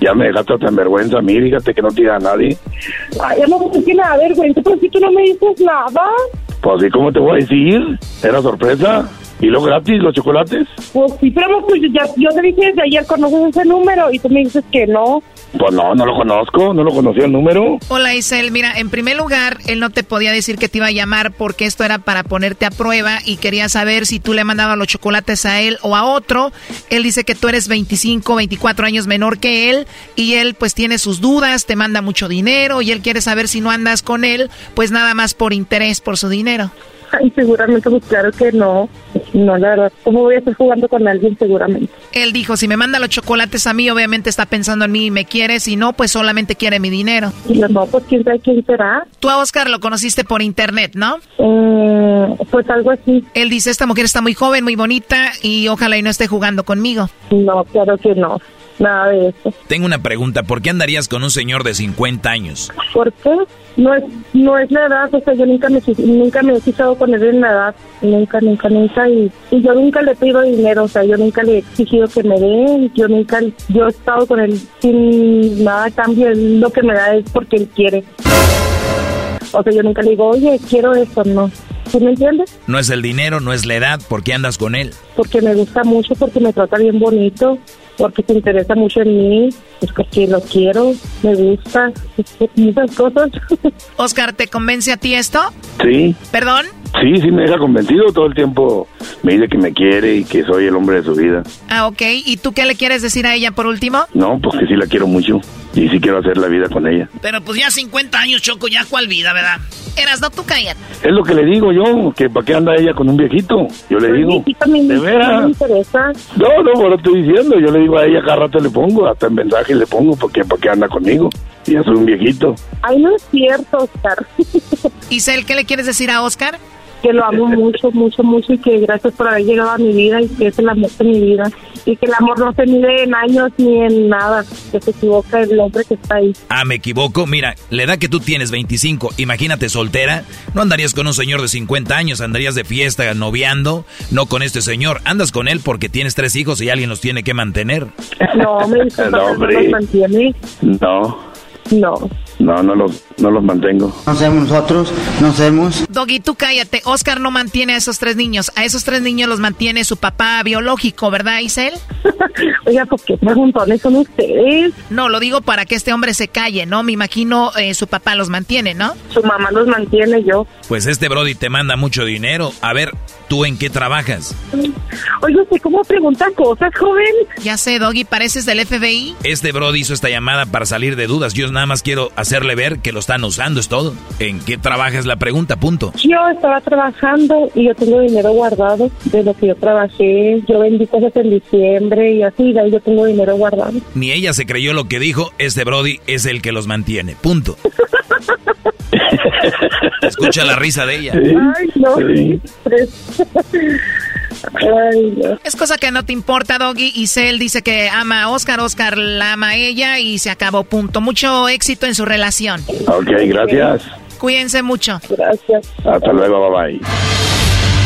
Ya me dejaste tan vergüenza a mí, fíjate que no te a nadie. Ay, amor, pues que me da vergüenza, pero si tú no me dices nada. Pues sí, ¿cómo te voy a decir? Era sorpresa. ¿Y lo gratis, los chocolates? Pues sí, pero pues ya, yo te dije desde ayer, ¿conoces ese número? Y tú me dices que no. Pues no, no lo conozco, no lo conocía el número. Hola Isel, mira, en primer lugar, él no te podía decir que te iba a llamar porque esto era para ponerte a prueba y quería saber si tú le mandabas los chocolates a él o a otro. Él dice que tú eres 25, 24 años menor que él y él pues tiene sus dudas, te manda mucho dinero y él quiere saber si no andas con él, pues nada más por interés, por su dinero. Ay, seguramente, pues claro que no. No, la verdad, ¿cómo voy a estar jugando con alguien seguramente? Él dijo, si me manda los chocolates a mí, obviamente está pensando en mí y me quiere, si no, pues solamente quiere mi dinero. Y no, pues quién sabe quién será. Tú a Oscar lo conociste por internet, ¿no? Eh, pues algo así. Él dice, esta mujer está muy joven, muy bonita y ojalá y no esté jugando conmigo. No, claro que no. Nada de eso. Tengo una pregunta, ¿por qué andarías con un señor de 50 años? ¿Por qué? No es, no es la edad, o sea, yo nunca me, nunca me he fijado con él en la edad, nunca, nunca, nunca, y, y yo nunca le pido dinero, o sea, yo nunca le he exigido que me dé, yo nunca, yo he estado con él sin nada a cambio, él lo que me da es porque él quiere. O sea, yo nunca le digo, oye, quiero esto, no. ¿Sí me entiendes? No es el dinero, no es la edad, ¿por qué andas con él? Porque me gusta mucho, porque me trata bien bonito, porque se interesa mucho en mí, es porque lo quiero, me gusta, muchas cosas. Oscar, ¿te convence a ti esto? Sí. ¿Perdón? Sí, sí, me deja convencido todo el tiempo. Me dice que me quiere y que soy el hombre de su vida. Ah, ok. ¿Y tú qué le quieres decir a ella por último? No, pues que sí la quiero mucho y sí quiero hacer la vida con ella. Pero pues ya 50 años, Choco, ya cuál vida, ¿verdad? Eras, no, tú. Es lo que le digo yo, que para qué anda ella con un viejito. Yo le digo, ¿de veras? No, no, no lo estoy diciendo. Yo le digo a ella, cada rato le pongo, hasta en mensaje le pongo, porque para qué anda conmigo. Y ya soy un viejito. Ay, no es cierto, Oscar. Isel, ¿qué le quieres decir a Oscar? Que lo amo mucho, mucho, mucho y que gracias por haber llegado a mi vida y que es el amor de mi vida y que el amor no se mide en años ni en nada, que se equivoca el hombre que está ahí. Ah, me equivoco. Mira, la edad que tú tienes, 25, imagínate soltera, no andarías con un señor de 50 años, andarías de fiesta, noviando, no con este señor, andas con él porque tienes tres hijos y alguien los tiene que mantener. No, me dice, no, no los mantiene. No. No. No, no los, no los mantengo. No hacemos nosotros, no hacemos. Doggy, tú cállate. Oscar no mantiene a esos tres niños. A esos tres niños los mantiene su papá biológico, ¿verdad, Isel? Oiga, ¿por qué preguntones son ustedes? No, lo digo para que este hombre se calle, ¿no? Me imagino eh, su papá los mantiene, ¿no? Su mamá los mantiene, yo. Pues este Brody te manda mucho dinero. A ver, ¿tú en qué trabajas? Oye, ¿cómo pregunta cosas, joven? Ya sé, Doggy, ¿pareces del FBI? Este Brody hizo esta llamada para salir de dudas. Yo nada más quiero hacerle ver que lo están usando, es todo. ¿En qué trabajas la pregunta? Punto. Yo estaba trabajando y yo tengo dinero guardado de lo que yo trabajé. Yo vendí cosas en diciembre y así, de ahí yo tengo dinero guardado. Ni ella se creyó lo que dijo, este Brody es el que los mantiene. Punto. Escucha la risa de ella. Ay, no. Es cosa que no te importa, Doggy. Y Cel dice que ama a Oscar, Oscar la ama a ella y se acabó, punto. Mucho éxito en su relación. Ok, gracias. Cuídense mucho. Gracias. Hasta luego, bye bye.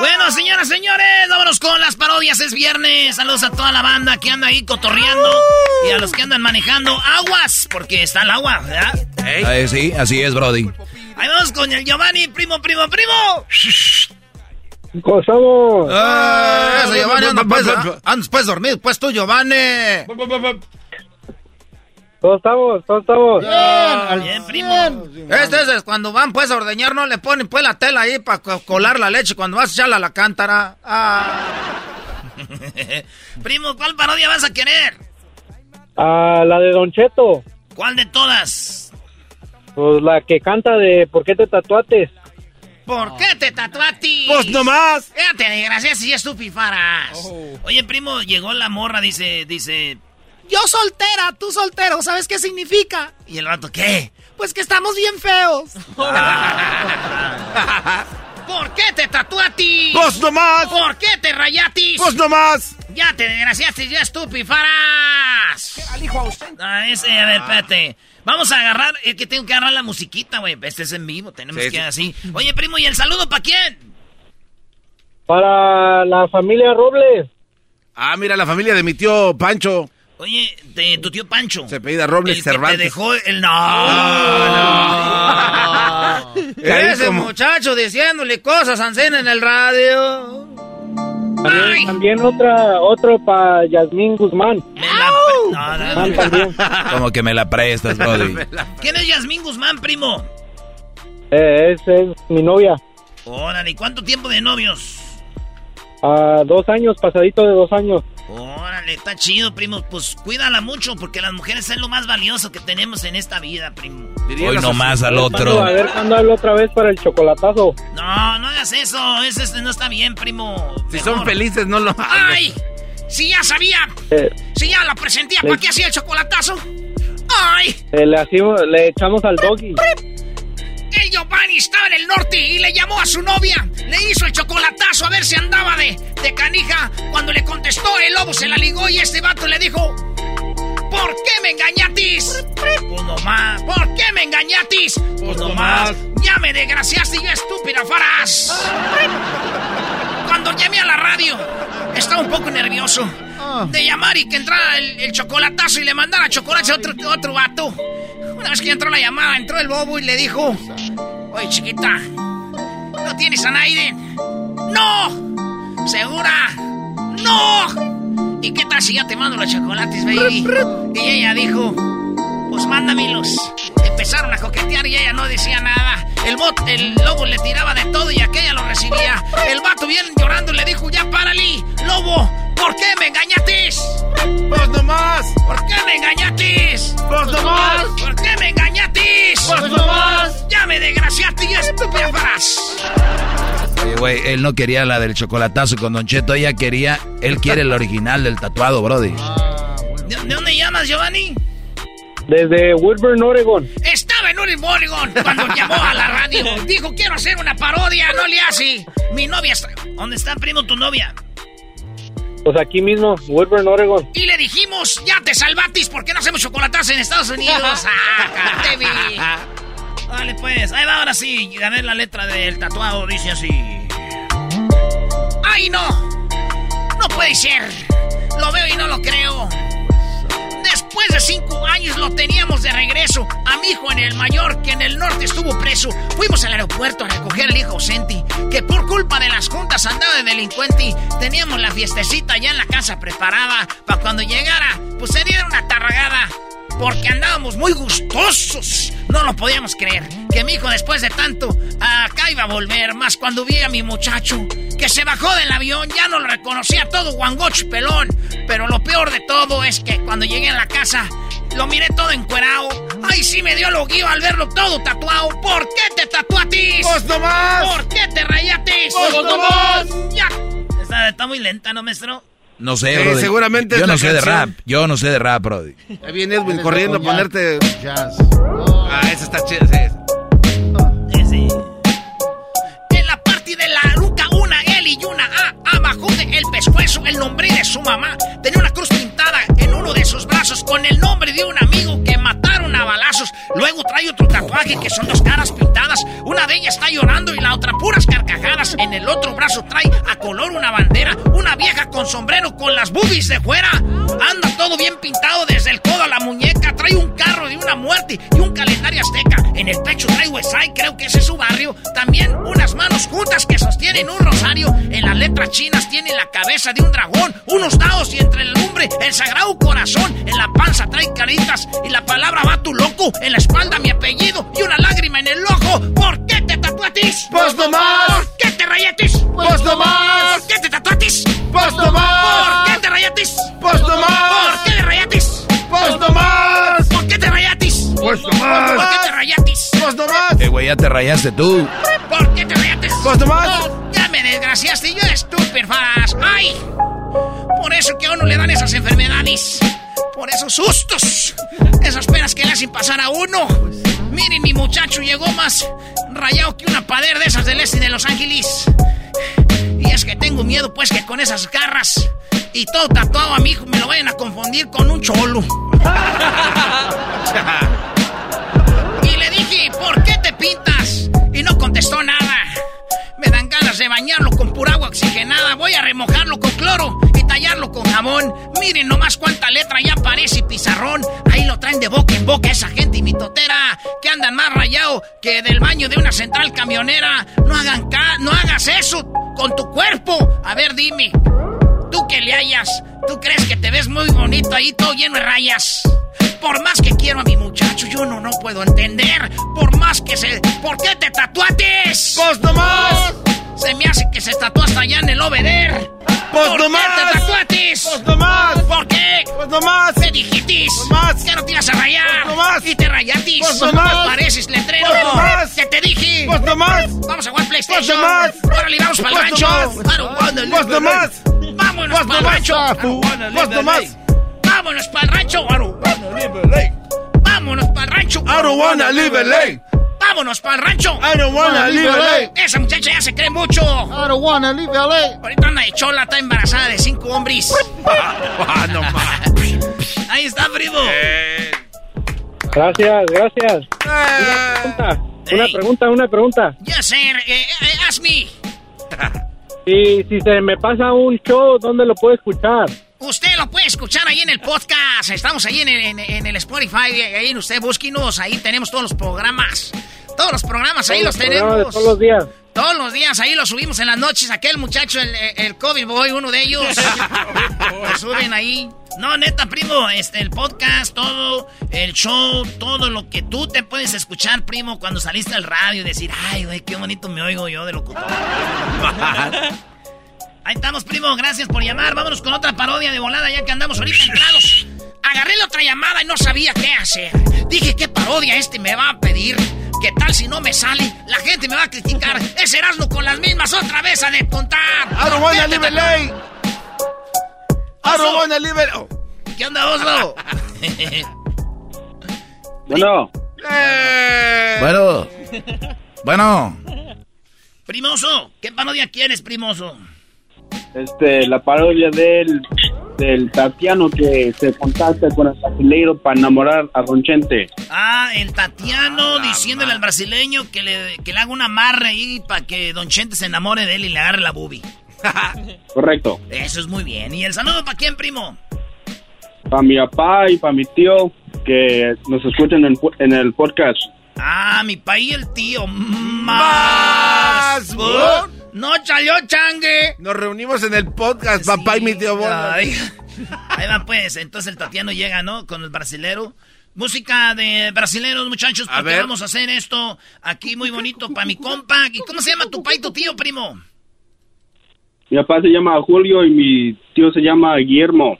Bueno, señoras, señores, vámonos con las parodias es viernes. Saludos a toda la banda que anda ahí cotorreando. Y a los que andan manejando aguas, porque está el agua, ¿verdad? Eh, sí, así es, Brody. Ahí vamos con el Giovanni, primo, primo, primo. ¿Cómo estamos? Ah, ese Giovanni anda pues, andas pues dormido, pues tú, Giovanni. ¿Cómo estamos? ¿Cómo estamos? Bien, bien primo. Este es cuando van pues a ordeñar, no le ponen pues la tela ahí para colar la leche cuando vas a echarla a la cántara. Ah. primo, ¿cuál parodia vas a querer? Ah, la de Don Cheto. ¿Cuál de todas? Pues la que canta de ¿Por qué te tatuates? ¿Por qué te tatuaste? Pues nomás. Fíjate, gracias y estupifaras. Oh. Oye, primo, llegó la morra, dice, dice, yo soltera, tú soltero, ¿sabes qué significa? Y el vato, ¿qué? Pues que estamos bien feos. ¿Por qué te tatuatis? ¡Pues nomás! ¿Por qué te rayatis? ¡Pues nomás! Ya te desgraciaste, ya estupifaras. ¿Qué dijo a usted? Ah, ese, a ver, espérate. Vamos a agarrar, es que tengo que agarrar la musiquita, güey. Este es en vivo, tenemos que ir así. Oye, primo, ¿y el saludo para quién? Para la familia Robles. Ah, mira, la familia de mi tío Pancho. Oye, de tu tío Pancho. Se pedía Robles el Cervantes. te dejó el... No, no. Ese muchacho diciéndole cosas a en el radio. También, también, otra, otro para Yasmín Guzmán. Me la no, no, también. Como que me la prestas, Brody. ¿Quién es Yasmín Guzmán, primo? Eh, es, es mi novia. Órale, ¿y cuánto tiempo de novios? Ah, dos años, pasadito de dos años. Órale, está chido, primo. Pues cuídala mucho, porque las mujeres es lo más valioso que tenemos en esta vida, primo. Hoy nomás al otro. A ver cuándo hablo otra vez para el chocolatazo. No, no hagas eso. Eso no está bien, primo. Si son felices, no lo ¡Ay! Si ya sabía. Eh, si ya la presentía, ¿para qué hacía el chocolatazo? ¡Ay! Eh, le, le echamos al doggy. El Giovanni estaba en el norte y le llamó a su novia. Le hizo el chocolatazo a ver si andaba de, de canija. Cuando le contestó, el lobo se la ligó y este vato le dijo: ¿Por qué me engañatis? Pues nomás. ¿Por qué me engañatis? Pues nomás. Ya me desgraciaste yo, estúpida faraz. Cuando llamé a la radio, estaba un poco nervioso ah. de llamar y que entrara el, chocolatazo y le mandara chocolate a otro, otro vato. Una vez que entró la llamada, entró el bobo y le dijo: Oye, chiquita, ¿no tienes a Naiden? ¡No! ¿Segura? ¡No! ¿Y qué tal si ya te mando los chocolates, baby? Y ella dijo: Pues mándamelos. Empezaron a coquetear y ella no decía nada. El bot, el lobo le tiraba de todo y aquella lo recibía. El vato bien llorando le dijo: Ya párale, lobo, ¿Por qué me engañaste? Pues nomás. ¿Por qué me engañaste? Pues nomás. ¿Por qué me engañaste? Pues nomás. Ya me desgraciaste y estúpida farás. Oye, güey, él no quería la del chocolatazo con Don Cheto, ella quería, él quiere el original del tatuado, Brody. ¿De, dónde llamas, Giovanni? Desde Woodburn, Oregon. Estaba en Oregon cuando llamó a la radio. Dijo, quiero hacer una parodia, no le hace. Mi novia está... ¿Dónde está, primo, tu novia? Pues aquí mismo, Woodburn, Oregon. Y le dijimos, ya te salvatis, ¿por qué no hacemos chocolatas en Estados Unidos? ¡Ah, Vale, pues, ahí va ahora sí. A ver la letra del tatuado, dice así. ¡Ay, no! No puede ser. Lo veo y no lo creo. Después de cinco años lo teníamos de regreso. A mi hijo en el mayor, que en el norte estuvo preso. Fuimos al aeropuerto a recoger al hijo Senti, que por culpa de las juntas andaba de delincuente. Teníamos la fiestecita ya en la casa preparada. Para cuando llegara, pues se diera una tarragada porque andábamos muy gustosos. No lo podíamos creer. Que mi hijo, después de tanto, acá iba a volver. Más cuando vi a mi muchacho, que se bajó del avión, ya no lo reconocía todo guangocho pelón. Pero lo peor de todo es que cuando llegué a la casa, lo miré todo encuerado. Ay, sí me dio lo guío al verlo todo tatuado. ¿Por qué te tatuatis? ¡Pues nomás! ¿Por qué te rayatis? ¡Pues nomás! Ya. Está, está muy lenta, ¿no, maestro? No sé, bro. seguramente Yo no sé de rap. Yo no sé de rap, Brody. Ahí viene Edwin corriendo a ponerte. Jazz. Ah, ese está chido, sí. Sí. En la parte de la nuca, una L y una A. Abajo de el pescuezo, el nombre de su mamá. Tenía una cruz pintada uno de sus brazos con el nombre de un amigo que mataron a balazos. Luego trae otro tatuaje que son dos caras pintadas. Una de ellas está llorando y la otra puras carcajadas. En el otro brazo trae a color una bandera. Una vieja con sombrero con las boobies de fuera. Anda todo bien pintado desde el codo a la muñeca. Trae un carro de una muerte y un calendario azteca. En el pecho trae Westside, creo que ese es su barrio. También unas manos juntas que sostienen un rosario. En las letras chinas tiene la cabeza de un dragón, unos dados y entre el lumbre el sagrado corazón. En la panza trae caritas y la palabra va tu loco. En la espalda mi apellido y una lágrima en el ojo. ¿Por qué te tatuatis? ¡Pues no más! ¿Por qué te rayatis? ¡Pues no más! ¿Por qué te tatuatis? ¡Pues no más! ¿Por qué te rayatis? ¡Pues no más! ¿Por qué te rayatis? ¡Pues no más! ¿Por qué te rayatis? ¡Pues no más! ¿Por qué te rayatis? ¡Pues no más! Eh, güey, ya te rayaste tú. ¿Por qué te rayatis? ¡Pues no más! Ya me desgraciaste, yo estúpido. ¡Ay! Por eso que a uno le dan esas enfermedades. Por esos sustos. Esas penas que le hacen pasar a uno. Miren, mi muchacho llegó más rayado que una pader de esas del este de Los Ángeles. Y es que tengo miedo, pues, que con esas garras y todo tatuado a mi hijo me lo vayan a confundir con un cholo. y le dije, ¿por qué te pintas? Y no contestó nada. De bañarlo con pura agua oxigenada. Voy a remojarlo con cloro y tallarlo con jabón. Miren nomás cuánta letra ya parece pizarrón. Ahí lo traen de boca en boca esa gente y mi totera. Que andan más rayado que del baño de una central camionera. No hagan ca no hagas eso con tu cuerpo. A ver, dime. Tú que le hayas. ¿Tú crees que te ves muy bonito ahí todo lleno de rayas? Por más que quiero a mi muchacho, yo no, no puedo entender. Por más que se... ¿Por qué te tatuates? ¡Pues! Se me hace que se tatuó hasta allá en el Obeder. ¡Pues ¿Por no qué más! te tatuates? ¡Pues no más! ¿Por qué? ¡Pues no más! Me dijitis. ¡Pues más! Que no te ibas a rayar. ¡Pues no más! Y te rayatis. ¡Pues no más! Pareces letrero. ¡Pues no más! Que te dije. ¡Pues no más! Vamos a jugar PlayStation. ¡Pues no más! Órale, vamos para el ¡Pues rancho. ¡Pues no the más! life. Vámonos ¡Pues para el rancho. ¡Pues the no más! life. Vámonos para el rancho. Wanna live the life. Vámonos para el rancho. I don't wanna live a late. Vámonos para el rancho. I don't wanna live a late. Esa muchacha ya se cree mucho. I don't wanna leave LA. Ahorita anda de chola, está embarazada de cinco hombres. Ah, no más. Ahí está, primo. Gracias, gracias. Una pregunta, una pregunta, una pregunta. Yes, sir. Eh, eh, ask me. Y si se me pasa un show, ¿dónde lo puedo escuchar? Usted lo puede escuchar ahí en el podcast. Estamos ahí en el, en- en el Spotify. Ahí en usted, búsquinos. Ahí tenemos todos los programas. Todos los programas, ahí los Todos programas de tenemos. Todos los días. Todos los días, ahí los subimos en las noches. Aquel muchacho, el, el COVID Boy, uno de ellos. lo suben ahí. No, neta, primo, este, el podcast, todo, el show, todo lo que tú te puedes escuchar, primo, cuando saliste al radio y decir, ay, güey, qué bonito me oigo yo de locutor. Ahí estamos, primo, gracias por llamar. Vámonos con otra parodia de volada ya que andamos ahorita entrados. Agarré la otra llamada y no sabía qué hacer. Dije, ¿qué parodia este me va a pedir? ¿Qué tal si no me sale? La gente me va a criticar. Es Erasmo con las mismas otra vez a descontar. I don't wanna live a tata. late. I don't wanna live a... Oh. ¿Qué onda, Oslo? Bueno, Eh. Bueno. Bueno. Primoso, ¿qué parodia quieres, primoso? Este, la parodia del, del Tatiano que se contacta con el brasileiro para enamorar a Don Chente. Ah, el Tatiano diciéndole al brasileño que le, que le haga un amarre ahí para que Don Chente se enamore de él y le agarre la bubi. Correcto. Eso es muy bien. ¿Y el saludo para quién, primo? Para mi papá y para mi tío que nos escuchan en, en el podcast. Ah, mi pa y el tío. Más. ¿por? No salió changue. Nos reunimos en el podcast, papá y mi tío Bono. Ay. Ahí va pues, entonces el Tatiano llega, ¿no? Con el brasilero. Música de brasileros, muchachos, A porque ver. vamos a hacer esto aquí muy bonito para mi compa. ¿Y cómo se llama tu pa y tu tío, primo? Mi papá se llama Julio y mi tío se llama Guillermo.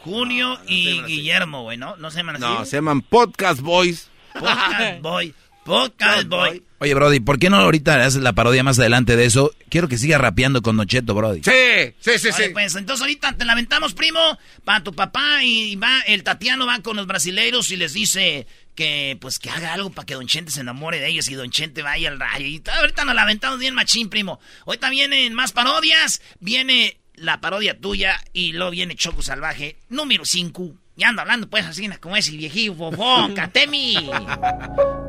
Junio y Guillermo, güey, ¿no? No se llaman así. No, se llaman Podcast Boys. Podcast Boy. Podcast Boy. Oye, Brody, ¿por qué no ahorita haces la parodia más adelante de eso? Quiero que siga rapeando con Nocheto, Brody. Sí, sí, sí, Vale, sí. pues entonces ahorita te lamentamos, primo, para tu papá y va, el Tatiano va con los brasileiros y les dice que pues que haga algo para que Don Chente se enamore de ellos y Don Chente vaya al rayo. Y ta- ahorita nos lamentamos bien machín, primo. Ahorita vienen más parodias, viene la parodia tuya y luego viene Choco Salvaje número 5. Y ando hablando pues así como ese viejillo bofón, Catemi.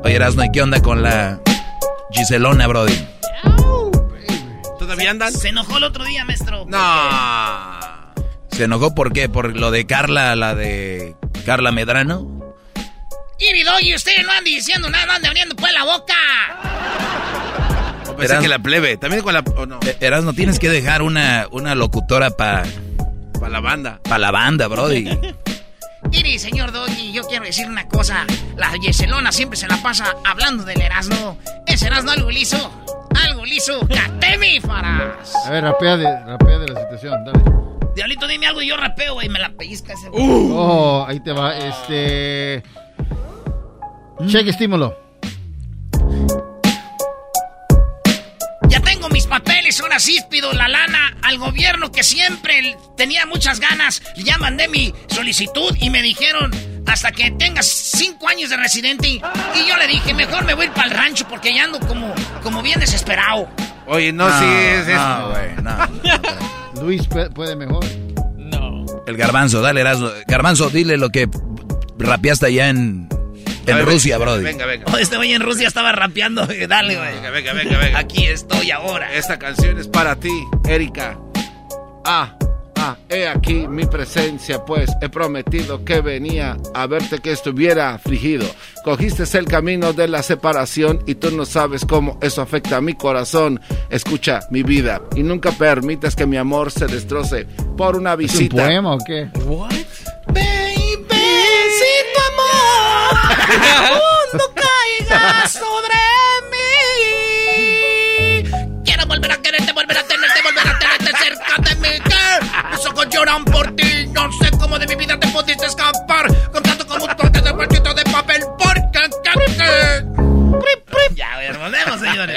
Oye, Erasno, ¿y qué onda con la Giselona, Brody? ¿Todavía andan? Se enojó el otro día, maestro. No. ¿Se enojó por qué? ¿Por lo de Carla, la de Carla Medrano? Y usted no ande diciendo nada, no ande abriendo pues la boca. Pensé que la plebe, también con la... no. Eh, Erasno, tienes que dejar una, una locutora para... Para la banda. Para la banda, brody. Mire, señor Doggy, yo quiero decir una cosa. La Yeselona siempre se la pasa hablando del Erasmo. Ese Erasmo algo liso. Algo liso. ¡Catemi, faras! A ver, rapea de, rapea de la situación, dale. Diablito, dime algo y yo rapeo, güey. Me la pellizca ese uh. Oh, ahí te va. Este... Cheque estímulo. Ya tengo mis papeles, ahora sí pido la lana al gobierno que siempre tenía muchas ganas. Ya mandé mi solicitud y me dijeron hasta que tengas cinco años de residente. Y, yo le dije, mejor me voy para el rancho porque ya ando como, como bien desesperado. Oye, no, sí, es no, güey, no, Luis puede mejor. No. El garbanzo, dale, Erasmo. Garbanzo, dile lo que rapeaste allá en en Rusia, Brody. Venga, venga. Oh, este güey en Rusia estaba rapeando. Dale, güey. Venga, venga, venga, venga. Aquí estoy ahora. Esta canción es para ti, Erika. Ah, ah, he aquí mi presencia, pues he prometido que venía a verte que estuviera afligido. Cogiste el camino de la separación y tú no sabes cómo eso afecta a mi corazón. Escucha mi vida y nunca permitas que mi amor se destroce por una visita. ¿Es un poema o qué? What? Mundo caiga sobre mí. Quiero volver a quererte, volver a tenerte, volver a tenerte cerca de mí. Que mis ojos lloran por ti. No sé cómo de mi vida te pudiste escapar. Con tanto como un toque de partito de papel. Porque, Ya, a ver, volvemos, señores.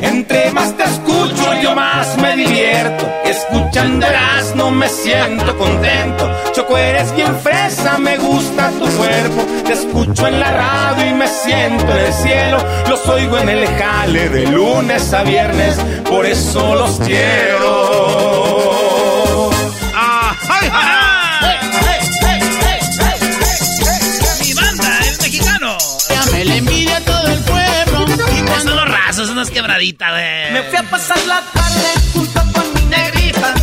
Entre más te escucho, yo más me divierto. Escuchando no me siento contento. Choco, eres bien fresa, me gusta tu cuerpo. Te escucho en la radio y me siento en el cielo. Los oigo en el jale de lunes a viernes, por eso los quiero. Unas quebraditas, güey. Me fui a pasar la tarde junto con mi negrita.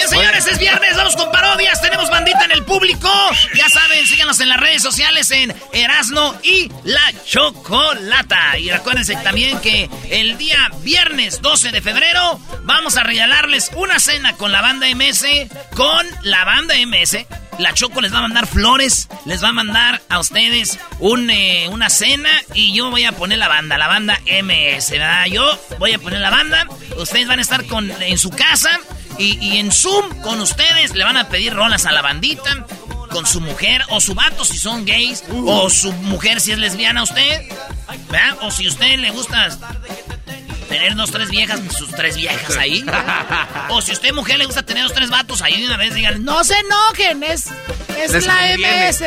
Sí, señores, es viernes, vamos con parodias. Tenemos bandita en el público. Ya saben, síganos en las redes sociales en Erasno y La Chocolata. Y recuérdense también que el día viernes 12 de febrero vamos a regalarles una cena con la banda MS. Con la banda MS la Choco les va a mandar flores, les va a mandar a ustedes un, eh, una cena y yo voy a poner la banda, la banda MS, ¿verdad? Yo voy a poner la banda, ustedes van a estar con, en su casa y, en Zoom con ustedes le van a pedir rolas a la bandita, con su mujer o su vato si son gays, o su mujer si es lesbiana usted, ¿verdad? O si a usted le gusta tener dos, tres viejas, sus tres viejas ahí. o si usted mujer le gusta tener dos, tres vatos ahí de una vez, digan, no se enojen, es, es la MS.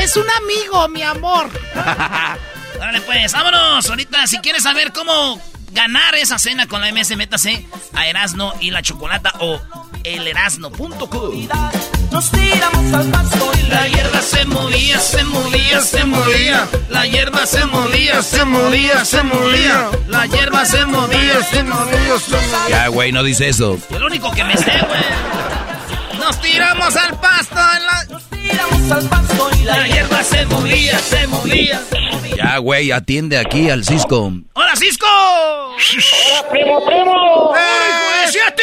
Es un amigo, mi amor. Dale pues, vámonos. Ahorita, si quieres saber cómo ganar esa cena con la MS, métase a Erasno y la Chocolata o elerasno.com. Nos tiramos al pasto y la hierba se movía, se movía, se movía. La hierba se movía, se movía, se movía. La hierba se movía, se movía, se movía. Ya, güey, no dice eso. El único que me sé, güey. Nos tiramos al pasto en la... Nos tiramos al pasto y la hierba se movía, se movía. Ya, güey, atiende aquí al Cisco. ¡Hola, Cisco! ¡Hola, primo, primo! ¡Eh, sí a ti!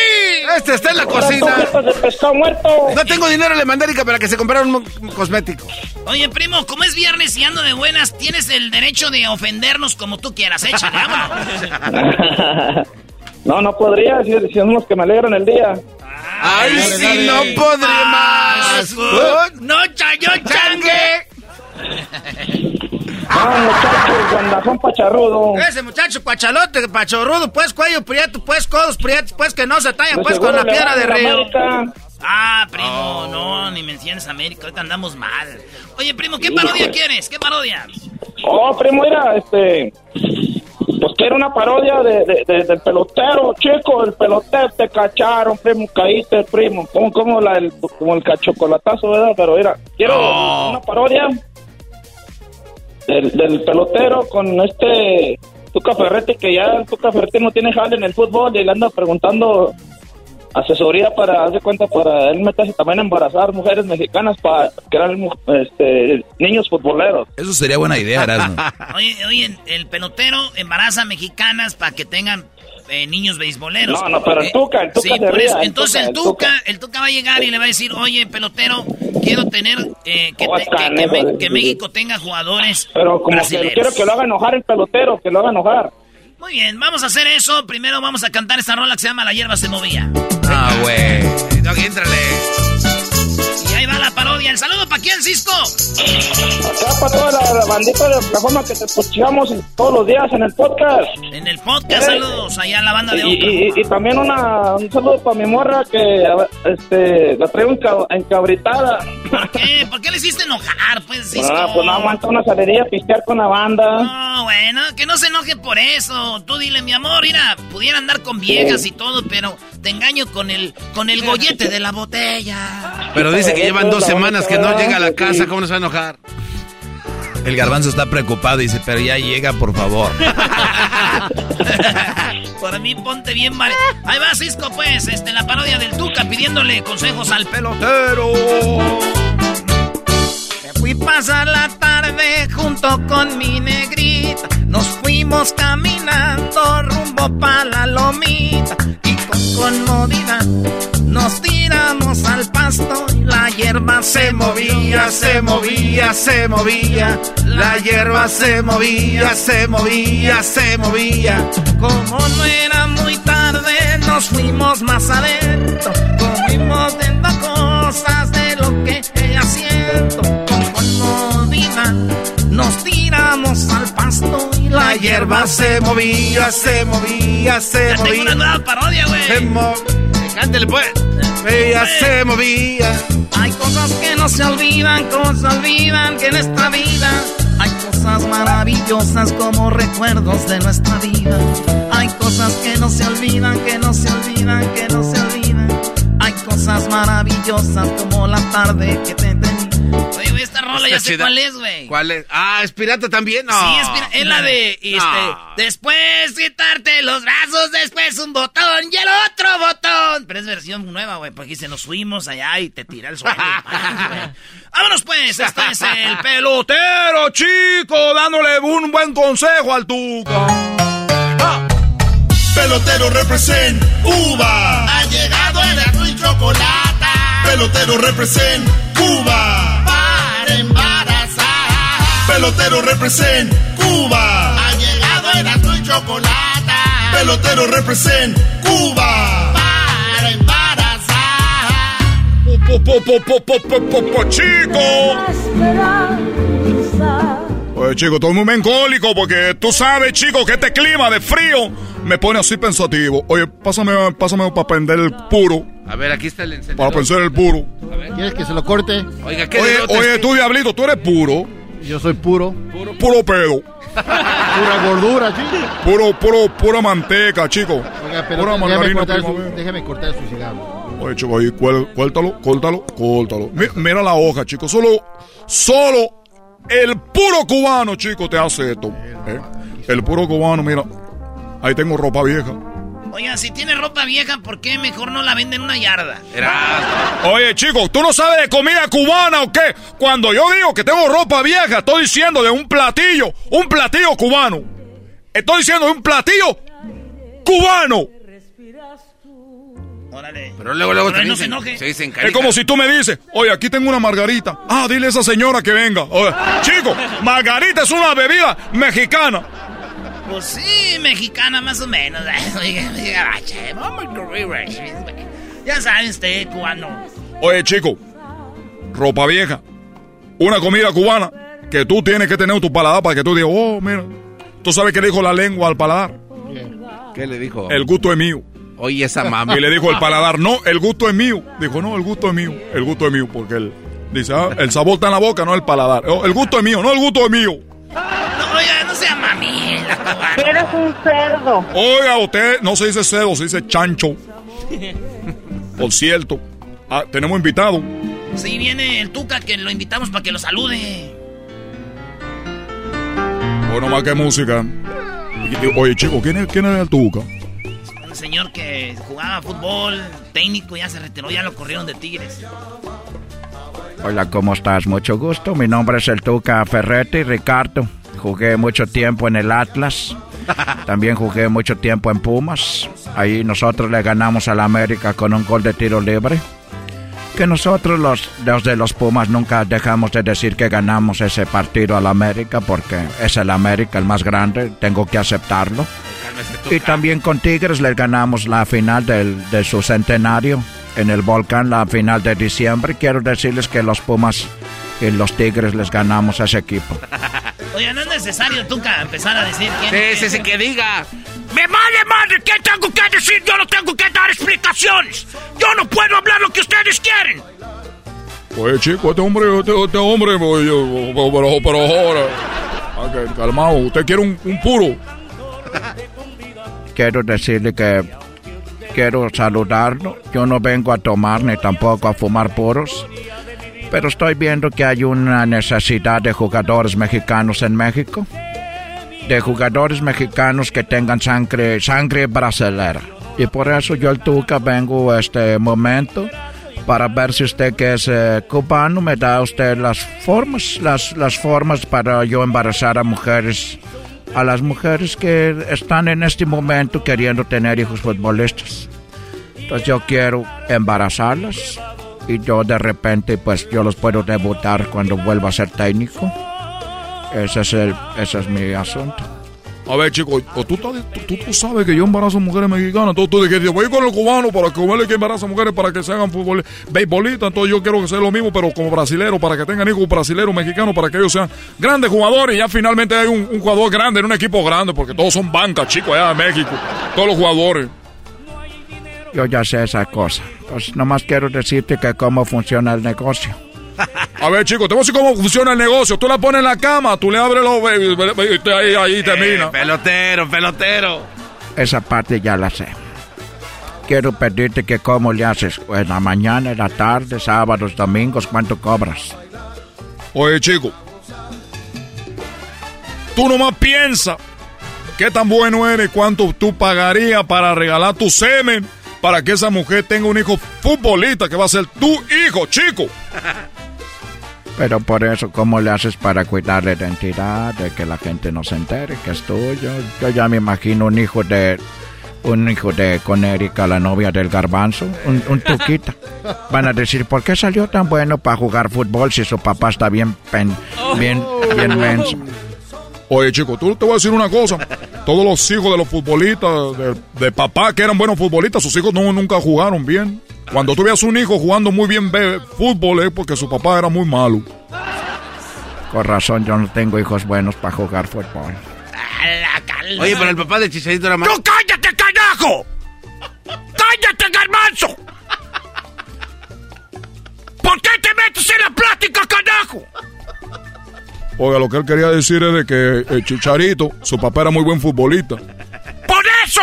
Este está en la cocina. de pescado muerto! No tengo dinero en la mandarica para que se compraran un cosmético. Oye, primo, como es viernes y ando de buenas, tienes el derecho de ofendernos como tú quieras. Échale, vámonos. no, no podría, si, si son los que me alegran el día. ¡Ay, sí, no podré más! ¡No, chayo, changue! Ah, muchachos, guandazón pacharrudo. Ese muchacho pachalote, pachorrudo, pues cuello prieto, pues codos prietos, pues que no se talla, De pues con la piedra de río. América. Ah, primo, no, ni menciones América, ahorita andamos mal. Oye, primo, ¿qué parodia quieres? ¿Qué parodia? Oh, primo, mira, este. Pues quiero una parodia de, de- de- del pelotero, chico, el pelotero te cacharon, primo, caíste, primo. Como, como, la, el, como el cachocolatazo, ¿verdad? Pero mira, quiero una parodia del, del pelotero con este Tuca Ferretti, que ya el Tuca Ferretti no tiene jale en el fútbol y le anda preguntando asesoría para, haz de cuenta, para él meterse también a embarazar mujeres mexicanas para crear mu- este, niños futboleros. Eso sería buena idea, Erasmo. Oye, oye, el pelotero embaraza mexicanas para que tengan eh, niños beisboleros. No, no, pero el Tuca, el Tuca sí, por ría, eso. el Entonces Tuca, el tuca, el Tuca va a llegar y le va a decir, oye, pelotero, quiero tener, eh, que, te- que- que Me- que. México tenga jugadores Pero como que brasileños. quiero que lo haga enojar el pelotero, que lo haga enojar. Muy bien, vamos a hacer eso. Primero vamos a cantar esta rola que se llama La hierba se movía. Ah, güey. No. Y ahí va la parodia. ¿El saludo para quién, Cisco? Acá para toda la, la bandita de Oklahoma que te escuchamos todos los días en el podcast. En el podcast, saludos allá a la banda de Y, Oklahoma. y- y también una, un saludo para mi morra que este, la traigo enca- encabritada. ¿Por qué? ¿Por qué le hiciste enojar, pues, Cisco? Ah, pues no aguanta una salería a pistear con la banda. No, bueno, que no se enoje por eso. Tú dile, mi amor, mira, pudiera andar con viejas y todo, pero te engaño con el, con el gollete de la botella. Pero dice que llevan dos semanas que no llega a la casa, ¿cómo no se va a enojar? El garbanzo está preocupado y dice, pero ya llega, por favor. Por mí ponte bien mal. Ahí va Cisco, pues, este, la parodia del Tuca pidiéndole consejos al pelotero. Me fui pasar la tarde junto con mi negrita. Nos fuimos caminando rumbo pa' la lomita. Y con comodidad nos tiramos al pasto y la hierba se movía, se movía, se movía. La hierba se movía, se movía, se movía. Como no era muy tarde, nos fuimos más adentro. Comimos viendo cosas de lo que ella siento. Con comodidad nos tiramos al pasto la, hierba se movía, se movía, se Ya tengo movía. una nueva parodia, güey. Se mo- Cántale, pues. Ella se movía. Hay cosas que no se olvidan, cosas se olvidan que en esta vida hay cosas maravillosas como recuerdos de nuestra vida. Hay cosas que no se olvidan, que no se olvidan, que no se olvidan. Hay cosas maravillosas como la tarde que te tenía. Güey, esta rola ya sé cuál es, güey. ¿Cuál es? Ah, ¿es pirata también? No. Sí, es, pira- es la de, este, No. después quitarte los brazos, después un botón y el otro botón. Pero es versión nueva, güey, porque dice, nos fuimos allá y te tira el suelo. Vámonos pues, este es el pelotero, chico, dándole un buen consejo al Tuca. Pelotero represent Cuba. Ha llegado el azul y chocolate Pelotero represent Cuba. Pelotero represent Cuba. Ha llegado el azul y chocolate Pelotero represent Cuba. para embarazar. chico. Oye, chico, estoy muy mencólico porque tú sabes, chico, que este clima de frío me pone así pensativo. Oye, pásame, pásame para prender el puro. A ver, aquí está el encendedor. Para pensar el puro. ¿Quieres que se lo corte? Oiga, ¿qué Oye, oye, este? tú, diablito, tú eres puro. Yo soy puro. Puro pedo. Pura gordura, chico. Puro, puro, pura manteca, chico. Oiga, pero Pura margarina cortar, su, déjame cortar su cigarro. Oye, chico, ahí cuéltalo, córtalo, córtalo. Mira, la hoja, chico. Solo, solo el puro cubano, chico, te hace esto. ¿eh? El puro cubano, mira. Ahí tengo ropa vieja. Oiga, si tiene ropa vieja, ¿por qué mejor no la venden en una yarda? Oye, chico, ¿tú no sabes de comida cubana o qué? Cuando yo digo que tengo ropa vieja, estoy diciendo de un platillo, un platillo cubano. Estoy diciendo de un platillo cubano. Órale. Pero luego, luego no se enoje. Se es como si tú me dices, oye, aquí tengo una margarita. Ah, dile a esa señora que venga. chico, margarita es una bebida mexicana. Pues sí, mexicana más o menos. ya saben usted, cubano. Oye, chico, ropa vieja, una comida cubana que tú tienes que tener en tu paladar para que tú digas, oh, mira, tú sabes qué le dijo la lengua al paladar. ¿Qué le dijo? El gusto es mío. Oye, esa mami. Y le dijo el paladar, no, el gusto es mío. Dijo, no, el gusto es mío. El gusto es mío, porque él dice, ah, el sabor está en la boca, no el paladar. Oh, el gusto es mío, no, el gusto es mío. No, oiga, no sea mami. Eres un cerdo. Oiga, usted no se dice cerdo, se dice chancho. Por cierto, ah, tenemos invitado. Sí, viene el Tuca que lo invitamos para que lo salude. Bueno, más que música. Oye, chico, ¿quién es, quién es el Tuca? Un señor que jugaba fútbol, técnico, ya se retiró, ya lo corrieron de Tigres. Hola, ¿cómo estás? Mucho gusto. Mi nombre es el Tuca Ferretti, Ricardo. Jugué mucho tiempo en el Atlas. También jugué mucho tiempo en Pumas. Ahí nosotros le ganamos a la América con un gol de tiro libre. Que nosotros los, de los Pumas nunca dejamos de decir que ganamos ese partido a la América porque es el América el más grande, tengo que aceptarlo. Y también con Tigres le ganamos la final del, de su centenario en el volcán la final de diciembre. Quiero decirles que los Pumas y los Tigres les ganamos a ese equipo. Oye, no es necesario, Tuca, empezar a decir quién sí, sí, que diga. ¡Me vale madre! ¿Qué tengo que decir? Yo no tengo que dar explicaciones. Yo no puedo hablar lo que ustedes quieren. Oye, chico, este hombre, este, este hombre, pero, pero ahora... calmado, usted quiere un, un puro. Quiero decirle que quiero saludarlo. Yo no vengo a tomar ni tampoco a fumar puros. Pero estoy viendo que hay una necesidad de jugadores mexicanos en México. De jugadores mexicanos que tengan sangre, sangre brasilera. Y por eso yo el Tuca vengo a este momento para ver si usted que es eh, cubano me da usted las formas, las, las formas para yo embarazar a mujeres a las mujeres que están en este momento queriendo tener hijos futbolistas. Entonces yo quiero embarazarlas y yo de repente pues yo los puedo debutar cuando vuelva a ser técnico. Ese es, el, ese es mi asunto. A ver, chicos, tú, tú, sabes que yo embarazo mujeres mexicanas. Tú, tú dijiste, voy con el cubano para huele que embaraza mujeres para que se hagan fútbol, beisbolistas. Entonces yo quiero que sea lo mismo, pero como brasilero, para que tengan hijos brasileros, mexicanos, para que ellos sean grandes jugadores. Y ya finalmente hay un, jugador grande en un equipo grande, porque todos son bancas, chicos, allá de México. Todos los jugadores. Yo ya sé esa cosa. Pues nomás quiero decirte que cómo funciona el negocio. A ver, chicos, te voy a decir cómo funciona el negocio. Tú la pones en la cama, tú le abres los... Y ahí, ahí termina. Eh, pelotero, pelotero. Esa parte ya la sé. Quiero pedirte que cómo le haces. En la mañana, en la tarde, sábados, domingos, ¿cuánto cobras? Oye, chico. Tú nomás piensa qué tan bueno eres, cuánto tú pagarías para regalar tu semen para que esa mujer tenga un hijo futbolista que va a ser tu hijo, chico. Pero por eso, ¿cómo le haces para cuidar la identidad, de que la gente no se entere que es tuyo? Yo ya me imagino un hijo de un hijo de Conérica, la novia del garbanzo, un, tuquita. Van a decir, ¿por qué salió tan bueno para jugar fútbol si su papá está bien, pen, bien, bien menso? Oye, chico, tú te voy a decir una cosa. Todos los hijos de los futbolistas, de, papá que eran buenos futbolistas, sus hijos no, nunca jugaron bien. Cuando tú veas un hijo jugando muy bien fútbol es porque su papá era muy malo. Con razón, yo no tengo hijos buenos para jugar fútbol. Oye, pero el papá de Chicharito era malo. ¡Tú cállate, carajo! ¡Cállate, garbanzo! ¿Por qué te metes en la plática, carajo? Oiga, lo que él quería decir es de que el Chicharito, su papá era muy buen futbolista. ¡Por eso!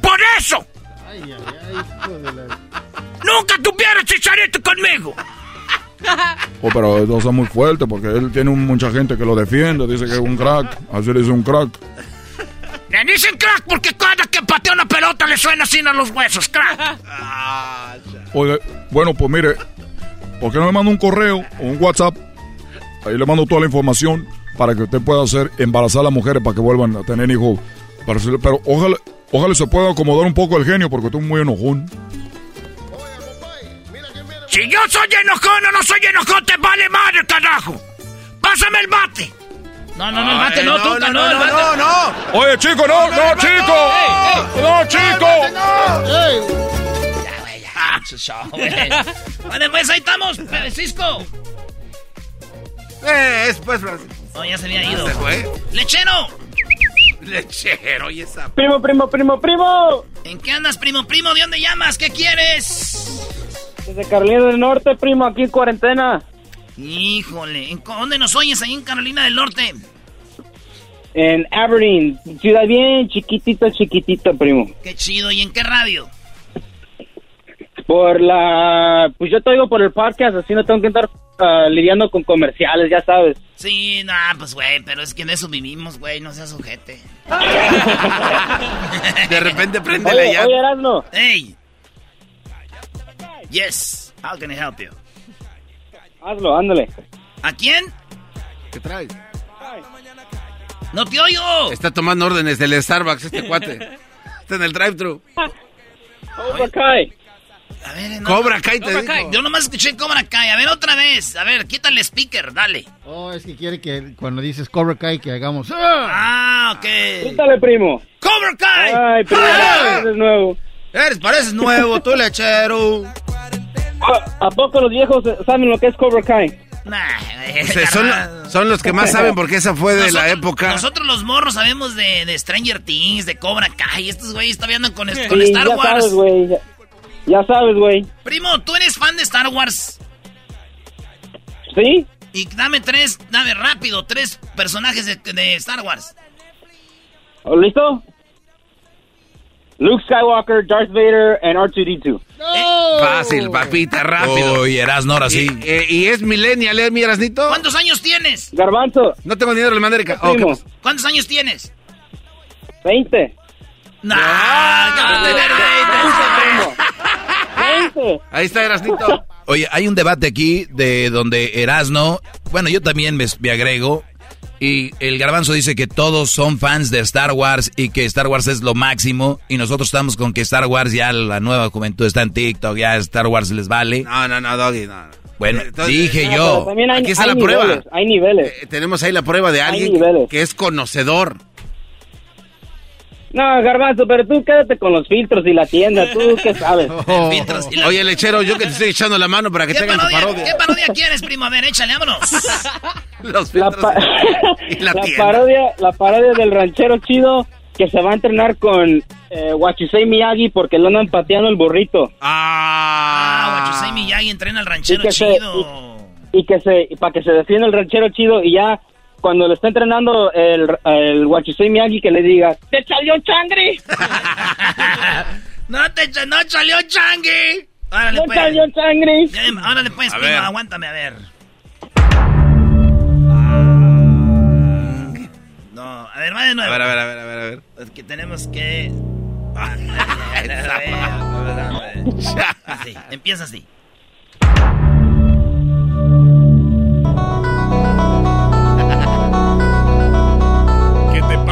¡Por eso! Ay, ay, ay, Nunca tuviera chicharito conmigo. Oh, pero eso es muy fuerte porque él tiene mucha gente que lo defiende. Dice que es un crack. Así le dice un crack. Le dicen crack porque cada que patea una pelota le suena así a los huesos, crack. Oye, bueno, pues mire, ¿por qué no me manda un correo o un WhatsApp? Ahí le mando toda la información para que usted pueda hacer embarazar a las mujeres para que vuelvan a tener hijos. Pero, pero ojalá, ojalá se pueda acomodar un poco el genio porque tú muy enojón. Si yo soy enojón o no soy enojón, te vale madre, carajo. Pásame el bate. No, no, no, el bate no, tú, no, no, el bate. no, no. Oye, chico, no, no, chico. No, chico. Ya, güey, ya. Güey. Vale, pues ahí estamos, Cisco. Eh, después, Francisco. No, ya se había ido. Se fue. ¡Lechero! Lechero, y esa. Primo, primo, primo, primo. ¿En qué andas, primo, primo? ¿De dónde llamas? ¿Qué quieres? Desde Carolina del Norte, primo, aquí en cuarentena. Híjole, ¿en ¿dónde nos oyes? Ahí en Carolina del Norte. En Aberdeen, ciudad bien chiquitita, chiquitita, primo. Qué chido. ¿Y en qué radio? Por la... Pues yo te oigo por el podcast, así no tengo que estar ah, lidiando con comerciales, ya sabes. Sí, nah, pues güey, pero es que en eso vivimos, güey, no seas sujete. De repente préndele Oye, ya. oye, Erasmo. Hey. Yes. How can I help you? Hazlo, ándale. ¿A quién? ¿Qué traes? ¡No te oigo! Está tomando órdenes del Starbucks este cuate. Está en el drive-thru. Cobra Kai. A ver, Cobra Kai te Cobra dijo. Kai. Yo nomás escuché Cobra Kai. A ver, otra vez. A ver, quítale speaker, dale. Oh, es que quiere que cuando dices Cobra Kai que hagamos. ¡Ah! Ah, ok. Quítale, primo. ¡Cobra Kai! Ay, primo, ¡Ah! eres nuevo. Eres, pareces nuevo, tú lechero. ¿A, a poco los viejos saben lo que es Cobra Kai? Nah, O sea, son, son los que más saben porque esa fue de la época. Nosotros los morros sabemos de, de Stranger Things, de Cobra Kai. Estos güeyes todavía andan con, Sí, con Star ya Wars. sabes, güey. Ya, sabes, güey. Primo, ¿tú eres fan de Star Wars? ¿Sí? Y dame tres, dame rápido, tres personajes de, de Star Wars. ¿Listo? Luke Skywalker, Darth Vader, and R2-D2. Fácil, papita, rápido. Uy, Erasno, ahora sí. Y, eh, y es millennial, ¿eh, mi Erasnito? ¿Cuántos años tienes? Garbanzo. No tengo dinero, le mandé el ca- oh. ¿Cuántos años tienes? 20. Nah, ¿cómo tener veinte? 20. Ahí está Erasnito. Oye, hay un debate aquí de donde Erasno, bueno, yo también me, me agrego, y el garbanzo dice que todos son fans de Star Wars y que Star Wars es lo máximo, y nosotros estamos con que Star Wars ya la nueva juventud está en TikTok, ya Star Wars les vale. No, no, no, Doggy, no. no. Bueno, Entonces, dije pero yo. hay, Aquí está hay la niveles, prueba. Hay niveles. Eh, tenemos ahí la prueba de alguien que es conocedor. No, Garbanzo, pero tú quédate con los filtros y la tienda. ¿Tú qué sabes? Filtros y la- Oye, lechero, yo que te estoy echando la mano para que ¿Qué tengan tu parodia, parodia. ¿Qué parodia quieres, primo? A ver, échale, vámonos. Los La, filtros pa- y la la tienda. parodia, la parodia del ranchero chido que se va a entrenar con eh, Wachisei Miyagi porque lo andan pateando el burrito. Ah, Ah, Wachusei Miyagi entrena al ranchero Y se- chido. Y que se, para que se defienda el ranchero chido y ya cuando le está entrenando el, el Wachisei Miyagi que le diga, ¡Te salió changre! no te no salió changue. Órale, ¡No pues. salió changre! Ya, Órale, pues, A primo, ver. aguántame, a ver. No, a ver, va de A nuevo. ver, a ver, a ver, a ver, a ver. Es que tenemos que... Así, empieza así.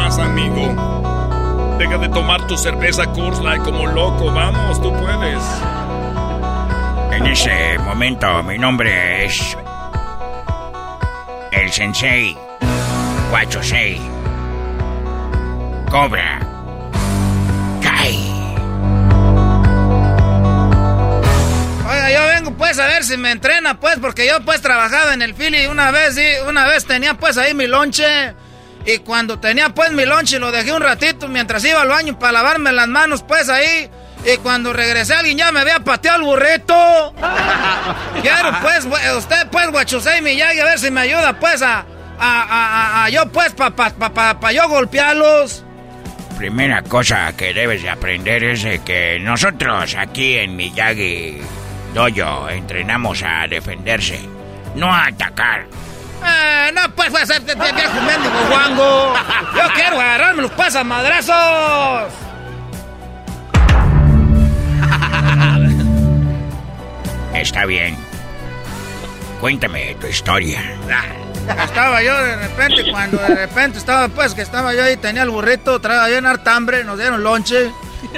¿Qué te pasa, amigo? Deja de tomar tu cerveza Coors Light como loco. Vamos, tú puedes. En ese momento mi nombre es el Sensei Wachosei Cobra Kai. Oiga, yo vengo pues a ver si me entrena pues, porque yo pues trabajaba en el Philly una vez, sí, una vez tenía pues ahí mi lonche. Y cuando tenía pues mi lonche lo dejé un ratito mientras iba al baño para lavarme las manos pues ahí. Y cuando regresé alguien ya me había pateado el burrito. Quiero pues, usted pues, Guachusei Miyagi, a ver si me ayuda pues a, a, a, a- a yo pues, pa, pa, pa, pa- yo golpearlos. Primera cosa que debes de aprender es que nosotros aquí en Miyagi doyo entrenamos a defenderse, no a atacar. Eh, no puedes hacerte viejo mendigo guango. Yo quiero agarrarme los pasamadrazos. Está bien. Cuéntame tu historia. Estaba yo de repente, cuando de repente estaba, pues, que estaba yo ahí, tenía el burrito, traía bien harta hambre, nos dieron lonche.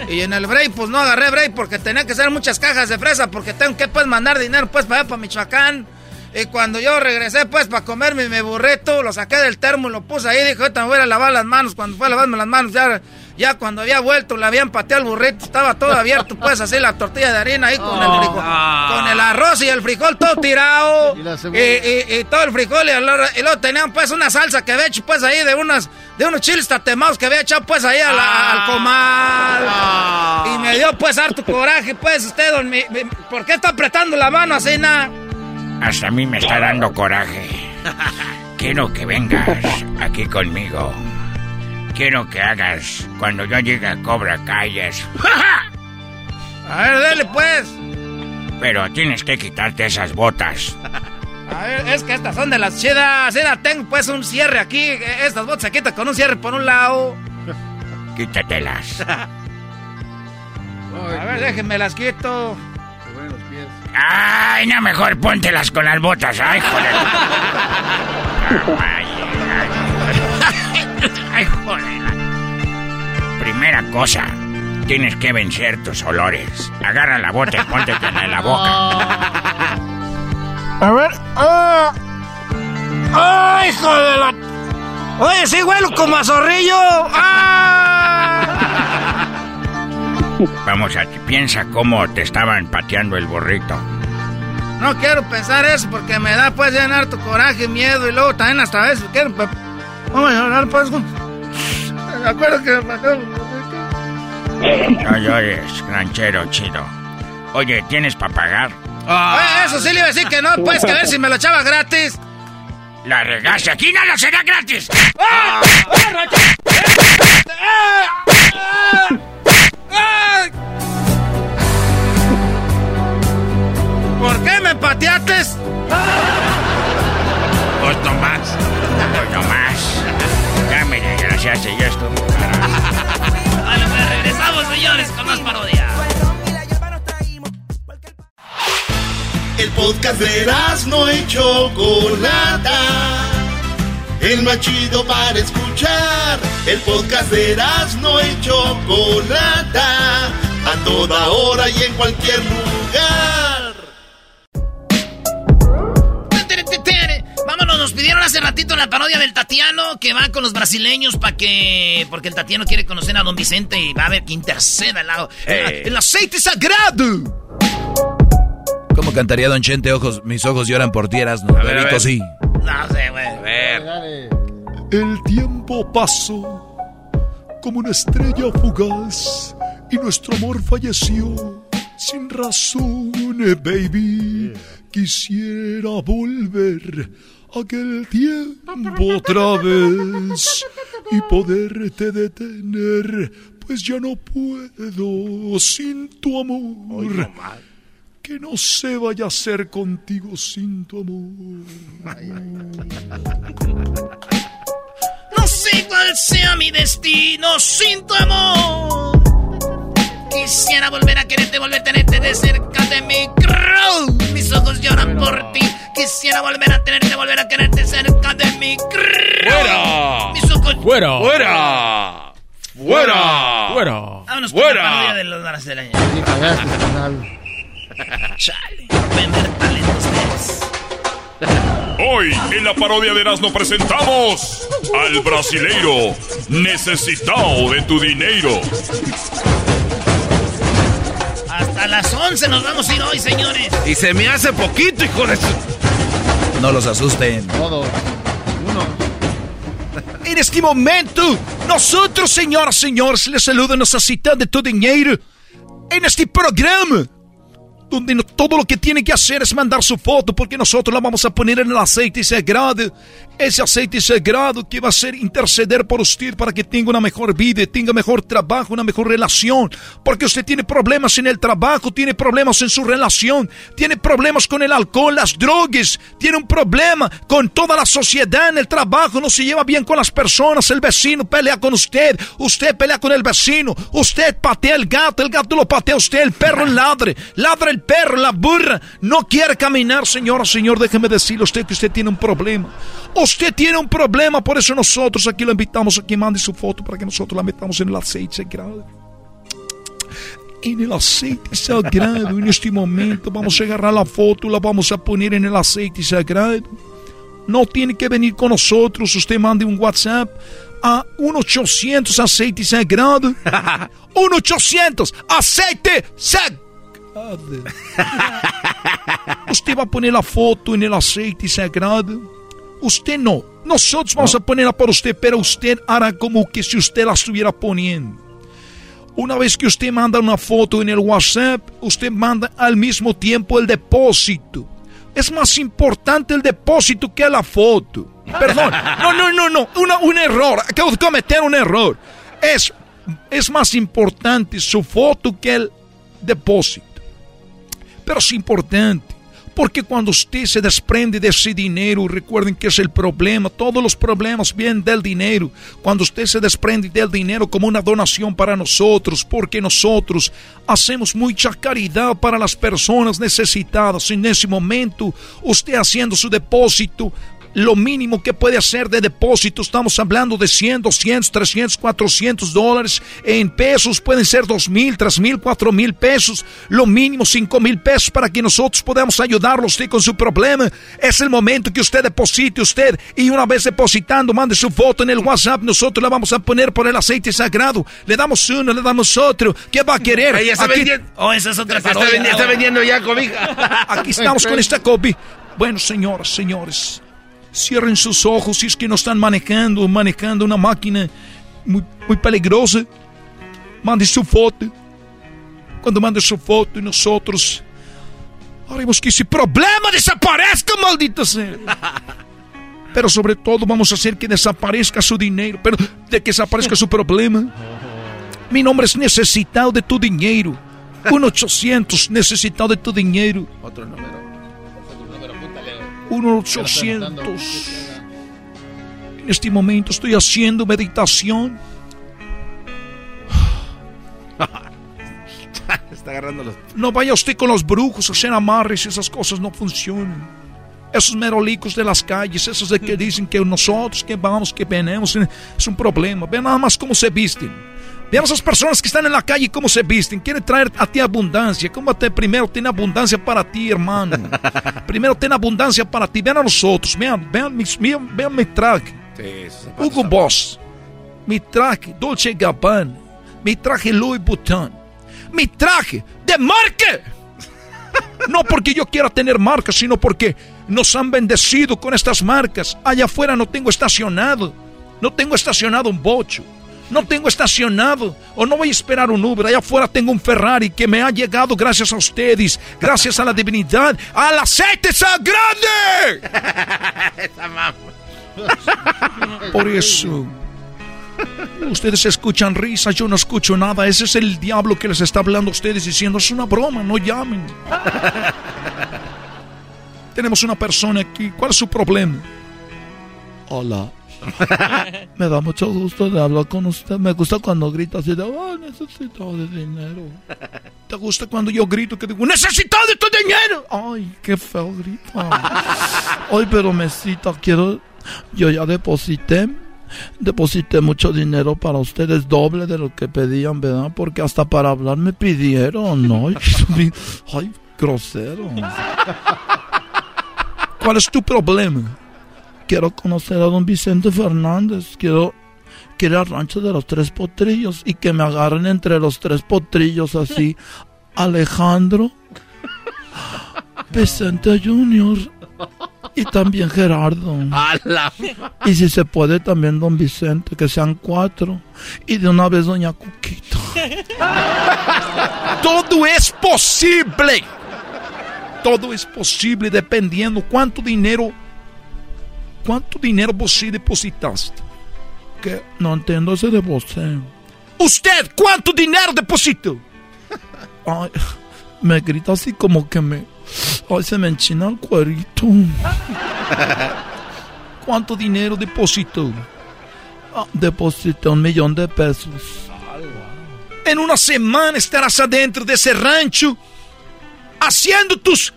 Y en el break, pues no agarré break porque tenía que hacer muchas cajas de fresa porque tengo que, pues, mandar dinero, pues, para allá, para Michoacán. Y cuando yo regresé, pues, para comerme mi burrito, lo saqué del termo y lo puse ahí. Dije, ahorita me voy a lavar las manos. Cuando fue a lavarme las manos, ya, ya cuando había vuelto, le habían pateado el burrito. Estaba todo abierto, pues, así la tortilla de harina ahí con el frijol. Con el arroz y el frijol todo tirado. Y, y- y todo el frijol. Y, luego, y luego tenían, pues, una salsa que había hecho, pues, ahí de unas... De unos chiles tatemados que había echado, pues, ahí a la- al comal. Y me dio, pues, harto coraje, pues, usted, don... mi- mi- ¿Por qué está apretando la mano así, nada? Hasta a mí me está dando coraje. Quiero que vengas aquí conmigo. Quiero que hagas cuando yo llegue a Cobra Calles. A ver, dele, pues. Pero tienes que quitarte esas botas. A ver, es que estas son de las chidas. Mira, tengo pues un cierre aquí. Estas botas se quitan con un cierre por un lado. Quítatelas. A ver, déjenme las quito. Ay, no, mejor póntelas con las botas. Ay, joder. Ay, joder. Primera cosa, tienes que vencer tus olores. Agarra la bota y póntetela en la boca. A ver. ¡Ah! ¡Ay, hijo de la... Oye, sí huelo como a zorrillo. ¡Ah! Vamos a piensa cómo te estaban pateando el burrito. No quiero pensar eso porque me da pues llenar tu coraje, miedo y luego también hasta a veces quiero... pe- Vamos a llorar pues. Me acuerdo que... No llores, ranchero chido. Oye, ¿tienes para pagar? Oye, eso sí le iba a decir que no, pues que a ver si me lo echaba gratis. La regaste, aquí nada será gratis. ¡Ah! ¡Ah, Racha! ¡Ah! ¿Por qué me pateaste? Pues no más. Pues no más. Ya me desgraciaste, yo estoy muy Vale, pues regresamos, señores, con más parodia. El podcast de no y Chocolata. El más chido para escuchar. El podcast de no y Chocolata. A toda hora y en cualquier lugar. Vámonos, nos pidieron hace ratito la parodia del Tatiano que va con los brasileños para que. Porque el Tatiano quiere conocer a don Vicente y va a ver que interceda al lado. Eh. El aceite sagrado. ¿Cómo cantaría Don Chente? Ojos, mis ojos lloran por ti, Erasmo. A ver, a Bebito, ver. sí. No sé, güey. A ver. El tiempo pasó como una estrella fugaz y nuestro amor falleció sin razón, baby. Quisiera volver aquel tiempo otra vez y poderte detener, pues ya no puedo sin tu amor. Que no se vaya a hacer contigo sin tu amor. No sé cuál sea mi destino sin tu amor. Quisiera volver a quererte, volver a tenerte de cerca de mi crowd. Mis ojos lloran por ti. Quisiera volver a tenerte, volver a quererte cerca de mi crowd. ¡Fuera! Mis ojos. ¡Fuera! ¡Fuera! ¡Fuera! ¡Fuera! Vámonos con la parodia de los. Chale. Vender talentos. Hoy en la parodia de Erasmo presentamos al brasileiro necesitado de tu dinero. Hasta las 11 nos vamos a ir hoy, señores. Y se me hace poquito, hijo de su... No los asusten. Todos. En este momento, nosotros, señoras y señores, les saluda necesitando de tu dinero en este programa. Donde todo lo que tiene que hacer es mandar su foto porque nosotros la vamos a poner en el aceite sagrado. Ese aceite sagrado que va a ser interceder por usted para que tenga una mejor vida, tenga mejor trabajo, una mejor relación. Porque usted tiene problemas en el trabajo, tiene problemas en su relación, tiene problemas con el alcohol, las drogas, tiene un problema con toda la sociedad en el trabajo, no se lleva bien con las personas, el vecino pelea con usted, usted pelea con el vecino, usted patea el gato, el gato lo patea usted, el perro ladre, ladra el perro, la burra, no quiere caminar, señora, señor, déjeme decirle a usted que usted tiene un problema. Usted tiene un problema, por eso nosotros aquí lo invitamos a que mande su foto para que nosotros la metamos en el aceite sagrado. En el aceite sagrado, en este momento, vamos a agarrar la foto, la vamos a poner en el aceite sagrado. No tiene que venir con nosotros, usted mande un WhatsApp a 1-800 aceite sagrado. 1-800 aceite sagrado. Usted va a poner la foto en el aceite sagrado. Usted no. Nosotros vamos a ponerla por usted, pero usted hará como que si usted la estuviera poniendo. Una vez que usted manda una foto en el WhatsApp, usted manda al mismo tiempo el depósito. Es más importante el depósito que la foto. Perdón, no, no, no, no, Una- un error. Acabo de cometer un error. Es, es más importante su foto que el depósito. Pero es importante. Porque cuando usted se desprende de ese dinero, recuerden que es el problema, todos los problemas vienen del dinero. Cuando usted se desprende del dinero como una donación para nosotros, porque nosotros hacemos mucha caridad para las personas necesitadas. En ese momento, usted haciendo su depósito, lo mínimo que puede hacer de depósito, estamos hablando de 100, 200, 300, 400 dólares. En pesos pueden ser 2 mil, 3 mil, 4 mil pesos. Lo mínimo 5 mil pesos para que nosotros podamos ayudarlo a usted con su problema. Es el momento que usted deposite usted y una vez depositando, mande su foto en el WhatsApp. Nosotros la vamos a poner por el aceite sagrado. Le damos uno, le damos otro. ¿Qué va a querer? Ahí está Aquí- vendiendo. Oh, esa es otra Está, parodia. vendi- está vendiendo ya cobija. Aquí estamos con esta copia. Bueno, señoras, señores, cierren sus ojos si es que no están manejando, manejando una máquina muy, muy peligrosa. Mande su foto. Cuando mande su foto y nosotros haremos que ese problema desaparezca, maldita sea. Pero sobre todo vamos a hacer que desaparezca su dinero, pero de que desaparezca su problema. Mi nombre es necesitado de tu dinero. 1-800 necesitado de tu dinero. Otro número. 1-800. En este momento estoy haciendo meditación. Está agarrando los. No vaya usted con los brujos a hacer amarres, esas cosas no funcionan. Esos merolicos de las calles, esos de que dicen que nosotros que vamos, que venimos, eh, es un problema. Vean nada más cómo se visten. Vean esas personas que están en la calle cómo se visten. Quieren traer a ti abundancia. ¿Cómo te primero tiene abundancia para ti, hermano? primero tiene abundancia para ti. Vean a nosotros. Vean, vean, mis, vean, vean mi traje. Hugo Boss. Mi traje Dolce Gabbana. Mi traje Louis Vuitton. Mi traje de marca. No porque yo quiera tener marcas, sino porque nos han bendecido con estas marcas. Allá afuera no tengo estacionado. No tengo estacionado un bocho. No tengo estacionado o no voy a esperar un Uber. Allá afuera tengo un Ferrari que me ha llegado gracias a ustedes, gracias a la divinidad, al aceite mamá. Por eso, ustedes escuchan risas, yo no escucho nada. Ese es el diablo que les está hablando a ustedes diciendo, es una broma, no llamen. Tenemos una persona aquí. ¿Cuál es su problema? Hola. Me da mucho gusto de hablar con usted. Me gusta cuando grita así de, oh, necesito de dinero. ¿Te gusta cuando yo grito que digo, necesito de tu dinero? Ay, qué feo grito. Ay, pero mesita, quiero, yo ya deposité, deposité mucho dinero para ustedes, doble de lo que pedían, ¿verdad? Porque hasta para hablar me pidieron, ¿no? Ay, grosero. ¿Cuál es tu problema? Quiero conocer a don Vicente Fernández. Quiero, quiero ir al rancho de los tres potrillos y que me agarren entre los tres potrillos así. Alejandro, Vicente Junior y también Gerardo. Y si se puede también don Vicente, que sean cuatro. Y de una vez doña Cuquita. Todo es posible. todo es posible dependiendo cuánto dinero, cuánto dinero vos depositaste. Que no entiendo ese de vos. Usted, ¿cuánto dinero depositó? Ay, me grita así como que me... Ay, se me enchina el cuerito. ¿Cuánto dinero depositó? Ah, deposité un millón de pesos. En una semana estarás adentro de ese rancho haciendo tus,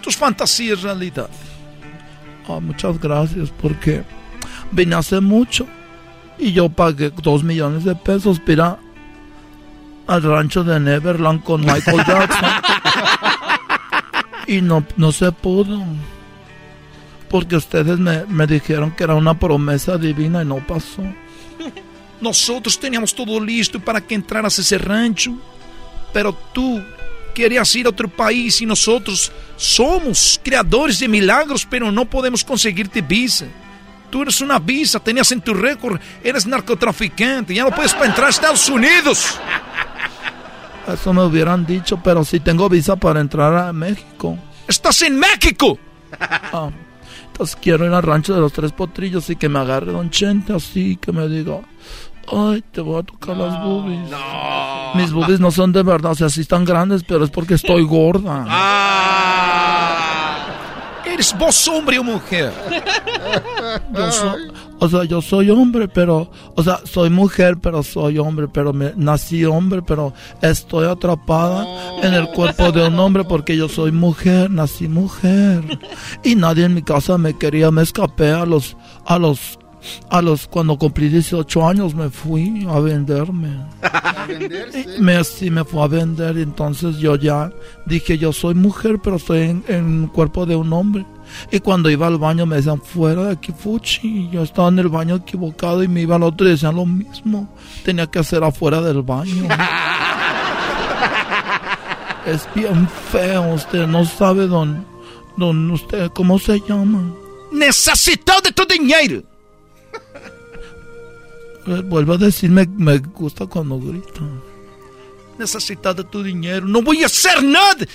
tus fantasías realidad. Ah, muchas gracias porque vine hace mucho y yo pagué dos millones de pesos para al rancho de Neverland con Michael Jackson. y no, no se pudo. Porque ustedes me, me dijeron que era una promesa divina y no pasó. Nosotros teníamos todo listo para que entraras a ese rancho. Pero tú querías ir a otro país y nosotros somos creadores de milagros, pero no podemos conseguirte visa. Tú eres una visa, tenías en tu récord, eres narcotraficante, ya no puedes entrar a Estados Unidos. Eso me hubieran dicho, pero si tengo visa para entrar a México. ¡Estás en México! Ah, entonces quiero ir al rancho de los tres potrillos y que me agarre Don Chente así, que me diga, ay, te voy a tocar las boobies. Mis boobies no son de verdad, o sea, sí están grandes, pero es porque estoy gorda. ¿Eres vos hombre o mujer? Yo soy, o sea, yo soy hombre, pero, o sea, soy mujer, pero soy hombre, pero me, nací hombre, pero estoy atrapada en el cuerpo de un hombre porque yo soy mujer, nací mujer. Y nadie en mi casa me quería, me escapé a los, a los a los cuando cumplí 18 años me fui a venderme. ¿A venderse? Me, sí, me fui a vender. Entonces yo ya dije, yo soy mujer, pero estoy en, en el cuerpo de un hombre. Y cuando iba al baño me decían, fuera de aquí, Fuchi. Yo estaba en el baño equivocado y me iba al otro y decían lo mismo. Tenía que hacer afuera del baño. es bien feo, usted no sabe dónde, dónde usted, ¿cómo se llama? Necesito de tu dinero. Eh, Vuelvo a decirme, me gusta cuando grita. Necesitas de tu dinero. No voy a hacer nada.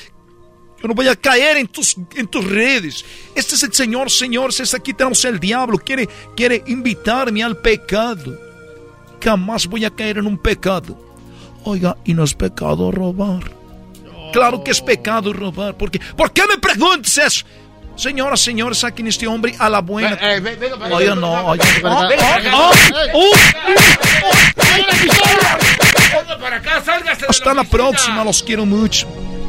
Yo no voy a caer en tus, en tus redes. Este es el Señor, señores. Es aquí tenemos el diablo. Quiere, quiere invitarme al pecado. Jamás voy a caer en un pecado. Oiga, y no es pecado robar. Claro que es pecado robar. Porque, ¿Por qué me preguntas eso? Señoras, señores, saquen este hombre a la buena. Oye, no, oye. Hasta la próxima, los quiero mucho.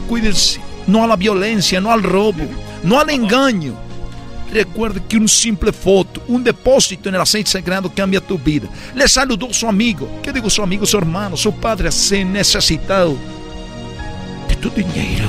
Cuídense. No a la violencia, no al robo, no al engaño. Recuerde que un simple foto, un depósito en el aceite sagrado cambia tu vida. Le saludó su amigo. ¿Qué digo su amigo, su hermano, su padre? Se necesitado de tu dinero.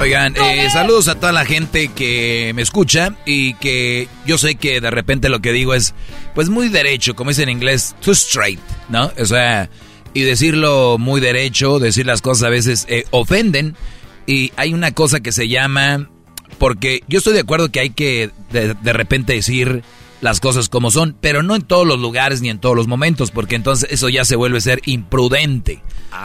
Oigan, eh, saludos a toda la gente que me escucha y que yo sé que de repente lo que digo es, pues muy derecho, como dice en inglés, too straight, ¿no? O sea, y decirlo muy derecho, decir las cosas a veces eh, ofenden y hay una cosa que se llama, porque yo estoy de acuerdo que hay que de, de repente decir las cosas como son, pero no en todos los lugares ni en todos los momentos, porque entonces eso ya se vuelve a ser imprudente.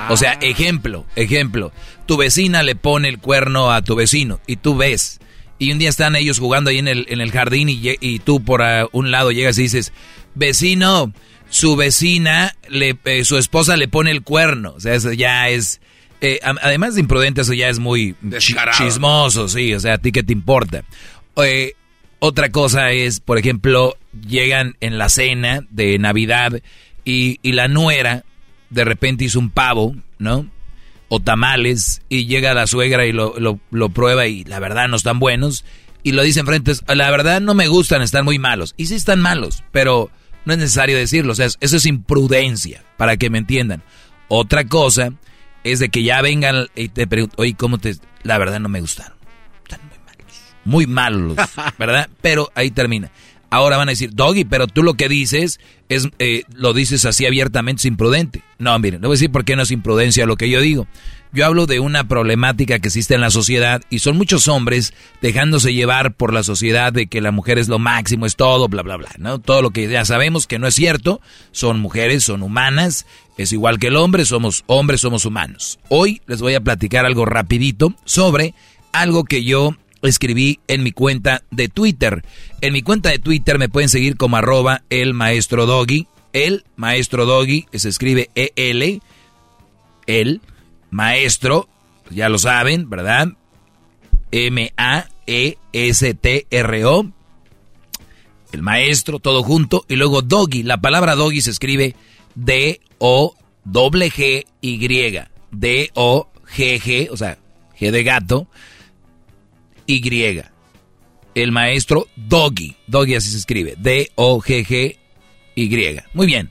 O sea, ejemplo, ejemplo, tu vecina le pone el cuerno a tu vecino y tú ves. Y un día están ellos jugando ahí en el, en el jardín y, y tú por un lado llegas y dices, vecino, su vecina, le, eh, su esposa le pone el cuerno. O sea, eso ya es... Eh, además de imprudente, eso ya es muy chismoso, sí. O sea, ¿a ti qué te importa? Eh, otra cosa es, por ejemplo, llegan en la cena de Navidad y, la nuera de repente hizo un pavo, ¿no? O tamales y llega la suegra y lo, lo, prueba y la verdad no están buenos y lo dicen frente, la verdad no me gustan, están muy malos. Y sí están malos, pero no es necesario decirlo, o sea, eso es imprudencia, para que me entiendan. Otra cosa es de que ya vengan y te preguntan, oye, ¿cómo te...? La verdad no me gustaron muy malos, ¿verdad? Pero ahí termina. Ahora van a decir, Doggy, pero tú lo que dices es, eh, lo dices así abiertamente, es imprudente. No, miren, no voy a decir por qué no es imprudencia lo que yo digo. Yo hablo de una problemática que existe en la sociedad y son muchos hombres dejándose llevar por la sociedad de que la mujer es lo máximo, es todo, bla, bla, bla, ¿no? Todo lo que ya sabemos que no es cierto, son mujeres, son humanas, es igual que el hombre, somos hombres, somos humanos. Hoy les voy a platicar algo rapidito sobre algo que yo escribí en mi cuenta de Twitter. En mi cuenta de Twitter me pueden seguir como arroba el maestro doggy. El maestro doggy se escribe E-L. El maestro, ya lo saben, ¿verdad? M-A-E-S-T-R-O. El maestro, todo junto. Y luego doggy. La palabra doggy se escribe D-O-G-G-Y. D-O-G-G, o sea, G de gato. Y. El maestro Doggy. Doggy así se escribe. D-O-G-G-Y. Muy bien.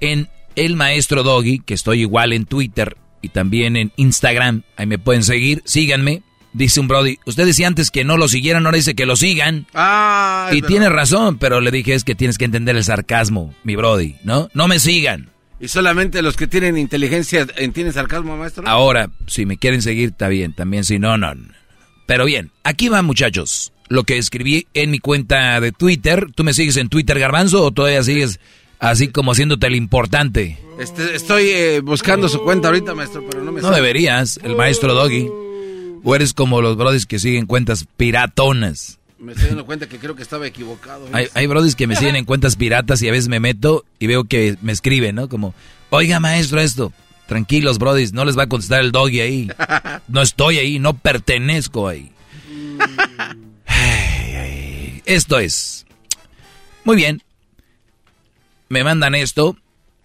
En el maestro Doggy, que estoy igual en Twitter y también en Instagram, ahí me pueden seguir. Síganme. Dice un Brody, usted decía antes que no lo siguieran, ahora dice que lo sigan. Ah, y tiene razón, pero le dije es que tienes que entender el sarcasmo, mi Brody, ¿no? No me sigan. ¿Y solamente los que tienen inteligencia entienden sarcasmo, maestro? Ahora, si me quieren seguir, está bien. También si no, no. Pero bien, aquí va muchachos. Lo que escribí en mi cuenta de Twitter. ¿Tú me sigues en Twitter, Garbanzo, o todavía sigues así como haciéndote el importante? Este, estoy eh, buscando su cuenta ahorita, maestro, pero no me No deberías, el maestro Doggy. O eres como los brodis que siguen cuentas piratonas. Me estoy dando cuenta que creo que estaba equivocado. Hay, hay brodis que me siguen en cuentas piratas y a veces me meto y veo que me escriben, ¿no? Como, oiga maestro esto. Tranquilos, brodis, no les va a contestar el doggy ahí. No estoy ahí, no pertenezco ahí. Esto es. Muy bien. Me mandan esto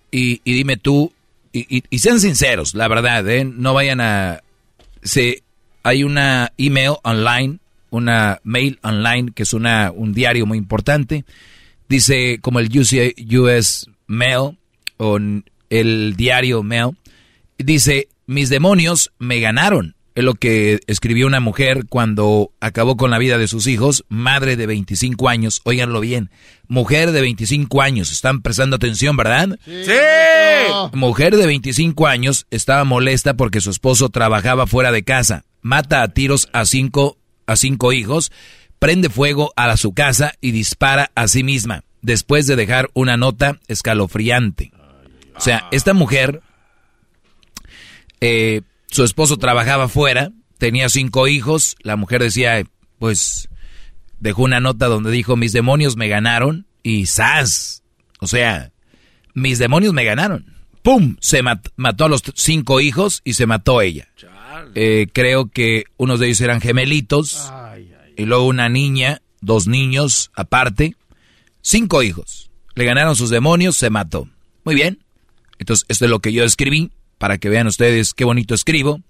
y, dime tú, y, sean sinceros, la verdad, ¿eh? no vayan a... Hay una email online, una mail online, que es una, un diario muy importante. Dice como el US Mail o el diario Mail Dice, mis demonios me ganaron. Es lo que escribió una mujer cuando acabó con la vida de sus hijos, madre de 25 años. Óiganlo bien, mujer de 25 años. Están prestando atención, ¿verdad? Sí. Mujer de 25 años estaba molesta porque su esposo trabajaba fuera de casa. Mata a tiros a cinco, a cinco hijos, prende fuego a su casa y dispara a sí misma, después de dejar una nota escalofriante. O sea, esta mujer eh, su esposo trabajaba fuera, tenía cinco hijos, la mujer decía, pues dejó una nota donde dijo, mis demonios me ganaron y ¡zas! O sea, mis demonios me ganaron. ¡Pum! Se mató a los cinco hijos y se mató ella. Eh, creo que unos de ellos eran gemelitos y luego una niña, dos niños aparte, cinco hijos. Le ganaron sus demonios, se mató. Muy bien. Entonces, esto es lo que yo escribí para que vean ustedes qué bonito escribo.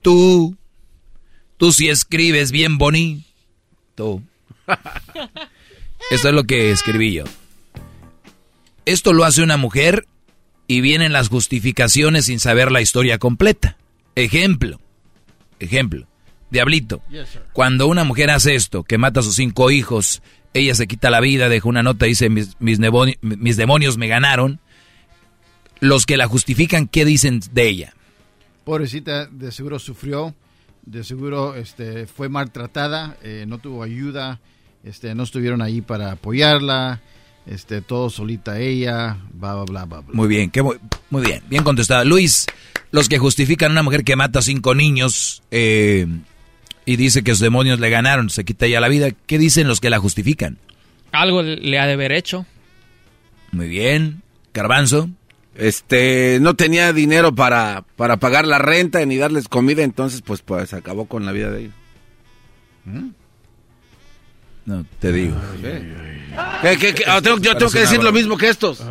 Tú, tú sí escribes bien bonito. Esto es lo que escribí yo. Esto lo hace una mujer y vienen las justificaciones sin saber la historia completa. Ejemplo, ejemplo, Diablito, cuando una mujer hace esto, que mata a sus cinco hijos, ella se quita la vida, deja una nota, dice, mis, mis, mis demonios me ganaron, los que la justifican, ¿qué dicen de ella? Pobrecita, de seguro sufrió, de seguro este, fue maltratada, eh, no tuvo ayuda este, no estuvieron ahí para apoyarla, este, todo solita ella, bla, bla, bla, bla. Muy bien, qué muy, muy bien, bien contestado. Luis, los que justifican a una mujer que mata a cinco niños eh, y dice que sus demonios le ganaron, se quita ya la vida, ¿qué dicen los que la justifican? Algo le ha de haber hecho. Muy bien, Garbanzo. Este, no tenía dinero para, para pagar la renta ni darles comida, entonces pues pues acabó con la vida de ellos. ¿Mm? No, te digo. ¿Qué, qué, qué? Ah, tengo- yo tengo que decir lo mismo que estos.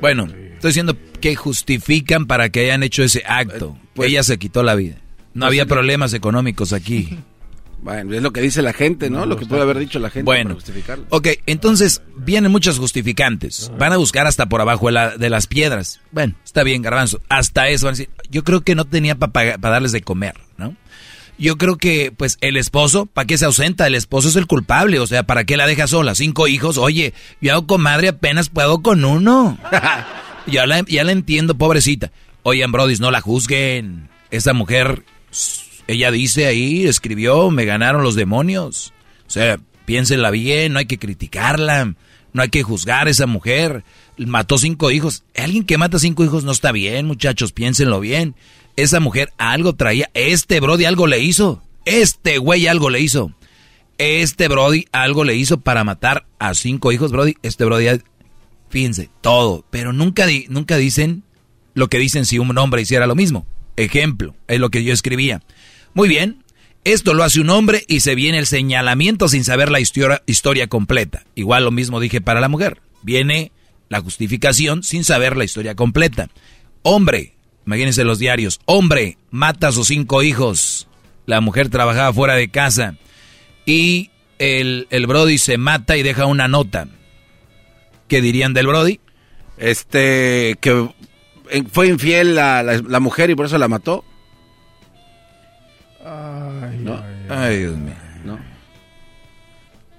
Bueno, estoy diciendo que justifican para que hayan hecho ese acto. Ella se quitó la vida. No Pues había problemas económicos aquí. Bueno, es lo que dice la gente, ¿no? Lo que puede haber dicho la gente Bueno, para justificarlo. ok, entonces vienen muchos justificantes. Van a buscar hasta por abajo de, la- de las piedras. Bueno, está bien, garbanzo. Hasta eso van a decir, yo creo que no tenía para darles de comer, ¿no? Yo creo que, pues, el esposo, ¿para qué se ausenta? El esposo es el culpable, o sea, ¿para qué la deja sola? Cinco hijos, oye, yo hago comadre apenas puedo con uno. ya, la, ya la entiendo, pobrecita. Oigan, brodis, no la juzguen. Esa mujer, ella dice ahí, escribió, me ganaron los demonios. O sea, piénsenla bien, no hay que criticarla, no hay que juzgar a esa mujer. Mató cinco hijos. Alguien que mata cinco hijos no está bien, muchachos, piénsenlo bien. Esa mujer algo traía. Este Brody algo le hizo. Este güey algo le hizo. Este Brody algo le hizo para matar a cinco hijos, Brody. Este Brody, fíjense, todo. Pero nunca, nunca dicen lo que dicen si un hombre hiciera lo mismo. Ejemplo, es lo que yo escribía. Muy bien, esto lo hace un hombre y se viene el señalamiento sin saber la historia, historia completa. Igual lo mismo dije para la mujer. Viene la justificación sin saber la historia completa. Hombre, imagínense los diarios, hombre mata a sus cinco hijos. La mujer trabajaba fuera de casa y el, el Brody se mata y deja una nota. ¿Qué dirían del Brody? Este, que eh, fue infiel la, la- la mujer y por eso la mató. No. Ay, Dios mío.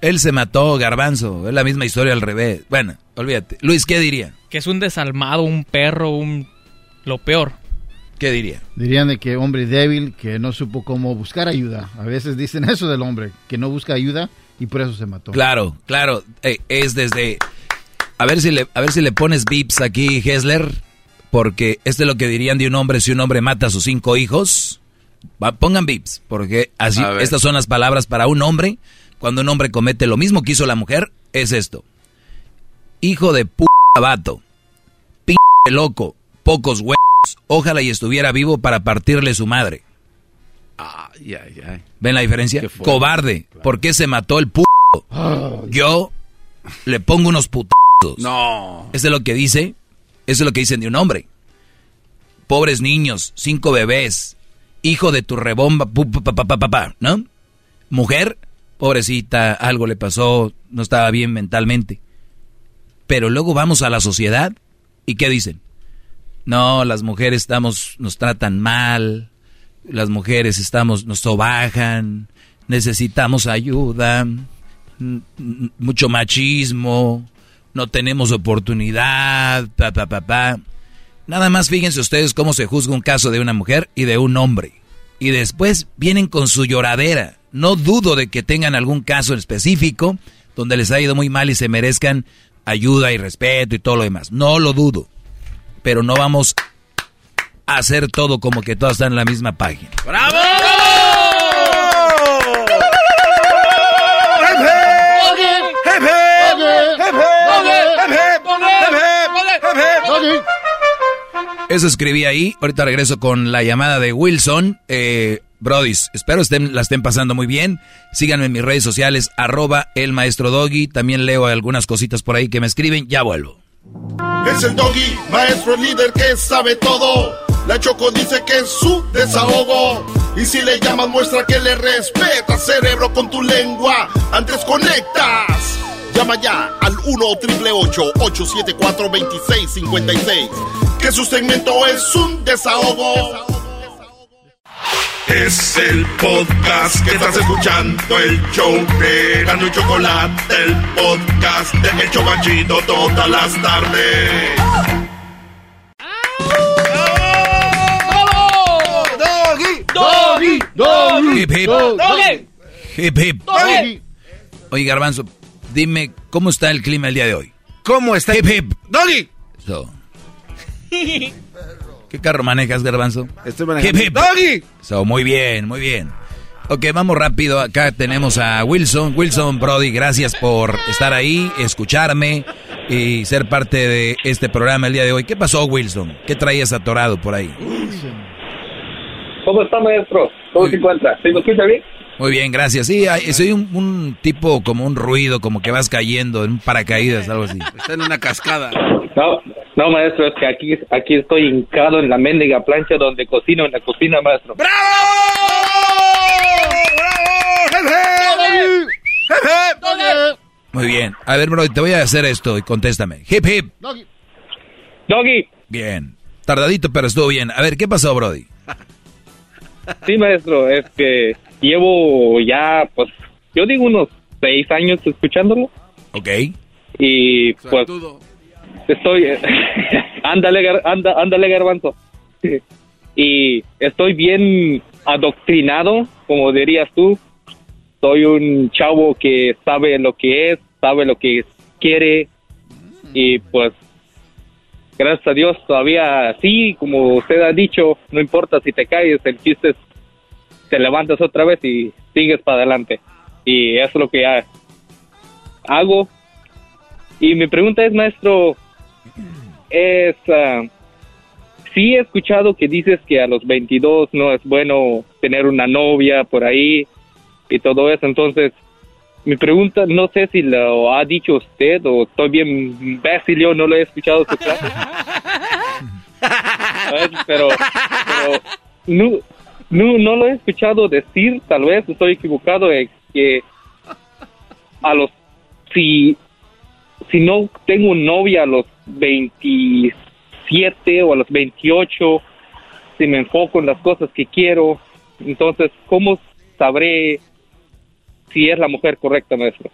Él se mató, garbanzo. Es la misma historia al revés. Bueno, olvídate. Luis, ¿qué diría? Que es un desalmado, un perro, un... Lo peor. ¿Qué diría? Dirían de que hombre débil, que no supo cómo buscar ayuda. A veces dicen eso del hombre, que no busca ayuda y por eso se mató. Claro, claro. eh, es desde. A ver si le, a ver si le pones bips aquí, Hessler. Porque esto es lo que dirían de un hombre si un hombre mata a sus cinco hijos. Va, pongan bips, porque así, estas son las palabras para un hombre. Cuando un hombre comete lo mismo que hizo la mujer, es esto. Hijo de p vato. P loco. Pocos huevos. Ojalá y estuviera vivo para partirle su madre. Ay, ay, ay. ¿Ven la diferencia? Cobarde. ¿Por qué se mató el p? Yo le pongo unos putazos. No. Eso es lo que dice. Eso es lo que dicen de un hombre. Pobres niños, cinco bebés, hijo de tu rebomba, ¿no? Mujer, pobrecita, algo le pasó, no estaba bien mentalmente. Pero luego vamos a la sociedad y ¿qué dicen? No, las mujeres estamos, nos tratan mal, las mujeres estamos, nos sobajan, necesitamos ayuda, mucho machismo, no tenemos oportunidad, pa, pa, pa, pa. Nada más fíjense ustedes cómo se juzga un caso de una mujer y de un hombre. Y después vienen con su lloradera. No dudo de que tengan algún caso en específico donde les ha ido muy mal y se merezcan ayuda y respeto y todo lo demás. No lo dudo. Pero no vamos a hacer todo como que todas están en la misma página. ¡Bravo! Eso escribí ahí. Ahorita regreso con la llamada de Wilson. Eh, Brodis, espero estén, la estén pasando muy bien. Síganme en mis redes sociales, arroba el maestro Doggy. También leo algunas cositas por ahí que me escriben. Ya vuelvo. Es el doggy, maestro líder que sabe todo. La Choco dice que es su desahogo. Y si le llamas, muestra que le respeta, cerebro, con tu lengua. Antes conectas. Llama ya al 1-888-874-2656. Que su segmento es un desahogo. Es el podcast que estás escuchando, el show de Gano y Chocolate, el podcast de El Chobachito todas las tardes. ¡Doggy! ¡Doggy! Hip hip. ¡Doggy! Hip hip. ¡Doggy! Oye, Garbanzo, dime, ¿cómo está el clima el día de hoy? ¿Cómo está? Hip, hip. ¡Doggy! So. ¿Qué carro manejas, Garbanzo? Estoy manejando. ¡Doggy! So, muy bien, muy bien. Ok, vamos rápido. Acá tenemos a Wilson. Wilson Brody, gracias por estar ahí, escucharme y ser parte de este programa el día de hoy. ¿Qué pasó, Wilson? ¿Qué traías atorado por ahí? ¿Cómo está, maestro? ¿Cómo se encuentra? ¿Se me escucha bien? Muy bien, gracias. Sí, ay, soy un, un tipo como un ruido, como que vas cayendo en un paracaídas, algo así. Está en una cascada. No, no, maestro, es que aquí, aquí estoy hincado en la mendiga plancha donde cocino en la cocina, maestro. Muy bien. A ver, bro, te voy a hacer esto y contéstame. Hip, hip. Doggy. Doggy. Bien. Tardadito, pero estuvo bien. A ver, ¿qué pasó, Brody? Sí, maestro, es que llevo ya, pues, yo digo unos seis años escuchándolo. Ok. Y pues estoy, ándale, anda, ándale garbanzo. Y estoy bien adoctrinado, como dirías tú. Soy un chavo que sabe lo que es, sabe lo que quiere y pues gracias a Dios todavía sí, como usted ha dicho, no importa si te caes, el chiste es te levantas otra vez y sigues para adelante. Y eso es lo que ha- hago. Y mi pregunta es, maestro, es, ah, sí he escuchado que dices que a los 22 no es bueno tener una novia por ahí y todo eso, entonces mi pregunta, no sé si lo ha dicho usted o estoy bien imbécil, yo no lo he escuchado su clase. Pero, pero no, no, no lo he escuchado decir, tal vez estoy equivocado, de que a los, si, si no tengo novia a los 27 o a los 28, si me enfoco en las cosas que quiero, entonces, ¿cómo sabré si es la mujer correcta, maestro?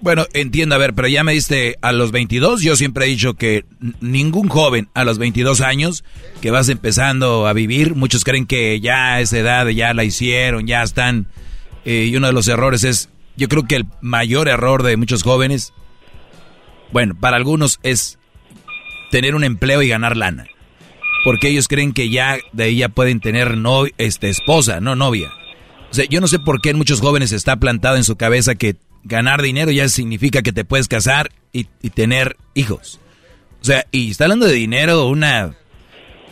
Bueno, entiendo, a ver, pero ya me diste a los 22, yo siempre he dicho que ningún joven a los 22 años que vas empezando a vivir, muchos creen que ya esa edad ya la hicieron, ya están, eh, y uno de los errores es, yo creo que el mayor error de muchos jóvenes, bueno, para algunos es tener un empleo y ganar lana, porque ellos creen que ya de ahí ya pueden tener no, este, esposa, no novia. O sea, yo no sé por qué en muchos jóvenes está plantado en su cabeza que ganar dinero ya significa que te puedes casar y, y tener hijos. O sea, y está hablando de dinero una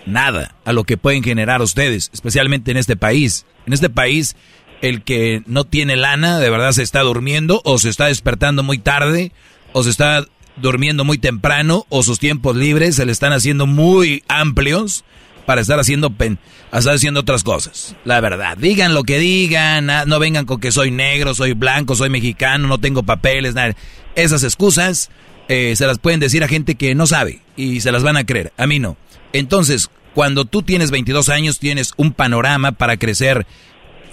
nada a lo que pueden generar ustedes, especialmente en este país. En este país, el que no tiene lana de verdad se está durmiendo o se está despertando muy tarde o se está durmiendo muy temprano o sus tiempos libres se le están haciendo muy amplios para estar haciendo pen, estar haciendo otras cosas. La verdad, digan lo que digan, ah, no vengan con que soy negro, soy blanco, soy mexicano, no tengo papeles, nada. Esas excusas eh, se las pueden decir a gente que no sabe y se las van a creer. A mí no. Entonces, cuando tú tienes 22 años, tienes un panorama para crecer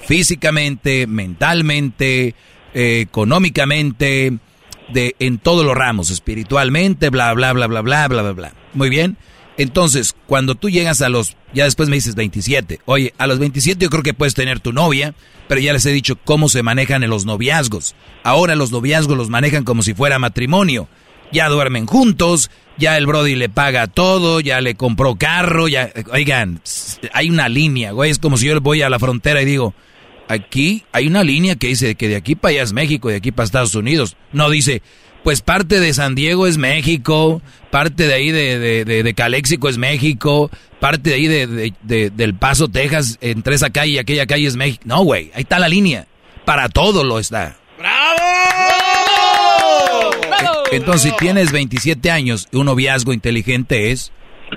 físicamente, mentalmente, eh, económicamente, de, en todos los ramos, espiritualmente, bla, bla, bla, bla, bla, bla, bla, bla. Muy bien. Entonces, cuando tú llegas a los, ya después me dices 27, oye, a los 27 yo creo que puedes tener tu novia, pero ya les he dicho cómo se manejan en los noviazgos. Ahora los noviazgos los manejan como si fuera matrimonio. Ya duermen juntos, ya el Brody le paga todo, ya le compró carro, ya, oigan, hay una línea, güey, es como si yo voy a la frontera y digo, aquí hay una línea que dice que de aquí para allá es México, de aquí para Estados Unidos. No dice, pues parte de San Diego es México, parte de ahí de, de, de, de Caléxico es México, parte de ahí de, de- de- del Paso, Texas, entre esa calle y aquella calle es México. No, güey, ahí está la línea. Para todo lo está. Entonces, si tienes 27 años y un noviazgo inteligente es,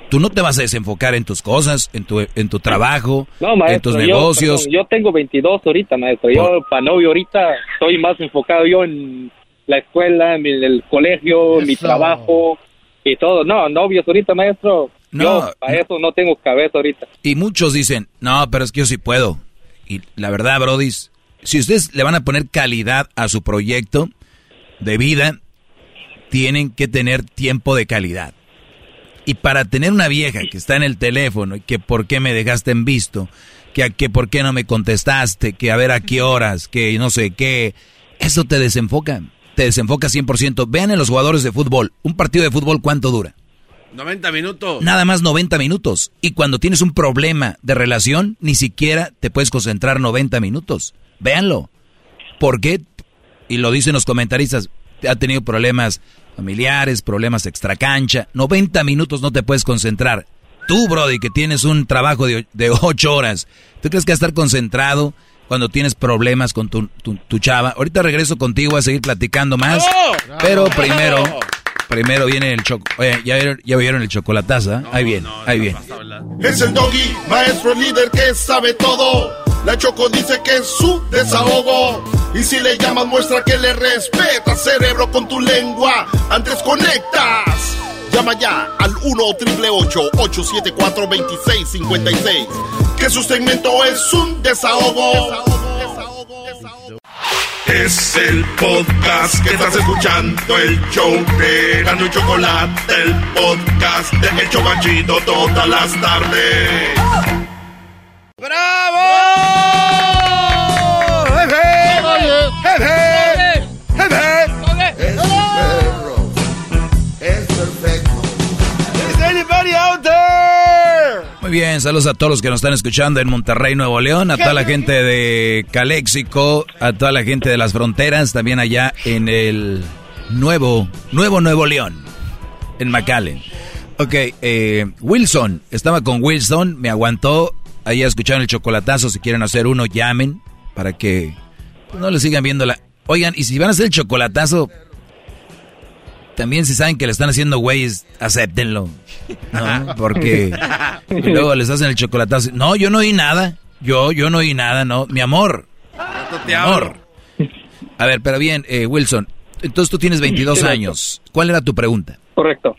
tú no te vas a desenfocar en tus cosas, en tu, en tu trabajo, No, en tus yo, negocios. perdón, yo tengo 22 ahorita, maestro. Yo, para novio ahorita, estoy más enfocado yo en la escuela, en el, el colegio, mi trabajo y todo. No, novios ahorita, maestro. No, yo, para eso no tengo cabeza ahorita. Y muchos dicen, no, pero es que yo sí puedo. Y la verdad, Brody, si ustedes le van a poner calidad a su proyecto de vida, tienen que tener tiempo de calidad. Y para tener una vieja que está en el teléfono y que por qué me dejaste en visto, que, que por qué no me contestaste, que a ver a qué horas, que no sé qué, Eso te desenfoca, te desenfoca 100%. Vean en los jugadores de fútbol, un partido de fútbol, ¿cuánto dura? 90 minutos. Nada más 90 minutos. Y cuando tienes un problema de relación, ni siquiera te puedes concentrar 90 minutos. Véanlo. ¿Por qué? Y lo dicen los comentaristas. Ha tenido problemas familiares, problemas extracancha. 90 minutos no te puedes concentrar. Tú, Brody, que tienes un trabajo de, de 8 horas, ¿tú crees que vas a estar concentrado cuando tienes problemas con tu, tu, chava? Ahorita regreso contigo a seguir platicando más. Pero primero, primero viene el choco. Oye, ¿ya vieron, ya vieron el chocolataza? ahí viene, ahí viene. Es el doggy, maestro líder que sabe todo. La Choco dice que es su desahogo. Y si le llamas, muestra que le respeta, cerebro, con tu lengua. Antes conectas. Llama ya al 1-888-874-2656. Que su segmento es un desahogo. Es el podcast que estás escuchando, el show de Gano y Chocolate, el podcast de El Chocachito todas las tardes. ¡Bravo! Es perfecto. Is anybody out there? Muy bien, saludos a todos los que nos están escuchando en Monterrey, Nuevo León, a toda la gente de Caléxico, a toda la gente de las fronteras, también allá en el nuevo, nuevo Nuevo León, en McAllen. Ok, eh, Wilson, estaba con Wilson, me aguantó, ahí escucharon el chocolatazo, si quieren hacer uno, llamen, para que pues, no le sigan viendo la... Oigan, y si van a hacer el chocolatazo, también si saben que le están haciendo güeyes, acéptenlo. ¿no? Porque y luego les hacen el chocolatazo. No, yo no oí nada. Yo, yo no oí nada, no. Mi amor. Mi amor. A ver, pero bien, eh, Wilson. Entonces tú tienes 22 Sí, años. ¿Cuál era tu pregunta? Correcto.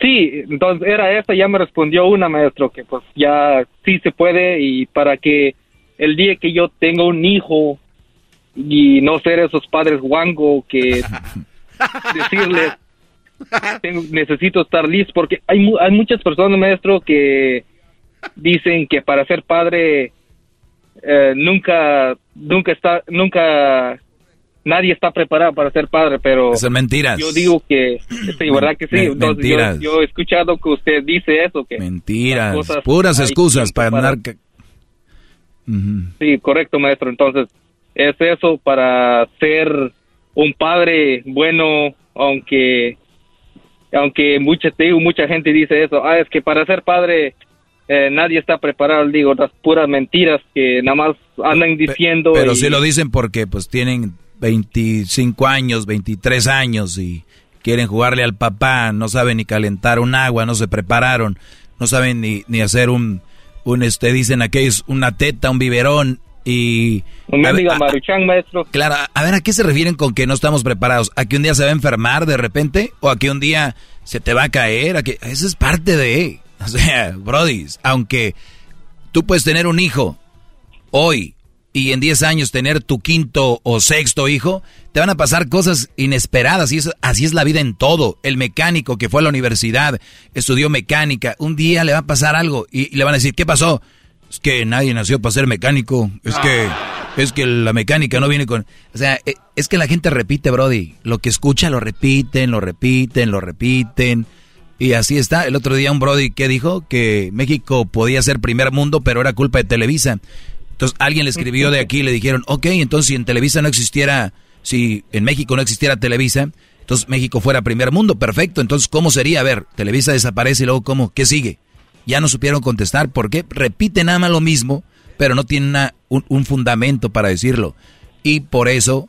Sí, entonces era esa, ya me respondió una maestro que pues ya sí se puede y para que el día que yo tenga un hijo y no ser esos padres guango que decirles tengo- necesito estar listo porque hay, mu- hay muchas personas maestro que dicen que para ser padre eh, nunca nunca está nunca nadie está preparado para ser padre pero Son mentiras. yo digo que sí, verdad que sí Entonces, mentiras. yo, he escuchado que usted dice eso que Mentiras. cosas Puras excusas para para- andar... Sí, correcto, maestro. Entonces, es eso para ser un padre bueno, aunque aunque mucha, te digo, mucha gente dice eso. Ah, es que para ser padre eh, nadie está preparado. Digo, las puras mentiras que nada más andan diciendo. Pero y- sí lo dicen porque pues tienen 25 años, 23 años y quieren jugarle al papá, no saben ni calentar un agua, no se prepararon, no saben ni, ni hacer un, un este, dicen aquellos, una teta, un biberón y... Un a ver, mendigo a- maruchan, maestro. Claro, a ver, ¿a qué se refieren con que no estamos preparados? ¿A que un día se va a enfermar de repente? ¿O a que un día se te va a caer? ¿A que Eso es parte de... O sea, Brody, aunque tú puedes tener un hijo hoy y en 10 años tener tu quinto o sexto hijo, te van a pasar cosas inesperadas y eso, así es la vida en todo. El mecánico que fue a la universidad, estudió mecánica, un día le va a pasar algo y, y le van a decir, ¿qué pasó? Es que nadie nació para ser mecánico, es que es que la mecánica no viene con, o sea, eh, es que la gente repite, brody, lo que escucha lo repiten, lo repiten, lo repiten. Y así está. El otro día un Brody que dijo que México podía ser primer mundo, pero era culpa de Televisa. Entonces alguien le escribió de aquí y le dijeron, ok, entonces si en Televisa no existiera, si en México no existiera Televisa, entonces México fuera primer mundo, perfecto. Entonces, ¿cómo sería? A ver, Televisa desaparece y luego, ¿cómo? ¿Qué sigue? Ya no supieron contestar. ¿Por qué? Repiten nada más lo mismo, pero no tienen una- un, un fundamento para decirlo. Y por eso,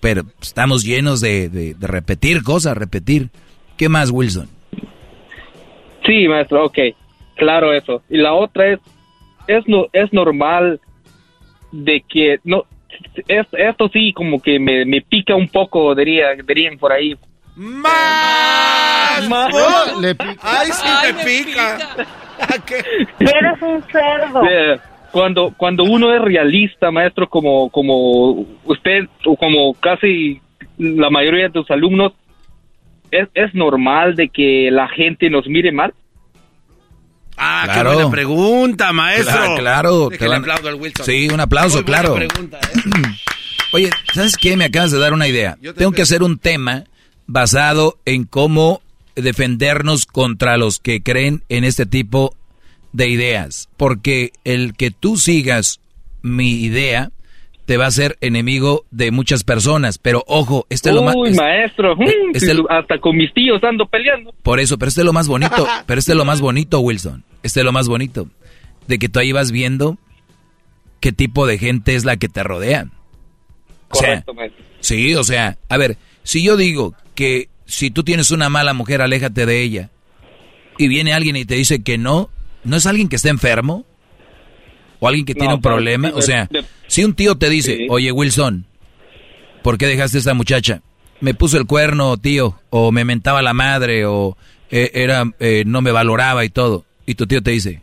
pero estamos llenos de, de- de repetir cosas, repetir. ¿Qué más, Wilson? Sí, maestro, ok. Claro eso. Y la otra es, es, no, es normal de que, no, es, esto sí como que me, me pica un poco, diría, dirían por ahí. ¡Más! Más. ¡Oh! Le pica. ¡Ay, sí me pica! Eres un cerdo. Eh, cuando cuando uno es realista, maestro, como como usted o como casi la mayoría de tus alumnos, es, es normal de que la gente nos mire mal. Ah, Claro. qué buena pregunta, maestro. Claro, claro. Te van- aplaudo al Wilson. Sí, un aplauso, Muy claro. pregunta, ¿eh? Oye, ¿sabes qué? Me acabas de dar una idea. Tengo que hacer un tema basado en cómo defendernos contra los que creen en este tipo de ideas. Porque el que tú sigas mi idea te va a ser enemigo de muchas personas. Pero ojo, este es lo más... Uy, maestro, eh, mm, este- hasta con mis tíos ando peleando. Por eso, pero este es lo más bonito. Pero este es lo más bonito, Wilson. Este es lo más bonito. De que tú ahí vas viendo qué tipo de gente es la que te rodea. O sea, Correcto, maestro. sí, o sea, a ver, si yo digo que si tú tienes una mala mujer, aléjate de ella, y viene alguien y te dice que no, ¿no es alguien que está enfermo? ¿O alguien que No, tiene un problema? O sea, de- si un tío te dice, oye Wilson, ¿por qué dejaste a esta muchacha? Me puso el cuerno, tío, o me mentaba la madre, o eh, era eh, no me valoraba y todo. Y tu tío te dice,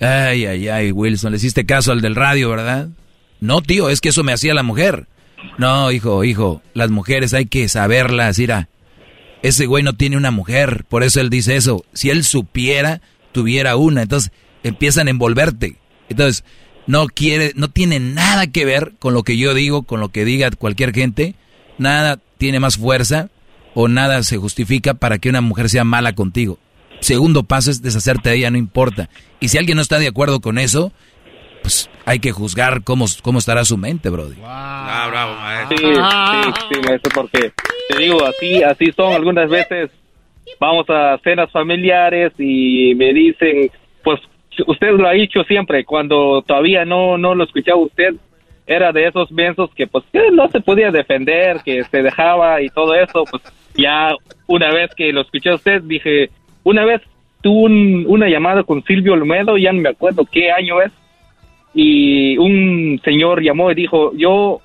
ay, ay, ay, Wilson, le hiciste caso al del radio, ¿verdad? No, tío, es que eso me hacía la mujer. No, hijo, hijo, las mujeres hay que saberlas, mira. Ese güey no tiene una mujer, por eso él dice eso. Si él supiera, tuviera una. Entonces empiezan a envolverte. Entonces, no quiere, no tiene nada que ver con lo que yo digo, con lo que diga cualquier gente. Nada tiene más fuerza o nada se justifica para que una mujer sea mala contigo. Segundo paso es deshacerte de ella, no importa. Y si alguien no está de acuerdo con eso, pues hay que juzgar cómo, cómo estará su mente, brody. Ah, bravo, maestro. Sí, sí, sí, maestro, porque te digo, así, así son algunas veces. Vamos a cenas familiares y me dicen, pues usted lo ha dicho siempre, cuando todavía no, no lo escuchaba usted, era de esos mensos que pues que no se podía defender, que se dejaba y todo eso, pues ya una vez que lo escuché a usted, dije, una vez tuve un- una llamada con Silvio Olmedo, ya no me acuerdo qué año es, y un señor llamó y dijo, yo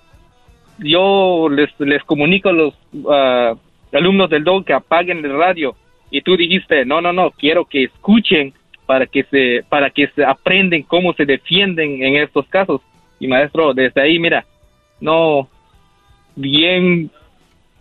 yo les, les comunico a los ah, alumnos del DOG que apaguen el radio. Y tú dijiste no no no quiero que escuchen para que se para que se aprenden cómo se defienden en estos casos. Y maestro desde ahí mira no bien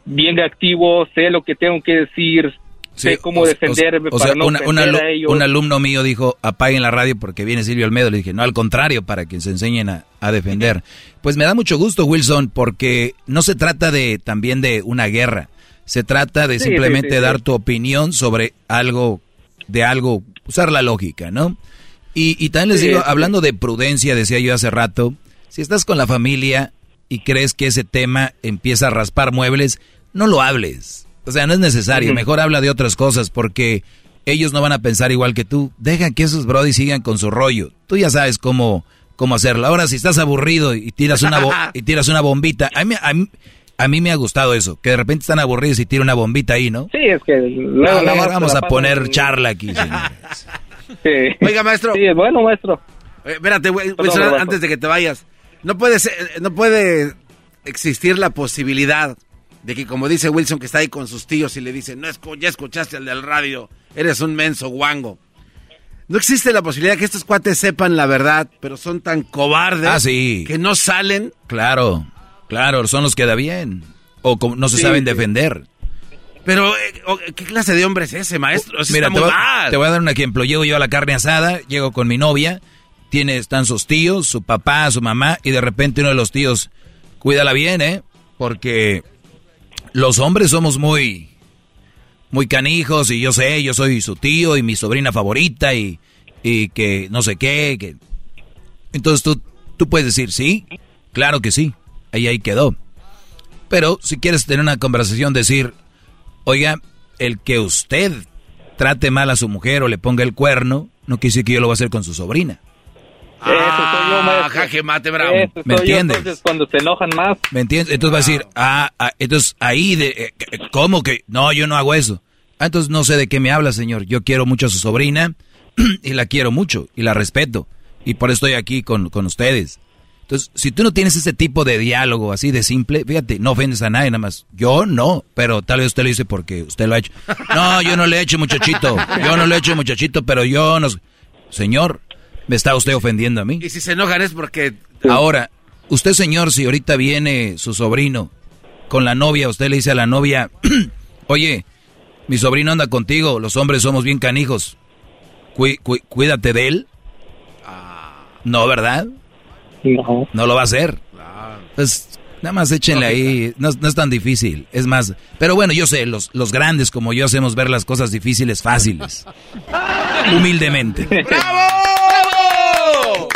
bien activo sé lo que tengo que decir sé cómo defenderme o sea, para no una- un, ofender alu- a ellos un alumno mío dijo, apaguen la radio porque viene Silvio Almedo. Le dije, no, al contrario, para que se enseñen a, a defender. Pues me da mucho gusto, Wilson, porque no se trata de también de una guerra. Se trata de Sí, simplemente sí, sí, dar sí. tu opinión sobre algo, de algo, usar la lógica, ¿no? Y, y también les Sí, digo, sí. hablando de prudencia, decía yo hace rato, si estás con la familia y crees que ese tema empieza a raspar muebles, no lo hables. O sea, no es necesario. Mejor habla de otras cosas porque ellos no van a pensar igual que tú. Deja que esos brodis sigan con su rollo. Tú ya sabes cómo, cómo hacerlo. Ahora, si estás aburrido y tiras una, bo- y tiras una bombita, a mí, a, mí, a mí me ha gustado eso. Que de repente están aburridos y tira una bombita ahí, ¿no? sí es que A ver, se vamos a poner en- charla aquí, señores. Sí. Oiga, maestro. Sí, bueno, maestro. Eh, espérate, Wilson, antes de que te vayas. No puede ser, eh, no puede existir la posibilidad de que, como dice Wilson, que está ahí con sus tíos y le dice, no ya escuchaste al del radio, eres un menso guango. No existe la posibilidad que estos cuates sepan la verdad, pero son tan cobardes Ah, sí. que no salen. Claro, claro, son los que da bien. O no se Sí, saben defender. Pero, eh, ¿qué clase de hombre es ese, maestro? Eso Mira, está te muy voy, mal. te voy a dar un ejemplo. Llego yo a la carne asada, llego con mi novia, tiene, están sus tíos, su papá, su mamá, y de repente uno de los tíos, cuídala bien, ¿eh? Porque los hombres somos muy, muy canijos, y yo sé, yo soy su tío y mi sobrina favorita, y, y que no sé qué, que... Entonces tú, tú puedes decir, sí, claro que sí, ahí ahí quedó. Pero si quieres tener una conversación, decir, oiga, el que usted trate mal a su mujer o le ponga el cuerno, no quiere decir que yo lo voy a hacer con su sobrina. Eso soy yo. Ah, jaque mate, bravo. Eso ¿Me soy yo, entiendes? entonces, cuando se enojan más. ¿Me entiendes? Entonces va a decir, ah, ah, entonces ahí, de, eh, eh, ¿cómo que? No, yo no hago eso. Ah, entonces no sé de qué me habla, señor. Yo quiero mucho a su sobrina y la quiero mucho y la respeto. Y por eso estoy aquí con, con ustedes. Entonces, si tú no tienes ese tipo de diálogo así de simple, fíjate, no ofendes a nadie nada más. Yo no, pero tal vez usted lo dice porque usted lo ha hecho. No, yo no le he hecho muchachito. Yo no le he hecho muchachito, pero yo no... Señor, me está usted ofendiendo a mí. Y si se enojan es porque... Ahora, usted señor, si ahorita viene su sobrino con la novia, usted le dice a la novia, oye, mi sobrino anda contigo, los hombres somos bien canijos, Cuí- cuí- cuídate de él. No, ¿verdad? No. No lo va a hacer. Entonces, Nada más échenle ahí, no, es tan difícil, es más, pero bueno, yo sé, los, los grandes como yo hacemos ver las cosas difíciles fáciles. Humildemente. ¡Bravo!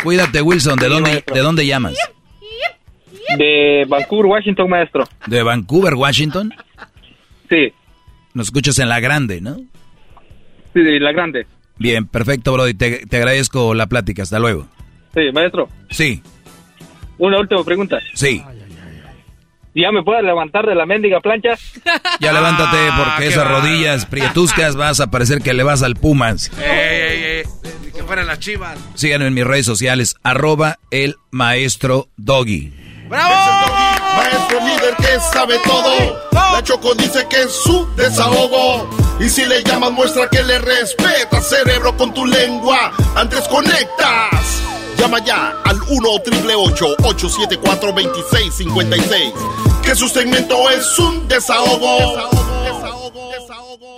Cuídate, Wilson, ¿de dónde, ¿de dónde llamas? De Vancouver, Washington, maestro. ¿De Vancouver, Washington? Sí. Nos escuchas en La Grande, ¿no? Sí, de La Grande. Bien, perfecto, Brody. Te, te agradezco la plática. Hasta luego. Sí, maestro. Sí. Una última pregunta. Sí. ¿Ya me puedes levantar de la mendiga plancha? Ya levántate porque esas rodillas prietuscas vas a parecer que le vas al Pumas. ¡Ey, ey, ey! Que fueran las chivas. Síganme en mis redes sociales, arroba el maestro Doggy. ¡Bravo! Maestro líder que sabe todo. La Choco dice que es su desahogo. Y si le llamas, muestra que le respeta, cerebro, con tu lengua. Antes conectas. Llama ya al 1-888-874-2656. Que su segmento es un desahogo. Desahogo, desahogo,